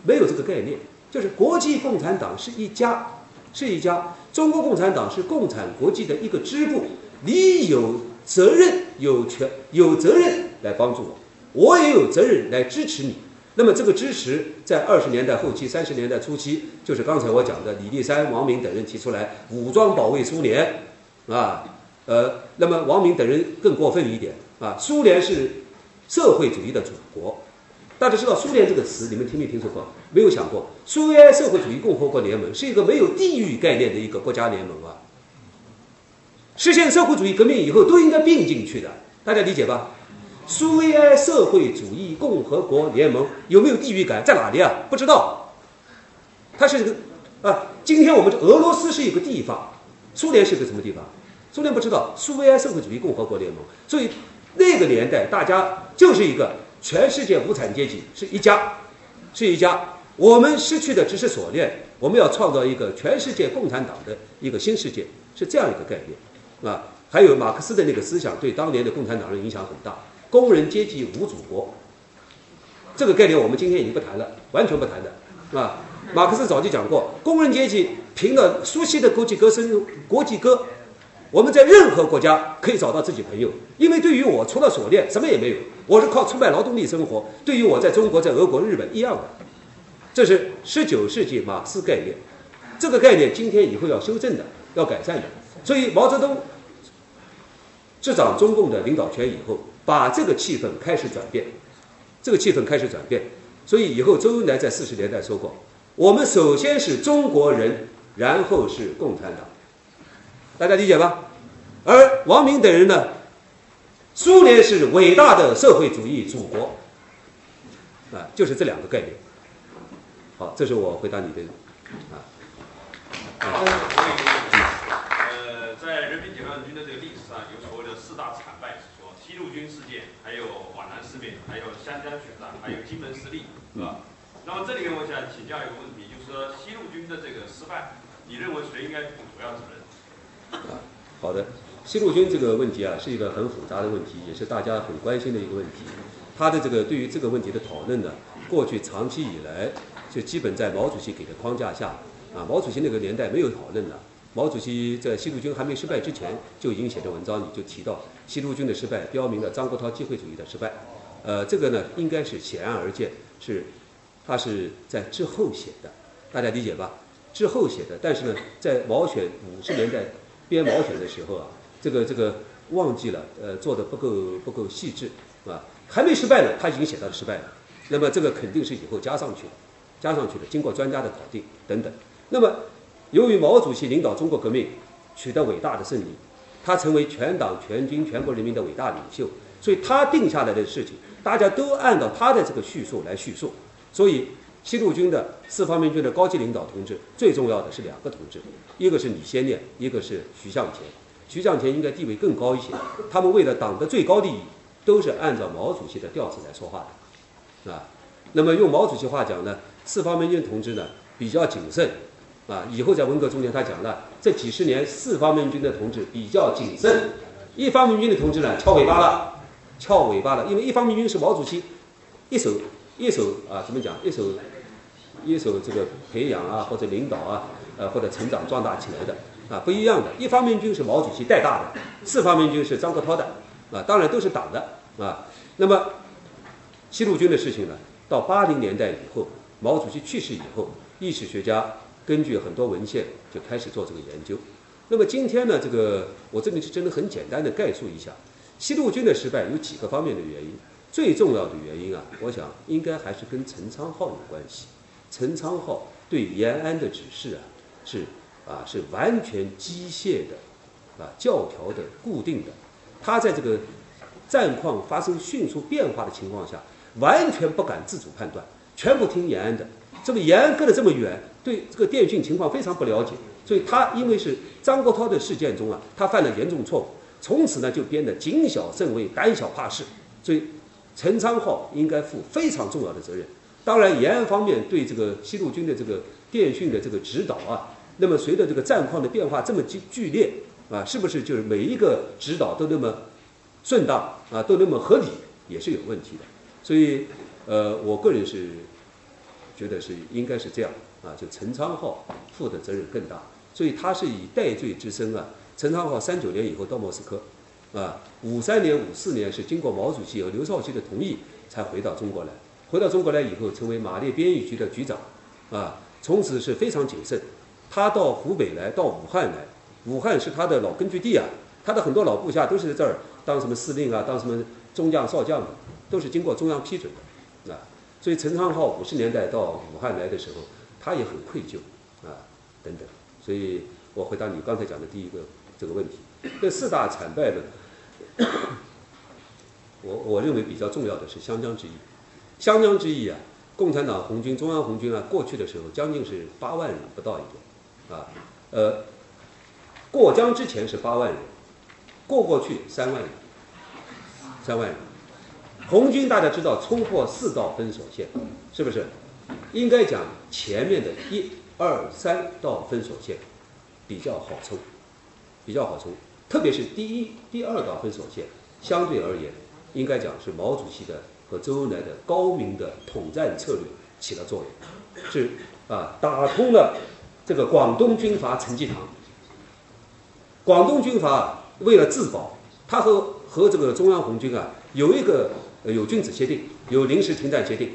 没有这个概念，就是国际共产党是一家，是一家，中国共产党是共产国际的一个支部，你有责任、有权、有责任来帮助我，我也有责任来支持你。那么这个支持在二十年代后期、三十年代初期，就是刚才我讲的李立三、王明等人提出来武装保卫苏联，啊，呃，那么王明等人更过分一点啊，苏联是社会主义的祖国，大家知道苏联这个词，你们听没听说过？没有想过，苏维埃社会主义共和国联盟是一个没有地域概念的一个国家联盟啊，实现社会主义革命以后都应该并进去的，大家理解吧？苏维埃社会主义共和国联盟有没有地域感？在哪里啊？不知道。它是个啊，今天我们这俄罗斯是一个地方，苏联是个什么地方？苏联不知道。苏维埃社会主义共和国联盟，所以那个年代大家就是一个全世界无产阶级是一家，是一家。我们失去的只是锁链，我们要创造一个全世界共产党的一个新世界，是这样一个概念啊。还有马克思的那个思想对当年的共产党人影响很大。工人阶级无祖国，这个概念我们今天已经不谈了，完全不谈的，啊？马克思早就讲过，工人阶级凭了熟悉的国际歌声，国际歌，我们在任何国家可以找到自己朋友，因为对于我除了锁链什么也没有，我是靠出卖劳动力生活。对于我在中国、在俄国、日本一样的，这是十九世纪马克思概念，这个概念今天以后要修正的，要改善的。所以毛泽东执掌中共的领导权以后。把这个气氛开始转变，这个气氛开始转变，所以以后周恩来在四十年代说过：“我们首先是中国人，然后是共产党。”大家理解吧？而王明等人呢？苏联是伟大的社会主义祖国，啊，就是这两个概念。好，这是我回答你的，啊。呃，在人民解放军的这个历史上，有所谓的四大惨败。西路军事件，还有皖南事变，还有湘江血战，还有金门失利，是吧？那么这里面我想请教一个问题，就是说西路军的这个失败，你认为谁应该负主要责任？啊，好的，西路军这个问题啊，是一个很复杂的问题，也是大家很关心的一个问题。他的这个对于这个问题的讨论呢，过去长期以来就基本在毛主席给的框架下，啊，毛主席那个年代没有讨论的。毛主席在西路军还没失败之前，就已经写的文章里就提到，西路军的失败标明了张国焘机会主义的失败。呃，这个呢应该是显而易见，是他是在之后写的，大家理解吧？之后写的，但是呢，在毛选五十年代编毛选的时候啊，这个这个忘记了，呃，做的不够不够细致，啊，还没失败呢，他已经写到了失败了。那么这个肯定是以后加上去的，加上去的，经过专家的考定等等。那么。由于毛主席领导中国革命取得伟大的胜利，他成为全党全军全国人民的伟大领袖，所以他定下来的事情，大家都按照他的这个叙述来叙述。所以西路军的四方面军的高级领导同志，最重要的是两个同志，一个是李先念，一个是徐向前。徐向前应该地位更高一些，他们为了党的最高利益，都是按照毛主席的调子来说话的，啊。那么用毛主席话讲呢，四方面军同志呢比较谨慎。啊，以后在文革中间，他讲了，这几十年四方面军的同志比较谨慎，一方面军的同志呢翘尾巴了，翘尾巴了，因为一方面军是毛主席一手一手啊，怎么讲，一手一手这个培养啊，或者领导啊，呃或者成长壮大起来的啊，不一样的，一方面军是毛主席带大的，四方面军是张国焘的啊，当然都是党的啊。那么西路军的事情呢，到八零年代以后，毛主席去世以后，历史学家。根据很多文献就开始做这个研究。那么今天呢，这个我这里是真的很简单的概述一下，西路军的失败有几个方面的原因。最重要的原因啊，我想应该还是跟陈昌浩有关系。陈昌浩对延安的指示啊，是啊是完全机械的，啊教条的固定的。他在这个战况发生迅速变化的情况下，完全不敢自主判断，全部听延安的。这个延安隔得这么远。对这个电讯情况非常不了解，所以他因为是张国焘的事件中啊，他犯了严重错误，从此呢就变得谨小慎微、胆小怕事。所以陈昌浩应该负非常重要的责任。当然，延安方面对这个西路军的这个电讯的这个指导啊，那么随着这个战况的变化这么剧剧烈啊，是不是就是每一个指导都那么顺当啊，都那么合理，也是有问题的。所以，呃，我个人是觉得是应该是这样。啊，就陈昌浩负的责任更大，所以他是以戴罪之身啊。陈昌浩三九年以后到莫斯科，啊，五三年、五四年是经过毛主席和刘少奇的同意才回到中国来。回到中国来以后，成为马列编译局的局长，啊，从此是非常谨慎。他到湖北来，到武汉来，武汉是他的老根据地啊，他的很多老部下都是在这儿当什么司令啊，当什么中将、少将的，都是经过中央批准的，啊。所以陈昌浩五十年代到武汉来的时候，他也很愧疚，啊，等等。所以我回答你刚才讲的第一个这个问题，这四大惨败论，我我认为比较重要的是湘江之役。湘江之役啊，共产党红军、中央红军啊，过去的时候将近是八万人不到一点，啊，呃，过江之前是八万人，过过去三万人，三万人。红军大家知道冲破四道分锁线，是不是？应该讲前面的一二三道分锁线比较好冲，比较好冲，特别是第一、第二道分锁线，相对而言，应该讲是毛主席的和周恩来的高明的统战策略起了作用，是啊，打通了这个广东军阀陈济棠。广东军阀为了自保，他和和这个中央红军啊有一个。呃，有君子协定，有临时停战协定，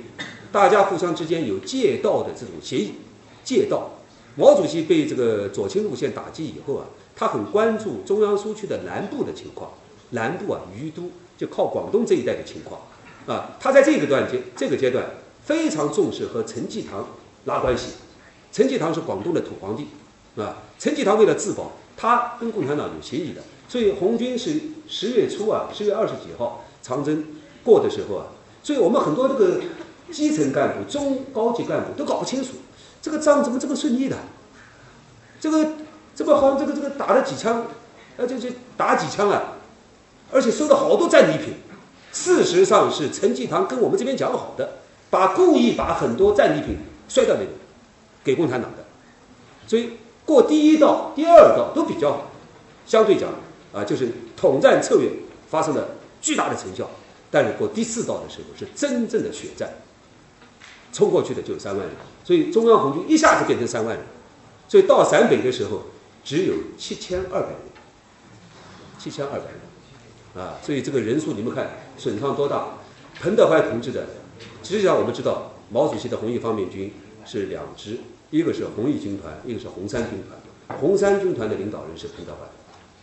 大家互相之间有借道的这种协议。借道，毛主席被这个左倾路线打击以后啊，他很关注中央苏区的南部的情况。南部啊，于都就靠广东这一带的情况啊，他在这个段阶这个阶段非常重视和陈济棠拉关系。陈济棠是广东的土皇帝啊，陈济棠为了自保，他跟共产党有协议的，所以红军是十月初啊，十月二十几号长征。过的时候啊，所以我们很多这个基层干部、中高级干部都搞不清楚，这个仗怎么这么顺利的？这个这么好像，这个这个打了几枪，呃，就就打几枪啊，而且收了好多战利品。事实上是陈济棠跟我们这边讲好的，把故意把很多战利品摔到那里，给共产党的。所以过第一道、第二道都比较好，相对讲啊，就是统战策略发生了巨大的成效。但是过第四道的时候是真正的血战，冲过去的就有三万人，所以中央红军一下子变成三万人，所以到陕北的时候只有七千二百人，七千二百人，啊，所以这个人数你们看损伤多大？彭德怀同志的，实际上我们知道毛主席的红一方面军是两支，一个是红一军团，一个是红三军团。红三军团的领导人是彭德怀，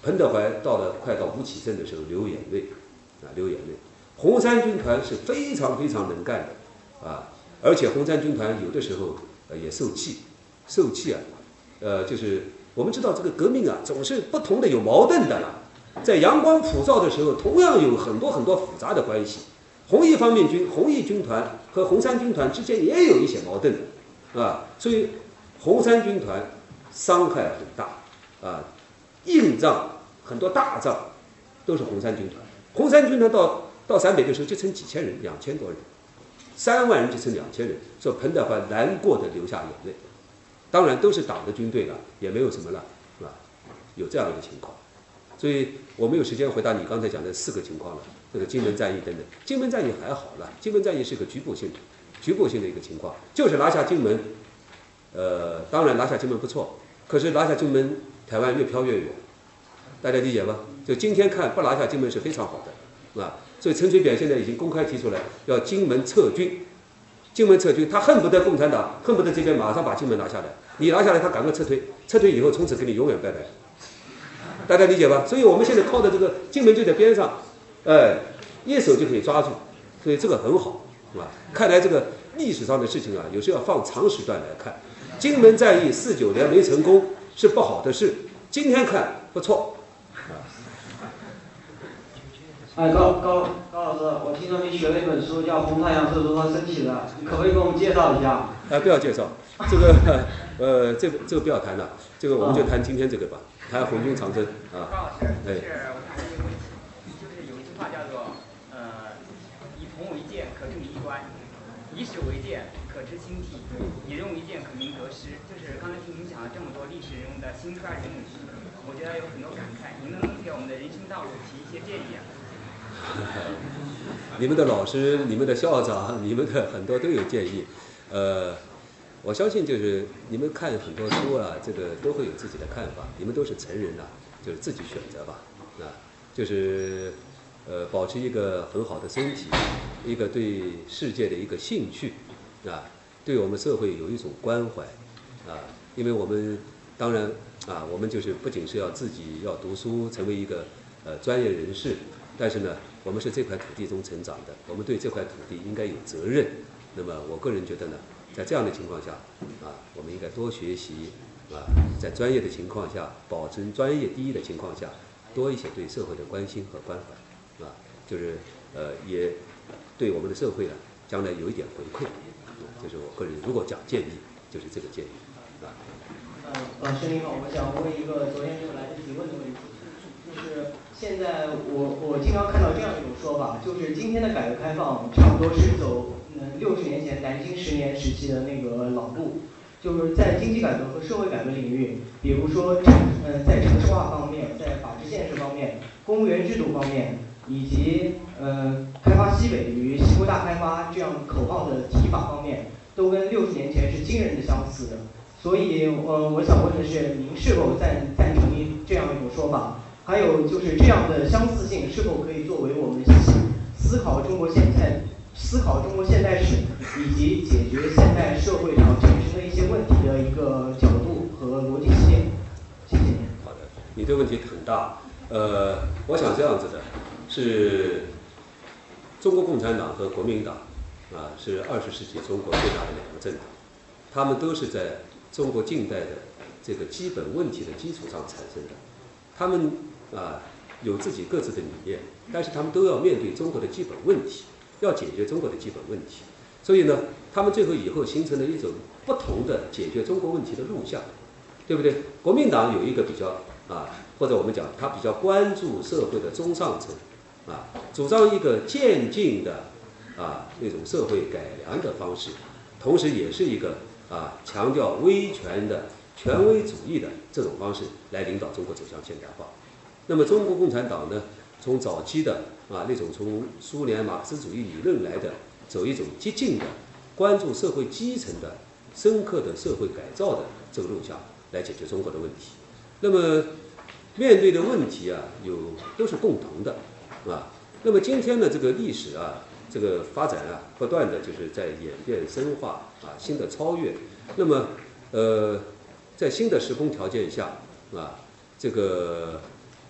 彭德怀到了快到吴起镇的时候流眼泪，啊，流眼泪。红三军团是非常非常能干的，啊，而且红三军团有的时候呃也受气，受气啊，呃，就是我们知道这个革命啊总是不同的有矛盾的了，在阳光普照的时候，同样有很多很多复杂的关系。红一方面军、红一军团和红三军团之间也有一些矛盾，啊，所以红三军团伤害很大，啊，硬仗很多大仗都是红三军团，红三军团到。到陕北的时候就成几千人，两千多人，三万人就成两千人。说彭德怀难过的流下眼泪，当然都是党的军队了，也没有什么了，是吧？有这样一个情况，所以我没有时间回答你刚才讲的四个情况了。这个金门战役等等，金门战役还好了，金门战役是个局部性的、局部性的一个情况，就是拿下金门。呃，当然拿下金门不错，可是拿下金门，台湾越飘越远，大家理解吧？就今天看，不拿下金门是非常好的，是吧？所以陈水扁现在已经公开提出来要金门撤军，金门撤军，他恨不得共产党恨不得这边马上把金门拿下来，你拿下来他赶快撤退，撤退以后从此跟你永远拜拜，大家理解吧？所以我们现在靠的这个金门就在边上，哎，一手就可以抓住，所以这个很好，是吧？看来这个历史上的事情啊，有时要放长时段来看，金门战役四九年没成功是不好的事，今天看不错。哎，高高高老师，我听说你学了一本书，叫《红太阳是如何升起的》，你可不可以给我们介绍一下？哎，不要介绍，这个 呃，这个这个不要谈了，这个我们就谈今天这个吧，谈红军长征啊。高老师，就是我谈一个问题，就是有一句话叫做呃，以铜为鉴，可证衣冠；以史为鉴，可知兴替；以人为鉴，可明得失。就是刚才听您讲了这么多历史人物的兴衰人物，我觉得有很多感慨。您能不能给我们的人生道路提一些建议啊？你们的老师、你们的校长、你们的很多都有建议，呃，我相信就是你们看很多书啊，这个都会有自己的看法。你们都是成人了，就是自己选择吧，啊，就是呃，保持一个很好的身体，一个对世界的一个兴趣，啊，对我们社会有一种关怀，啊，因为我们当然啊，我们就是不仅是要自己要读书，成为一个呃专业人士，但是呢，我们是这块土地中成长的，我们对这块土地应该有责任。那么我个人觉得呢。在这样的情况下，啊，我们应该多学习，啊，在专业的情况下，保证专业第一的情况下，多一些对社会的关心和关怀，啊，就是呃，也对我们的社会呢，将来有一点回馈，这是我个人如果讲建议，就是这个建议，啊。呃，老师您好，我想问一个昨天没有来得及问的问题，就是现在我我经常看到这样一种说法，就是今天的改革开放差不多是走。嗯，六十年前南京十年时期的那个老路，就是在经济改革和社会改革领域，比如说，嗯，在城市化方面，在法治建设方面，公务员制度方面，以及嗯，开发西北与西部大开发这样口号的提法方面，都跟六十年前是惊人的相似的。所以，呃，我想问的是，您是否赞赞成一这样一种说法？还有就是这样的相似性是否可以作为我们思考中国现在？思考中国现代史以及解决现代社会上产生的一些问题的一个角度和逻辑性。谢谢。好的，你这个问题很大。呃，我想这样子的，是中国共产党和国民党啊，是二十世纪中国最大的两个政党，他们都是在中国近代的这个基本问题的基础上产生的。他们啊有自己各自的理念，但是他们都要面对中国的基本问题。要解决中国的基本问题，所以呢，他们最后以后形成了一种不同的解决中国问题的路向，对不对？国民党有一个比较啊，或者我们讲他比较关注社会的中上层，啊，主张一个渐进的啊那种社会改良的方式，同时也是一个啊强调威权的权威主义的这种方式来领导中国走向现代化。那么中国共产党呢，从早期的啊，那种从苏联马克思主义理论来的，走一种激进的，关注社会基层的、深刻的社会改造的这个路向来解决中国的问题。那么面对的问题啊，有都是共同的，啊。那么今天的这个历史啊，这个发展啊，不断的就是在演变深化啊，新的超越。那么呃，在新的时空条件下啊，这个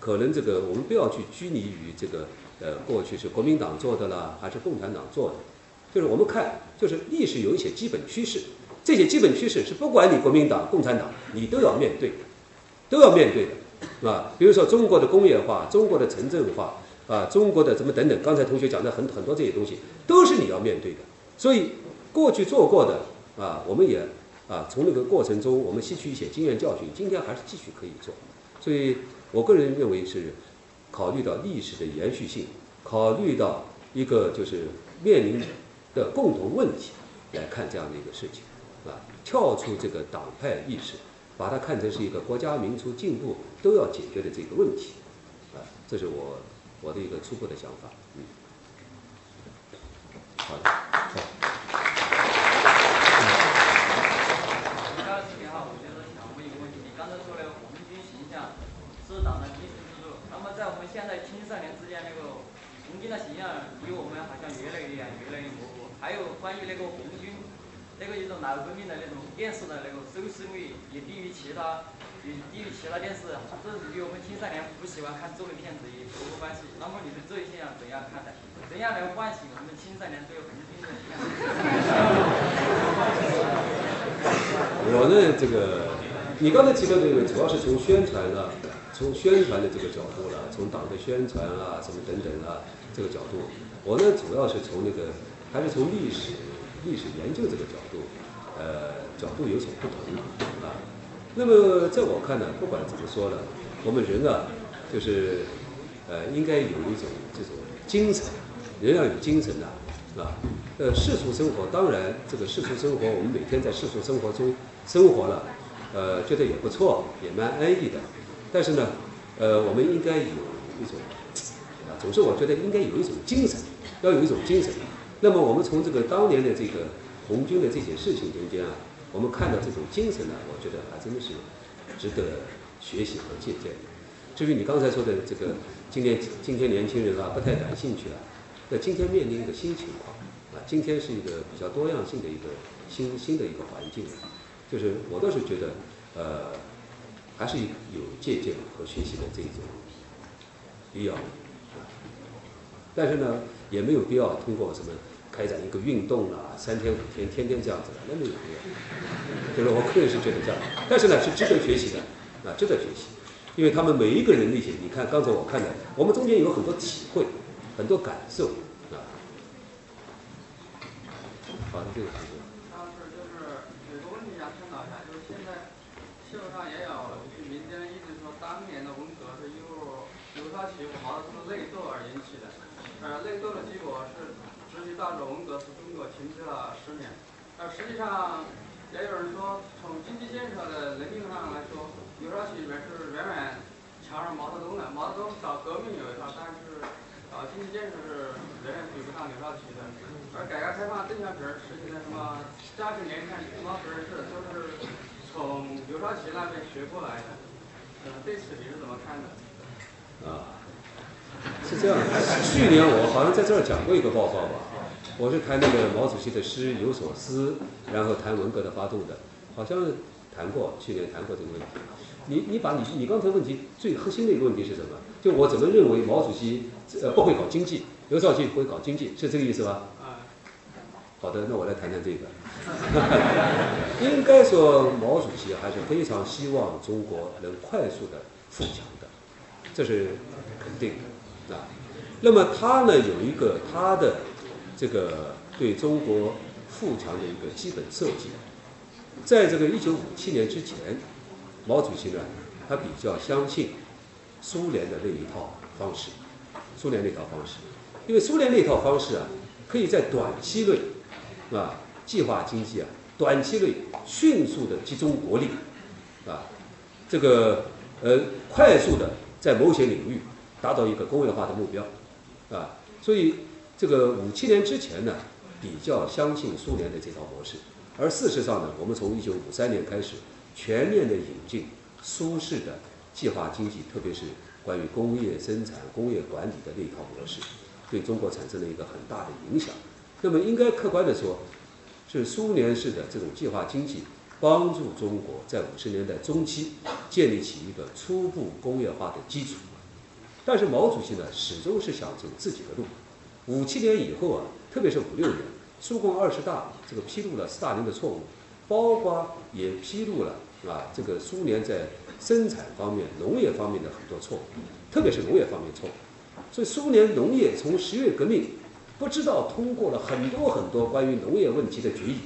可能这个我们不要去拘泥于这个。呃，过去是国民党做的啦，还是共产党做的？就是我们看，就是历史有一些基本趋势，这些基本趋势是不管你国民党、共产党，你都要面对的，都要面对的，是吧？比如说中国的工业化、中国的城镇化啊，中国的怎么等等，刚才同学讲的很很多这些东西，都是你要面对的。所以过去做过的啊，我们也啊从那个过程中我们吸取一些经验教训，今天还是继续可以做。所以我个人认为是。考虑到历史的延续性，考虑到一个就是面临的共同问题来看这样的一个事情，啊，跳出这个党派意识，把它看成是一个国家民族进步都要解决的这个问题，啊，这是我我的一个初步的想法，嗯，好的。好现在青少年之间那个红军的形象离我们好像越来越远，越来越模糊。还有关于那个红军，那个一种老革命的那种电视的那个收视率也低于其他，也低于其他电视，这是与我们青少年不喜欢看这类片子也有关系。那么你对这一现象怎样看待？怎样来唤醒我们青少年对红军的印象？我呢，这个你刚才提到这个，主要是从宣传啊。从宣传的这个角度了，从党的宣传啊，什么等等啊，这个角度，我呢主要是从那个，还是从历史历史研究这个角度，呃，角度有所不同啊。那么在我看呢，不管怎么说呢，我们人啊，就是呃，应该有一种这种精神，人要有精神的啊。呃，世俗生活当然，这个世俗生活，我们每天在世俗生活中生活了，呃，觉得也不错，也蛮安逸的。但是呢，呃，我们应该有一种啊，总之我觉得应该有一种精神，要有一种精神。那么我们从这个当年的这个红军的这些事情中间啊，我们看到这种精神呢，我觉得还真的是值得学习和借鉴。至于你刚才说的这个，今年今天年轻人啊不太感兴趣啊，那今天面临一个新情况啊，今天是一个比较多样性的一个新新的一个环境，就是我倒是觉得，呃，还是有借鉴和学习的这一种必要。但是呢，也没有必要通过什么开展一个运动啊，三天五天天天这样子的，那没有必要。就是我个人是觉得这样，但是呢，是值得学习的啊，值得学习，因为他们每一个人那些，你看刚才我看的，我们中间有很多体会，很多感受啊。好的，这个。当时就是有个问题想探讨一下，就是现在新闻上也有就是民间一直说当年的文革是因为刘少奇和毛泽东的内斗而引起的。呃，内斗的结果是直接导致文革使中国停滞了十年。而实际上，也有人说，从经济建设的能力上来说，刘少奇里面是远远强于毛泽东的。毛泽东搞革命有一套，但是搞经济建设是远远比不上刘少奇的。而改革开放邓小平实行的什么家庭联产、什么责任制，都是从刘少奇那边学过来的。嗯，对此你是怎么看的？啊。是这样的，去年我好像在这儿讲过一个报告吧，我是谈那个毛主席的诗有所思，然后谈文革的发动的，好像谈过，去年谈过这个问题。你你把你你刚才问题最核心的一个问题是什么？就我怎么认为毛主席呃不会搞经济，刘少奇会搞经济，是这个意思吧？好的，那我来谈谈这个。应该说毛主席还是非常希望中国能快速的富强的，这是肯定的。啊，那么他呢有一个他的这个对中国富强的一个基本设计，在这个一九五七年之前，毛主席呢他比较相信苏联的那一套方式，苏联那套方式，因为苏联那套方式啊，可以在短期内啊计划经济啊，短期内迅速的集中国力啊，这个呃快速的在某些领域。达到一个工业化的目标，啊，所以这个五七年之前呢，比较相信苏联的这套模式，而事实上呢，我们从一九五三年开始全面的引进苏式的计划经济，特别是关于工业生产、工业管理的那套模式，对中国产生了一个很大的影响。那么应该客观的说，是苏联式的这种计划经济帮助中国在五十年代中期建立起一个初步工业化的基础。但是毛主席呢，始终是想走自己的路。五七年以后啊，特别是五六年，苏共二十大这个披露了斯大林的错误，包括也披露了啊，这个苏联在生产方面、农业方面的很多错误，特别是农业方面错误。所以苏联农业从十月革命，不知道通过了很多很多关于农业问题的决议，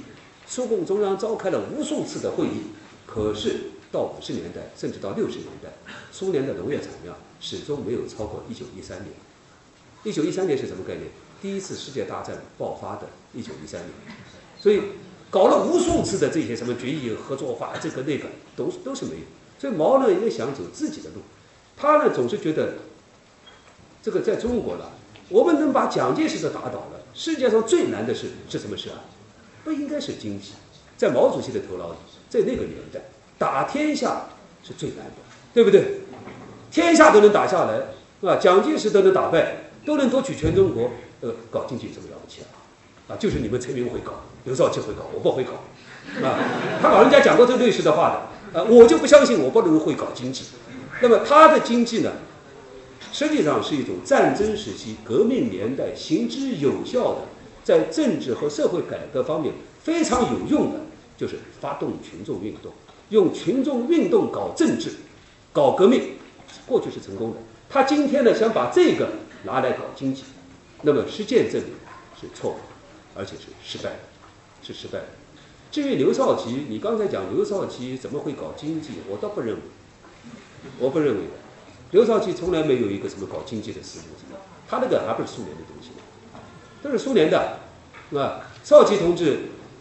苏共中央召开了无数次的会议，可是到五十年代，甚至到六十年代，苏联的农业产量。始终没有超过一九一三年。一九一三年是什么概念？第一次世界大战爆发的一九一三年。所以搞了无数次的这些什么决议、合作化，这个那个都都是没有。所以毛呢也想走自己的路，他呢总是觉得这个在中国了，我们能把蒋介石都打倒了，世界上最难的事是什么事啊？不应该是经济，在毛主席的头脑里，在那个年代打天下是最难的，对不对？天下都能打下来，是吧？蒋介石都能打败，都能夺取全中国，呃，搞经济这么了不起啊？啊，就是你们陈云会搞，刘少奇会搞，我不会搞，啊，他老人家讲过这类似的话的，啊，我就不相信我不能会搞经济。那么他的经济呢，实际上是一种战争时期、革命年代行之有效的，在政治和社会改革方面非常有用的，就是发动群众运动，用群众运动搞政治，搞革命。过去是成功的，他今天呢想把这个拿来搞经济，那么实践证明是错误的，而且是失败的，是失败的。至于刘少奇，你刚才讲刘少奇怎么会搞经济，我倒不认为，我不认为的。刘少奇从来没有一个什么搞经济的思路，他那个还不是苏联的东西，都是苏联的，是吧？少奇同志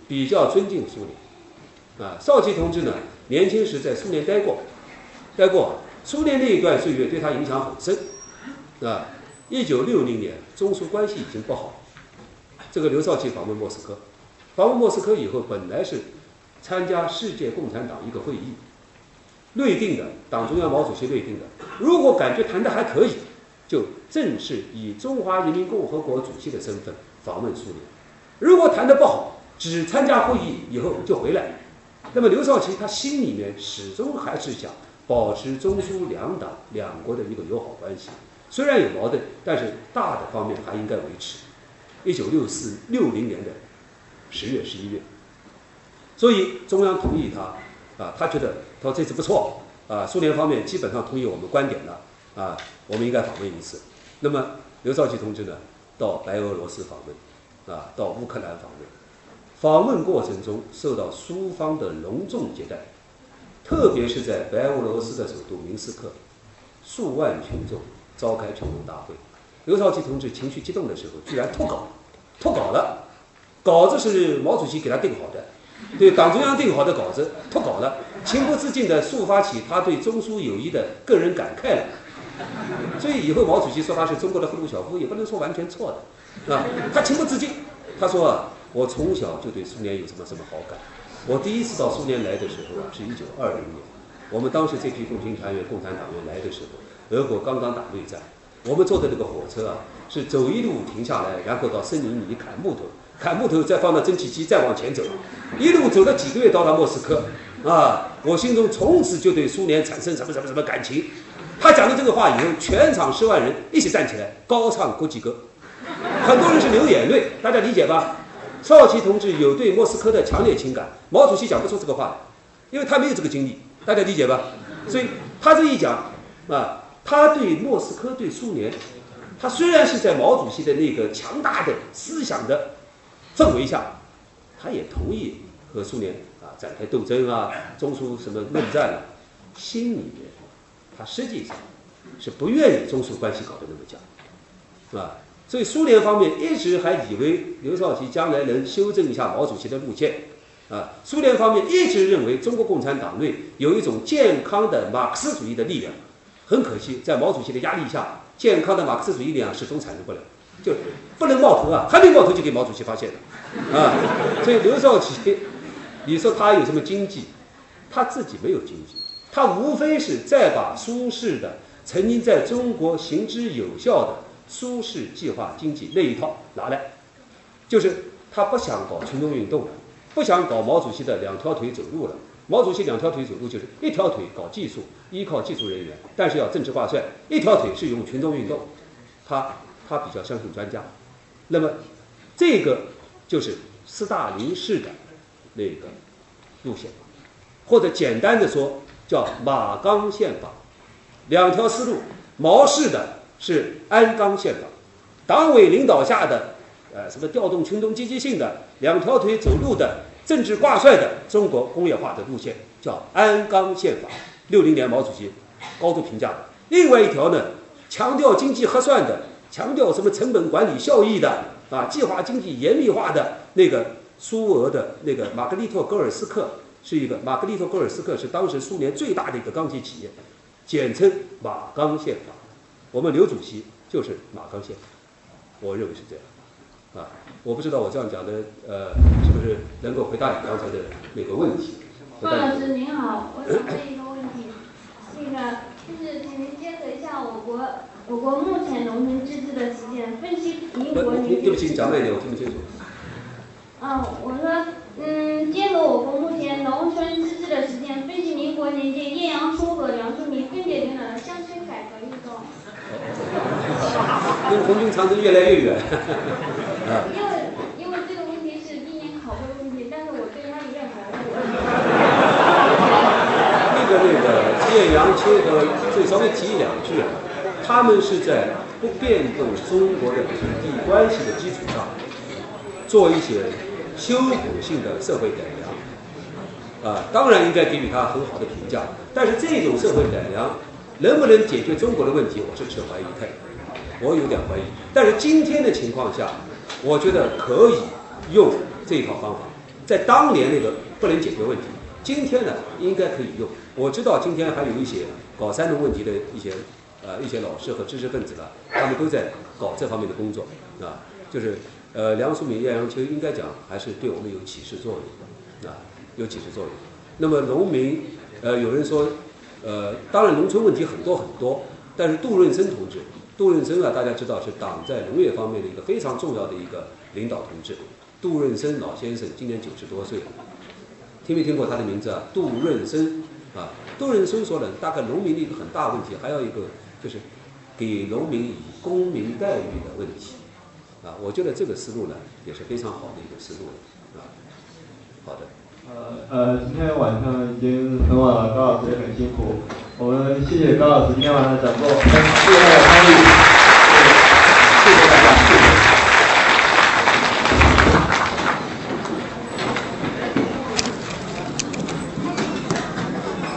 比较尊敬苏联，啊，少奇同志呢年轻时在苏联待过，待过。苏联那一段岁月对他影响很深，啊，一九六零年中苏关系已经不好，这个刘少奇访问莫斯科，访问莫斯科以后，本来是参加世界共产党一个会议，内定的党中央毛主席内定的，如果感觉谈的还可以，就正式以中华人民共和国主席的身份访问苏联；如果谈的不好，只参加会议以后就回来。那么刘少奇他心里面始终还是想保持中苏两党两国的一个友好关系，虽然有矛盾，但是大的方面还应该维持。一九六四六零年的十月十一月，所以中央同意他啊，他觉得他说这次不错啊，苏联方面基本上同意我们观点了啊，我们应该访问一次。那么刘少奇同志呢，到白俄罗斯访问啊，到乌克兰访问。访问过程中受到苏方的隆重接待，特别是在白俄罗斯的首都明斯克，数万群众召开群众大会。刘少奇同志情绪激动的时候，居然脱稿，脱稿了。稿子是毛主席给他定好的，对党中央定好的稿子脱稿了，情不自禁地抒发起他对中苏友谊的个人感慨来。所以以后毛主席说他是中国的赫鲁晓夫，也不能说完全错的，啊，他情不自禁，他说啊。我从小就对苏联有什么什么好感。我第一次到苏联来的时候啊，是一九二零年。我们当时这批共青团员、共产党员来的时候，俄国刚刚打内战。我们坐的那个火车啊，是走一路停下来，然后到森林里砍木头，砍木头再放到蒸汽机，再往前走，一路走了几个月，到达莫斯科。啊，我心中从此就对苏联产生什么什么什么感情。他讲了这个话以后，全场十万人一起站起来高唱国际歌，很多人是流眼泪，大家理解吧？少奇同志有对莫斯科的强烈情感，毛主席讲不出这个话，因为他没有这个经历，大家理解吧？所以他这一讲啊，他对莫斯科、对苏联，他虽然是在毛主席的那个强大的思想的氛围下，他也同意和苏联啊展开斗争啊，中苏什么论战啊，心里面他实际上是不愿意中苏关系搞得那么僵，是吧？所以苏联方面一直还以为刘少奇将来能修正一下毛主席的路线，啊，苏联方面一直认为中国共产党内有一种健康的马克思主义的力量，很可惜，在毛主席的压力下，健康的马克思主义力量始终产生不了，就不能冒头啊，还没冒头就给毛主席发现了，啊，所以刘少奇，你说他有什么经济？他自己没有经济，他无非是再把苏式的曾经在中国行之有效的。苏式计划经济那一套拿来，就是他不想搞群众运动了，不想搞毛主席的两条腿走路了。毛主席两条腿走路就是一条腿搞技术，依靠技术人员，但是要政治挂帅；一条腿是用群众运动，他他比较相信专家。那么这个就是斯大林式的那个路线，或者简单的说叫马钢宪法，两条思路，毛式的。是鞍钢宪法，党委领导下的，呃，什么调动群众积极性的两条腿走路的政治挂帅的中国工业化的路线，叫鞍钢宪法。六零年毛主席高度评价的。另外一条呢，强调经济核算的，强调什么成本管理效益的啊，计划经济严密化的那个苏俄的那个玛格丽特·戈尔斯克是一个玛格丽特·戈尔斯克是当时苏联最大的一个钢铁企业，简称马钢宪法。我们刘主席就是马钢宪法，我认为是这样，啊，我不知道我这样讲的，呃，是不是能够回答你刚才的那个问题？范老师您好，我想问一个问题，那个就是请您结合一下我国我国目前农村自治的实践，分析民国年间。对不起，你讲慢一点，我听不清楚。嗯，我说，嗯，结合我国目前农村自治的实践，分析民国年间叶阳初和梁漱溟分别领导的乡村改革运动。跟红军长征越来越远。因为因为这个问题是今年考过的问题，但是我对他有点模糊。那个那个叶阳春和，所以稍微提两句啊，他们是在不变动中国的土地关系的基础上，做一些修补性的社会改良。啊，当然应该给予他很好的评价，但是这种社会改良。能不能解决中国的问题，我是持怀疑态度，我有点怀疑。但是今天的情况下，我觉得可以用这一套方法。在当年那个不能解决问题，今天呢应该可以用。我知道今天还有一些搞三农问题的一些呃一些老师和知识分子了，他们都在搞这方面的工作啊。就是呃梁漱溟、叶阳秋应该讲还是对我们有启示作用啊。有启示作用。那么农民，呃，有人说，呃，当然农村问题很多很多，但是杜润生同志，杜润生啊，大家知道是党在农业方面的一个非常重要的一个领导同志。杜润生老先生今年九十多岁，听没听过他的名字啊？杜润生啊，杜润生说的大概农民的一个很大问题，还有一个就是给农民以公民待遇的问题啊。我觉得这个思路呢也是非常好的一个思路啊。好的。呃呃，今天晚上已经很晚了，高老师也很辛苦，我们谢谢高老师今天晚上的讲座，谢谢大家参与。